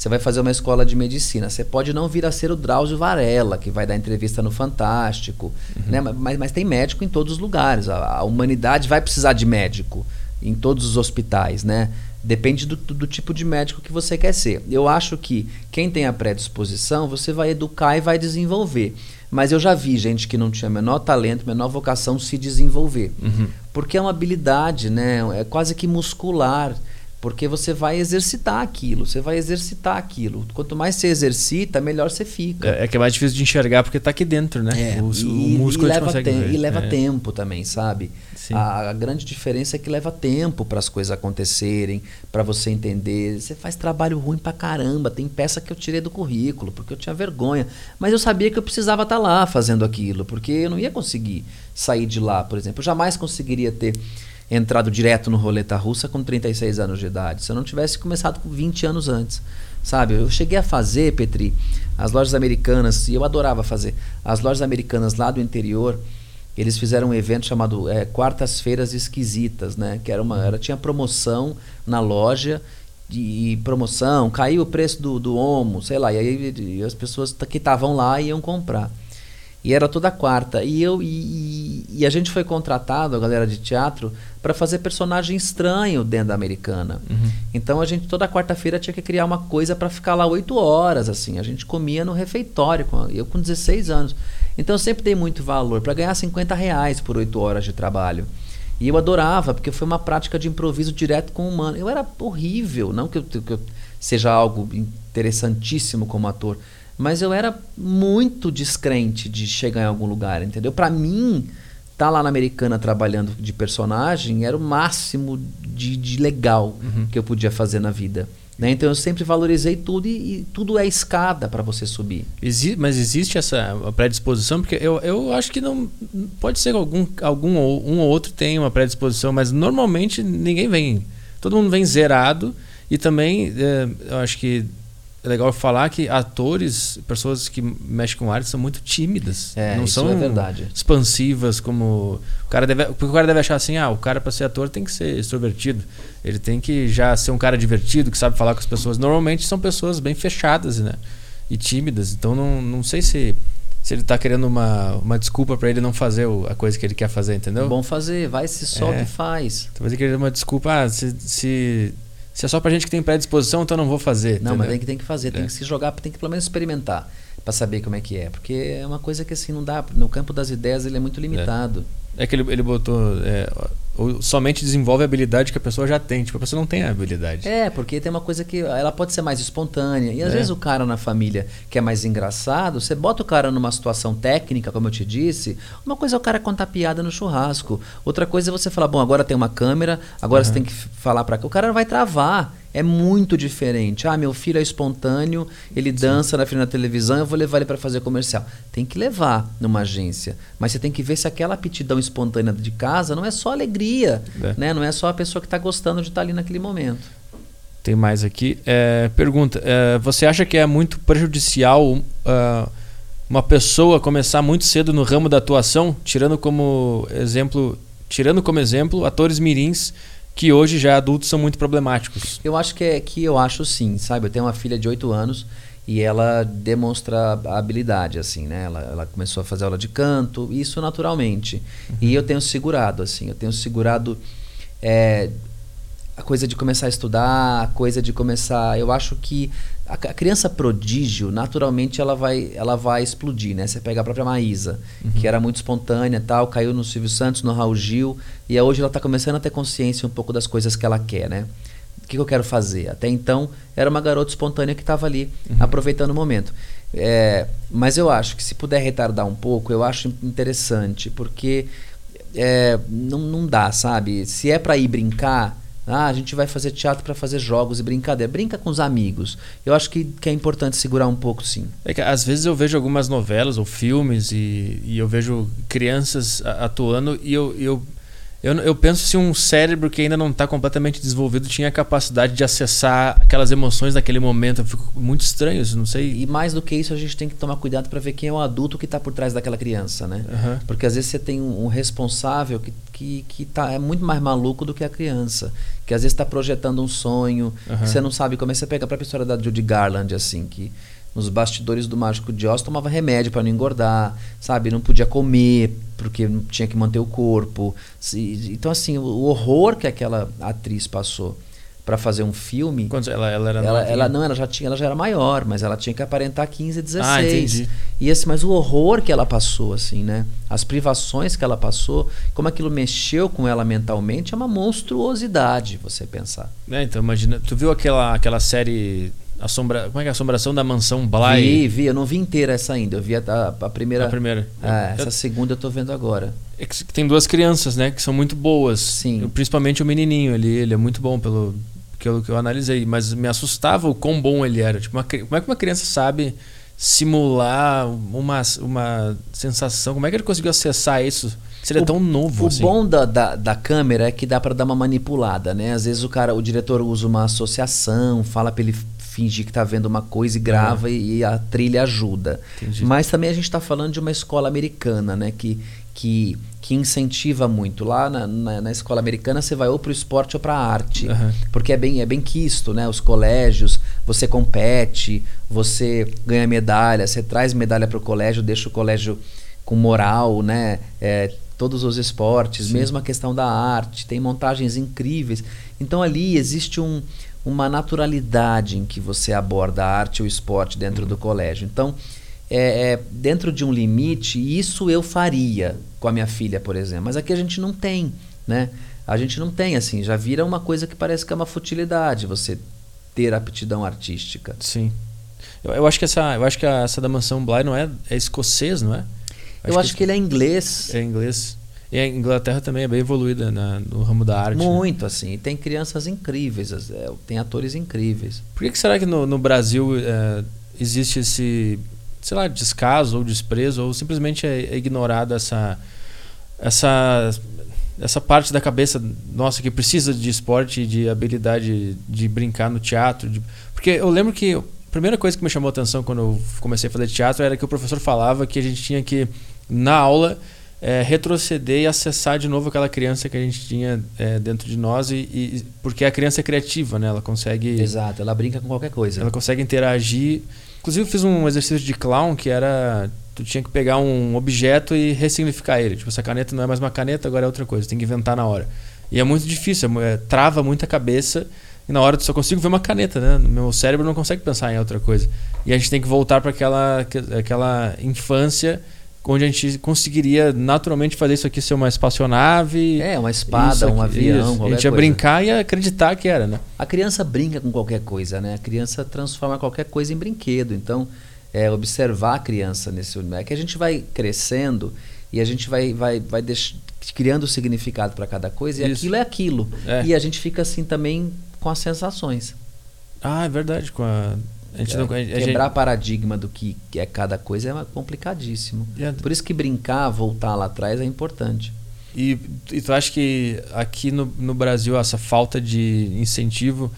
Você vai fazer uma escola de medicina. Você pode não vir a ser o Drauzio Varela, que vai dar entrevista no Fantástico, uhum. né? Mas, mas tem médico em todos os lugares. A, a, humanidade vai precisar de médico em todos os hospitais, né? Depende do, do, tipo de médico que você quer ser. Eu acho que quem tem a predisposição, você vai educar e vai desenvolver. Mas eu já vi gente que não tinha menor talento, menor vocação se desenvolver. Uhum. Porque é uma habilidade, né? É quase que muscular. Porque você vai exercitar aquilo, você vai exercitar aquilo. Quanto mais você exercita, melhor você fica. É, é que é mais difícil de enxergar porque está aqui dentro, né? É, o, e, o músculo e leva, te- e leva É. tempo também, sabe? A, a grande diferença é que leva tempo para as coisas acontecerem, para você entender. Você faz trabalho ruim pra caramba. Tem peça que eu tirei do currículo, porque eu tinha vergonha. Mas eu sabia que eu precisava estar lá fazendo aquilo, porque eu não ia conseguir sair de lá, por exemplo. Eu jamais conseguiria ter entrado direto no roleta russa com 36 anos de idade, se eu não tivesse começado com 20 anos antes. Sabe, eu cheguei a fazer, Petri, as lojas americanas, e eu adorava fazer, as lojas americanas lá do interior, eles fizeram um evento chamado é, Quartas-feiras Esquisitas, né? Que era uma, era, tinha promoção na loja de promoção, caiu o preço do, do homo, sei lá, e aí e as pessoas que estavam lá iam comprar. E era toda quarta. E eu e, e- a gente foi contratado, a galera de teatro, para fazer personagem estranho dentro da americana. Então a gente toda quarta-feira tinha que criar uma coisa para ficar lá oito horas, assim. A gente comia no refeitório, eu com 16 anos. Então eu sempre dei muito valor para ganhar 50 reais por oito horas de trabalho. E eu adorava, porque foi uma prática de improviso direto com o humano. Eu era horrível, não que eu, que eu seja algo interessantíssimo como ator, mas eu era muito descrente de chegar em algum lugar, entendeu? Para mim, estar lá na Americana trabalhando de personagem era o máximo de, de legal que eu podia fazer na vida. Né? Então eu sempre valorizei tudo e, e tudo é escada para você subir. Exi- mas existe essa predisposição? Porque eu, eu acho que não. Pode ser que algum, algum ou um ou outro tem uma predisposição, mas normalmente ninguém vem. Todo mundo vem zerado. E também, é, eu acho que é legal falar que atores, pessoas que mexem com arte, são muito tímidas. É, não isso são é verdade. expansivas como. O cara deve, porque o cara deve achar assim: ah, o cara para ser ator tem que ser extrovertido. Ele tem que já ser um cara divertido, que sabe falar com as pessoas. Normalmente são pessoas bem fechadas, né? E tímidas. Então não, não sei se, se ele tá querendo uma, uma desculpa para ele não fazer o- a coisa que ele quer fazer, entendeu? Bom fazer, vai, se solta É. e faz. Talvez ele queira uma desculpa, ah, se, se, se é só pra gente que tem predisposição, então eu não vou fazer. Não, mas entendeu? tem que, tem que fazer, tem É. que se jogar, tem que pelo menos experimentar para saber como é que é. Porque é uma coisa que assim não dá. No campo das ideias ele é muito limitado. É que ele, ele botou. é, ou somente desenvolve a habilidade que a pessoa já tem. Tipo, a pessoa não tem a habilidade. É, porque tem uma coisa que ela pode ser mais espontânea. E às É. vezes o cara na família que é mais engraçado, você bota o cara numa situação técnica, como eu te disse. Uma coisa é o cara contar piada no churrasco. Outra coisa é você falar, bom, agora tem uma câmera, agora você tem que falar pra cá. O cara vai travar. É muito diferente. Ah, meu filho é espontâneo, ele dança na frente da televisão, eu vou levar ele para fazer comercial. Tem que levar numa agência. Mas você tem que ver se aquela aptidão espontânea de casa não é só alegria, É. né? Não é só a pessoa que está gostando de estar ali naquele momento. Tem mais aqui. É, pergunta: é, você acha que é muito prejudicial ah, uma pessoa começar muito cedo no ramo da atuação, tirando como exemplo, tirando como exemplo atores mirins que hoje já adultos são muito problemáticos? Eu acho que é que eu acho sim, sabe? Eu tenho uma filha de 8 anos e ela demonstra a habilidade, assim, né? Ela, ela começou a fazer aula de canto, isso naturalmente. E eu tenho segurado, assim, eu tenho segurado é, a coisa de começar a estudar, a coisa de começar. Eu acho que a, a criança prodígio, naturalmente, ela vai, ela vai explodir, né? Você pega a própria Maísa, que era muito espontânea tal, caiu no Silvio Santos, no Raul Gil, e hoje ela está começando a ter consciência um pouco das coisas que ela quer, né? O que, que eu quero fazer? Até então, era uma garota espontânea que estava ali, aproveitando o momento. É, mas eu acho que se puder retardar um pouco, eu acho interessante, porque é, não, não dá, sabe? Se é para ir brincar, ah, a gente vai fazer teatro para fazer jogos e brincadeira. Brinca com os amigos. Eu acho que, que é importante segurar um pouco, sim. É que às vezes eu vejo algumas novelas ou filmes e, e eu vejo crianças atuando e eu, eu, eu, eu penso se um cérebro que ainda não está completamente desenvolvido tinha a capacidade de acessar aquelas emoções naquele momento. Eu fico muito estranho isso, não sei. E mais do que isso, a gente tem que tomar cuidado para ver quem é o adulto que está por trás daquela criança, né? Aham. Porque às vezes você tem um, um responsável que, que, que tá, é muito mais maluco do que a criança. Que às vezes está projetando um sonho, Aham. que você não sabe como é. Você pega a própria história da Judy Garland, assim, que nos bastidores do Mágico de Oz tomava remédio para não engordar, sabe? Não podia comer porque tinha que manter o corpo. Então, assim, o horror que aquela atriz passou. para fazer um filme. Quando ela, ela era ela, ela não, ela já tinha, ela já era maior, mas ela tinha que aparentar 15, 16. Ah, entendi. E assim, mas o horror que ela passou assim, né? As privações que ela passou, como aquilo mexeu com ela mentalmente, é uma monstruosidade, você pensar. É, então imagina, tu viu aquela aquela série Assombra... Como é que é? Assombração da Mansão Bly? Vi, vi. Eu não vi inteira essa ainda. Eu vi a, a, a primeira. A primeira. É, essa segunda eu tô vendo agora. É que tem duas crianças, né? Que são muito boas. Sim. Principalmente o menininho ali. Ele é muito bom pelo que eu, que eu analisei. Mas me assustava o quão bom ele era. Tipo, uma, como é que uma criança sabe simular uma, uma sensação? Como é que ele conseguiu acessar isso? Se ele é tão novo o assim. bom da, da, da, câmera é que dá para dar uma manipulada, né? Às vezes o cara, o diretor usa uma associação, fala para ele fingir que está vendo uma coisa e grava uhum. e a trilha ajuda. Entendi. Mas também a gente está falando de uma escola americana, né? Que, que, que incentiva muito. Lá na, na, na escola americana você vai ou para o esporte ou para a arte. Uhum. Porque é bem, é bem quisto, né? Os colégios, você compete, você ganha medalha, você traz medalha para o colégio, deixa o colégio com moral, né? É, todos os esportes, Sim. mesmo a questão da arte, tem montagens incríveis. Então ali existe um, uma naturalidade em que você aborda a arte ou esporte dentro do colégio. Então, é, é, dentro de um limite, isso eu faria com a minha filha, por exemplo. Mas aqui a gente não tem, né? A gente não tem, assim, já vira uma coisa que parece que é uma futilidade você ter aptidão artística. Sim. Eu, eu acho que essa, eu acho que a, essa da mansão Bly não é, é escocês, não é? Eu acho, eu acho que, que ele é inglês. É inglês. E a Inglaterra também é bem evoluída na, no ramo da arte. Né? Muito, né? assim. Tem crianças incríveis, é, tem atores incríveis. Por que, que será que no, no Brasil é, existe esse, sei lá, descaso ou desprezo, ou simplesmente é, é ignorada essa, essa, essa parte da cabeça nossa que precisa de esporte e de habilidade de brincar no teatro? De, porque eu lembro que a primeira coisa que me chamou a atenção quando eu comecei a fazer teatro era que o professor falava que a gente tinha que, na aula é, retroceder e acessar de novo aquela criança que a gente tinha é, dentro de nós e, e, porque a criança é criativa, né? Ela consegue. Exato, ela brinca com qualquer coisa. Ela consegue interagir. Inclusive eu fiz um exercício de clown que era tu tinha que pegar um objeto e ressignificar ele. Tipo, essa caneta não é mais uma caneta, agora é outra coisa. Tem que inventar na hora. E é muito difícil, é, trava muito a cabeça e na hora eu só consigo ver uma caneta, né? Meu cérebro não consegue pensar em outra coisa. E a gente tem que voltar para aquela aquela infância onde a gente conseguiria naturalmente fazer isso aqui ser uma espaçonave. É, uma espada, aqui, um avião. A gente ia coisa. brincar e acreditar que era, né? A criança brinca com qualquer coisa, né? A criança transforma qualquer coisa em brinquedo. Então, é observar a criança nesse universo. É que a gente vai crescendo e a gente vai, vai, vai deix... criando significado para cada coisa e isso. aquilo é aquilo. É. E a gente fica assim também com as sensações. Ah, é verdade. Com a a gente não, a quebrar gente... paradigma do que é cada coisa é complicadíssimo. Por isso que brincar, voltar lá atrás é importante. E, e tu acha que aqui no, no Brasil essa falta de incentivo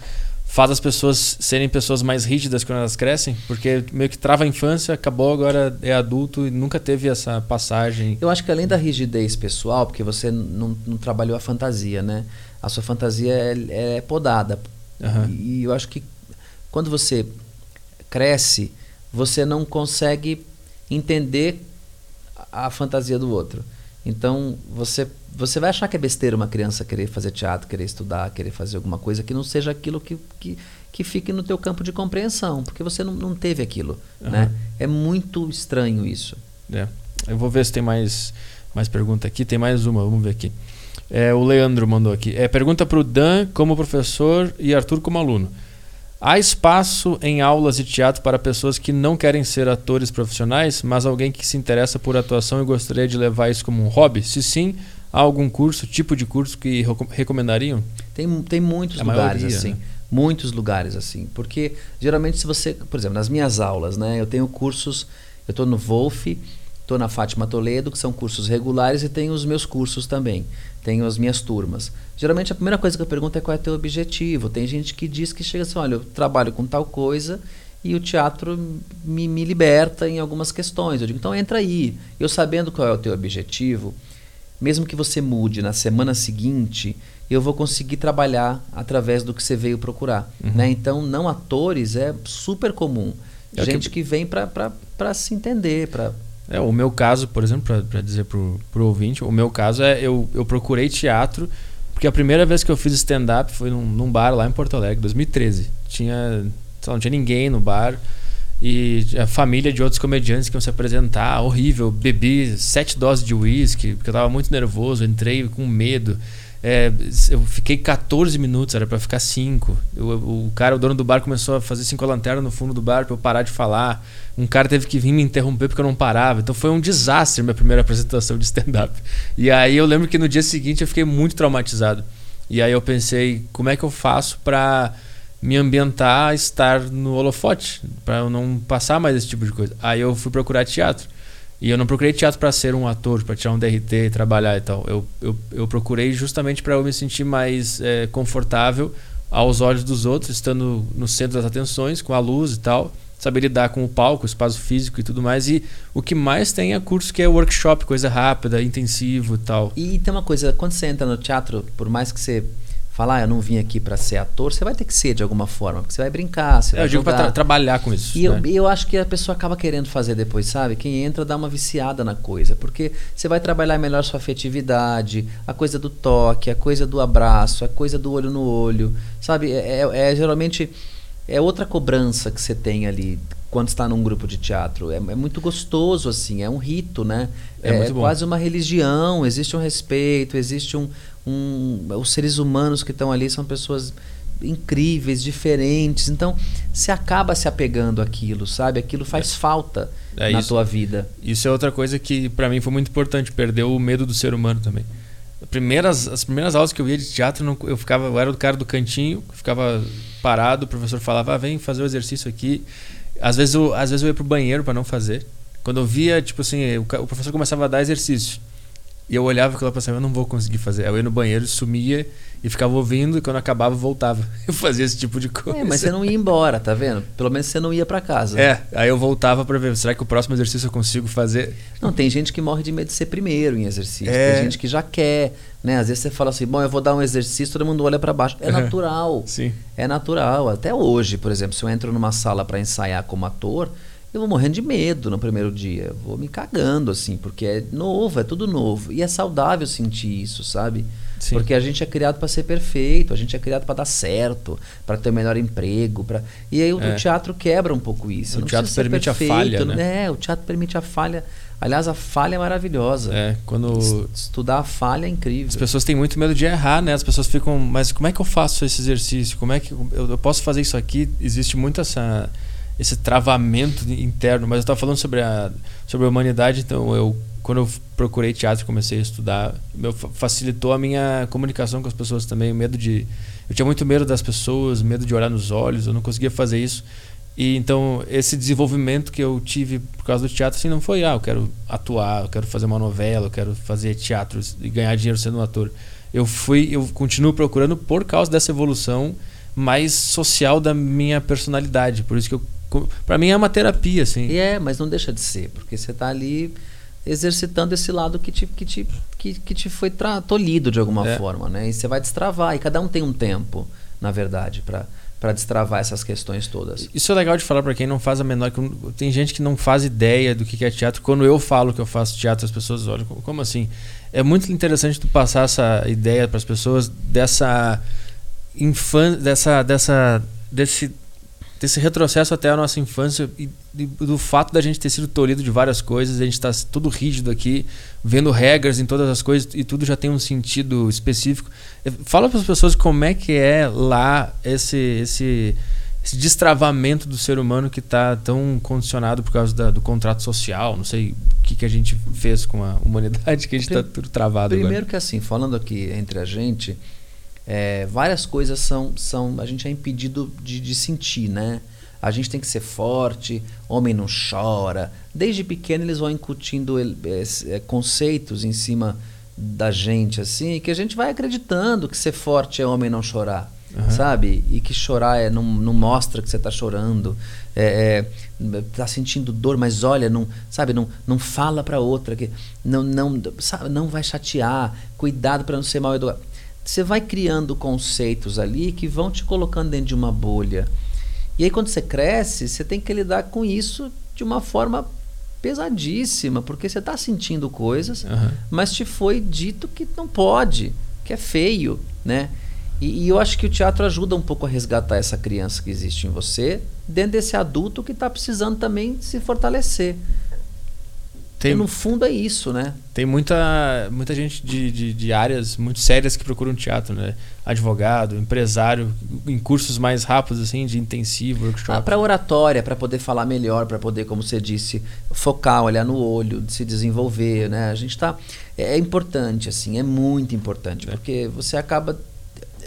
faz as pessoas serem pessoas mais rígidas quando elas crescem? Porque meio que trava a infância, acabou, agora é adulto e nunca teve essa passagem. Eu acho que além da rigidez pessoal, porque você não, não trabalhou a fantasia, né? A sua fantasia é, é podada. Uhum. E eu acho que quando você cresce, você não consegue entender a, fantasia do outro. Então, você, você vai achar que é besteira uma criança querer fazer teatro, querer estudar, querer fazer alguma coisa que não seja aquilo que, que, que fique no teu campo de compreensão, porque você não, não teve aquilo. Uhum. Né? É muito estranho isso. É. Eu vou ver se tem mais, mais pergunta aqui. Tem mais uma, vamos ver aqui. É, o Leandro mandou aqui. É, pergunta para o Dan como professor e Arthur como aluno. Há espaço em aulas de teatro para pessoas que não querem ser atores profissionais, mas alguém que se interessa por atuação e gostaria de levar isso como um hobby? Se sim, há algum curso, tipo de curso que recomendariam? Tem, tem muitos A lugares maioria, assim. Né? Muitos lugares assim. Porque geralmente se você, por exemplo, nas minhas aulas, né, eu tenho cursos, eu estou no Wolf, estou na Fátima Toledo, que são cursos regulares, e tenho os meus cursos também tenho as minhas turmas. Geralmente a primeira coisa que eu pergunto é qual é o teu objetivo. Tem gente que diz que chega assim, olha, eu trabalho com tal coisa e o teatro me, me liberta em algumas questões. Eu digo, então entra aí. Eu sabendo qual é o teu objetivo, mesmo que você mude na semana seguinte, eu vou conseguir trabalhar através do que você veio procurar. Uhum. Né? Então, não atores é super comum. É gente que... que vem para se entender, para é, o meu caso, por exemplo, para dizer para o ouvinte, o meu caso é eu, eu procurei teatro Porque a primeira vez que eu fiz stand-up foi num, num, bar lá em Porto Alegre, 2013. Tinha, não tinha ninguém no bar. E a família de outros comediantes que iam se apresentar, horrível. Bebi sete doses de uísque, porque eu tava muito nervoso, entrei com medo. É, eu fiquei 14 minutos, era para ficar 5. O cara, o dono do bar, começou a fazer cinco lanternas no fundo do bar para eu parar de falar. Um cara teve que vir me interromper porque eu não parava. Então foi um desastre minha primeira apresentação de stand-up. E aí eu lembro que no dia seguinte eu fiquei muito traumatizado. E aí eu pensei, como é que eu faço para me ambientar estar no holofote, para eu não passar mais esse tipo de coisa. Aí eu fui procurar teatro. E eu não procurei teatro para ser um ator, para tirar um DRT, trabalhar e tal. Eu, eu, eu procurei justamente para eu me sentir mais é, confortável aos olhos dos outros, estando no centro das atenções, com a luz e tal. Saber lidar com o palco, o espaço físico e tudo mais. E o que mais tem é curso que é workshop, coisa rápida, intensivo e tal. E tem uma coisa, quando você entra no teatro, por mais que você falar, ah, eu não vim aqui para ser ator, você vai ter que ser de alguma forma, porque você vai brincar, você é, vai Eu digo para tra trabalhar com isso. E né? eu, eu acho que a pessoa acaba querendo fazer depois, sabe? Quem entra dá uma viciada na coisa, porque você vai trabalhar melhor sua afetividade, a coisa do toque, a coisa do abraço, a coisa do olho no olho, sabe? É, é, é geralmente é outra cobrança que você tem ali quando está num grupo de teatro. É, é, muito gostoso, assim, é um rito, né? É, é quase uma religião, existe um respeito, existe um, um, os seres humanos que estão ali são pessoas incríveis, diferentes. Então, você acaba se apegando àquilo, sabe? Aquilo faz é. falta é na isso, tua vida. Isso é outra coisa que para mim foi muito importante, perder o medo do ser humano também. As primeiras, as primeiras aulas que eu ia de teatro, eu ficava, eu era o cara do cantinho, ficava parado, o professor falava: ah, "Vem fazer o exercício aqui". Às vezes eu, às vezes eu ia pro banheiro para não fazer. Quando eu via, tipo assim, o, o professor começava a dar exercício. E eu olhava aquilo e pensava, eu não vou conseguir fazer. Aí eu ia no banheiro, sumia e ficava ouvindo, e quando acabava, voltava. Eu fazia esse tipo de coisa. É, mas você não ia embora, tá vendo? Pelo menos você não ia para casa. É, aí eu voltava para ver, será que o próximo exercício eu consigo fazer? Não, tem gente que morre de medo de ser primeiro em exercício. É. Tem gente que já quer, né? Às vezes você fala assim, bom, eu vou dar um exercício, todo mundo olha para baixo. É natural. Sim. É natural. Até hoje, por exemplo, se eu entro numa sala para ensaiar como ator, eu vou morrendo de medo no primeiro dia. Eu vou me cagando, assim, porque é novo, é tudo novo. E é saudável sentir isso, sabe? Sim. Porque a gente é criado para ser perfeito, a gente é criado para dar certo, para ter o melhor emprego. Pra... E aí o, é. teatro quebra um pouco isso. O Não teatro permite perfeito, a falha. Né? É, o teatro permite a falha. Aliás, a falha é maravilhosa. É, quando. Estudar a falha é incrível. As pessoas têm muito medo de errar, né? As pessoas ficam, mas como é que eu faço esse exercício? Como é que eu, eu posso fazer isso aqui? Existe muito essa esse travamento interno. Mas eu estava falando sobre a, sobre a humanidade, então eu quando eu procurei teatro comecei a estudar, meu, facilitou a minha comunicação com as pessoas também. O medo de. Eu tinha muito medo das pessoas, medo de olhar nos olhos, eu não conseguia fazer isso. E então esse desenvolvimento que eu tive por causa do teatro assim não foi ah, eu quero atuar, eu quero fazer uma novela, eu quero fazer teatro e ganhar dinheiro sendo um ator. Eu fui, eu continuo procurando por causa dessa evolução mais social da minha personalidade. Por isso que eu para mim é uma terapia, assim. E é, mas não deixa de ser, porque você está ali exercitando esse lado que te, que te, que, que te foi tolhido de alguma é. forma, né? E você vai destravar, e cada um tem um tempo, na verdade, para para destravar essas questões todas. Isso é legal de falar para quem não faz a menor. Tem gente que não faz ideia do que é teatro. Quando eu falo que eu faço teatro, as pessoas olham como assim. É muito interessante tu passar essa ideia para as pessoas dessa infância, dessa, dessa, desse desse retrocesso até a nossa infância e, do fato da gente ter sido tolhido de várias coisas, a gente está tudo rígido aqui, vendo regras em todas as coisas e tudo já tem um sentido específico. É, fala para as pessoas como é que é lá esse, esse, esse destravamento do ser humano que está tão condicionado por causa da, do contrato social, não sei o que, que a gente fez com a humanidade que a gente está tudo travado Primeiro agora. que assim, falando aqui entre a gente, é, várias coisas são, são a gente é impedido de, de sentir, né? A gente tem que ser forte, homem não chora. Desde pequeno eles vão incutindo é, conceitos em cima da gente, assim, que a gente vai acreditando que ser forte é homem não chorar. Uhum. Sabe? E que chorar é, não, não mostra que você está chorando. É, é, tá sentindo dor, mas olha, não, sabe, não, não fala para outra que não, não, sabe, não vai chatear. Cuidado para não ser mal educado você vai criando conceitos ali que vão te colocando dentro de uma bolha. E aí, quando você cresce, você tem que lidar com isso de uma forma pesadíssima, porque você está sentindo coisas, uhum. mas te foi dito que não pode. que é feio, né? E, e, eu acho que o teatro ajuda um pouco a resgatar essa criança que existe em você, dentro desse adulto que está precisando também se fortalecer. Tem, no fundo é isso, né? Tem muita, muita gente de, de, de, áreas muito sérias que procuram teatro, né? Advogado, empresário, em cursos mais rápidos, assim, de intensivo, workshop. Ah, para oratória, para poder falar melhor, para poder, como você disse, focar, olhar no olho, se desenvolver, né? A gente está... É, é, importante, assim, é muito importante, é. porque você acaba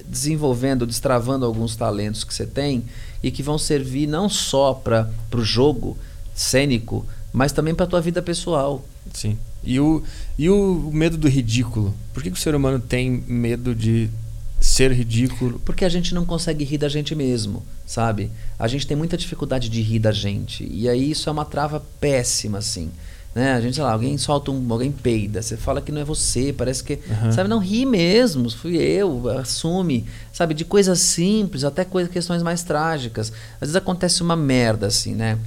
desenvolvendo, destravando alguns talentos que você tem e que vão servir não só para o jogo cênico, mas também para a tua vida pessoal. Sim. E o, e o medo do ridículo? Por que, que o ser humano tem medo de ser ridículo? Porque a gente não consegue rir da gente mesmo, sabe? A gente tem muita dificuldade de rir da gente. E aí isso é uma trava péssima, assim. Né? A gente, sei lá, alguém solta um. alguém peida, você fala que não é você, parece que. Uhum. Sabe, não ri mesmo, fui eu, assume. Sabe, de coisas simples até coisas, questões mais trágicas. Às vezes acontece uma merda, assim, né?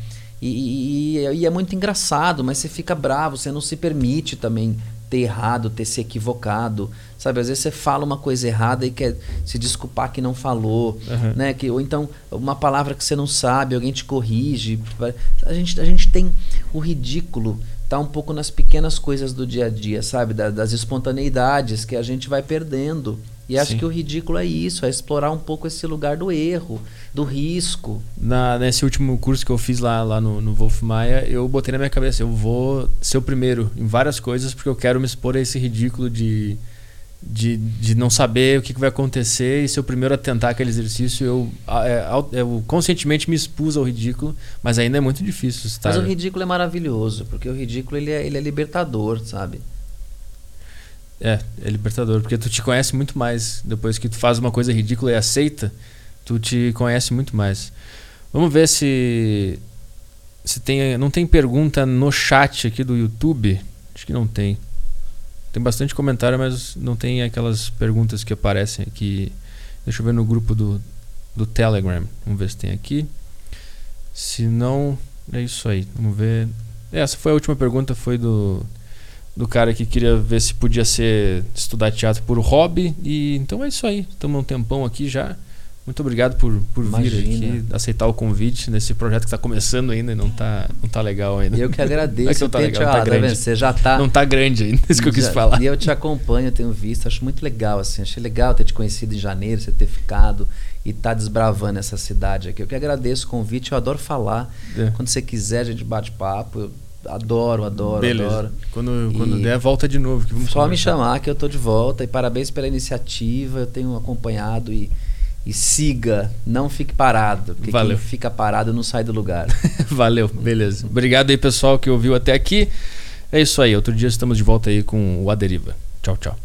E, e, e, é muito engraçado, mas você fica bravo, você não se permite também ter errado, ter se equivocado. Sabe, às vezes você fala uma coisa errada e quer se desculpar que não falou, uhum. né? Que, ou então uma palavra que você não sabe, alguém te corrige. A gente, a gente tem o ridículo tá um pouco nas pequenas coisas do dia a dia, sabe? Da, das espontaneidades que a gente vai perdendo. E acho Sim. que o ridículo é isso, é explorar um pouco esse lugar do erro, do risco. Na, nesse último curso que eu fiz lá, lá no, no Wolf Maia, eu botei na minha cabeça, eu vou ser o primeiro em várias coisas porque eu quero me expor a esse ridículo de, de, de não saber o que, que vai acontecer e ser o primeiro a tentar aquele exercício. Eu, é, eu conscientemente me expus ao ridículo, mas ainda é muito difícil estar... Mas o ridículo é maravilhoso, porque o ridículo ele é, ele é libertador, sabe? É, é libertador, porque tu te conhece muito mais. Depois que tu faz uma coisa ridícula e aceita, tu te conhece muito mais. Vamos ver se se tem não tem pergunta no chat aqui do YouTube. Acho que não tem. Tem bastante comentário, mas não tem aquelas perguntas que aparecem aqui. Deixa eu ver no grupo do, do Telegram. Vamos ver se tem aqui. Se não, é isso aí. Vamos ver. Essa foi a última pergunta, foi do do cara que queria ver se podia ser estudar teatro por hobby. E então é isso aí. Estamos um tempão aqui já. Muito obrigado por, por vir aqui, aceitar o convite nesse projeto que está começando ainda e não está não tá legal ainda. Eu que agradeço. não tá legal, te, tá grande. Você já tá. Não está grande ainda, isso que eu quis falar. E eu te acompanho, eu tenho visto, acho muito legal, assim. Achei legal ter te conhecido em janeiro, você ter ficado e estar tá desbravando essa cidade aqui. Eu que agradeço o convite, eu adoro falar. É. Quando você quiser, a gente bate papo. Eu Adoro, adoro, Beleza. adoro. Quando, quando der, volta de novo. só conversar. me chamar que eu tô de volta. E parabéns pela iniciativa. Eu tenho acompanhado e, e siga. Não fique parado. Porque Valeu. quem fica parado não sai do lugar. Valeu, beleza. Obrigado aí, pessoal, que ouviu até aqui. É isso aí. Outro dia estamos de volta aí com o Aderiva. Tchau, tchau.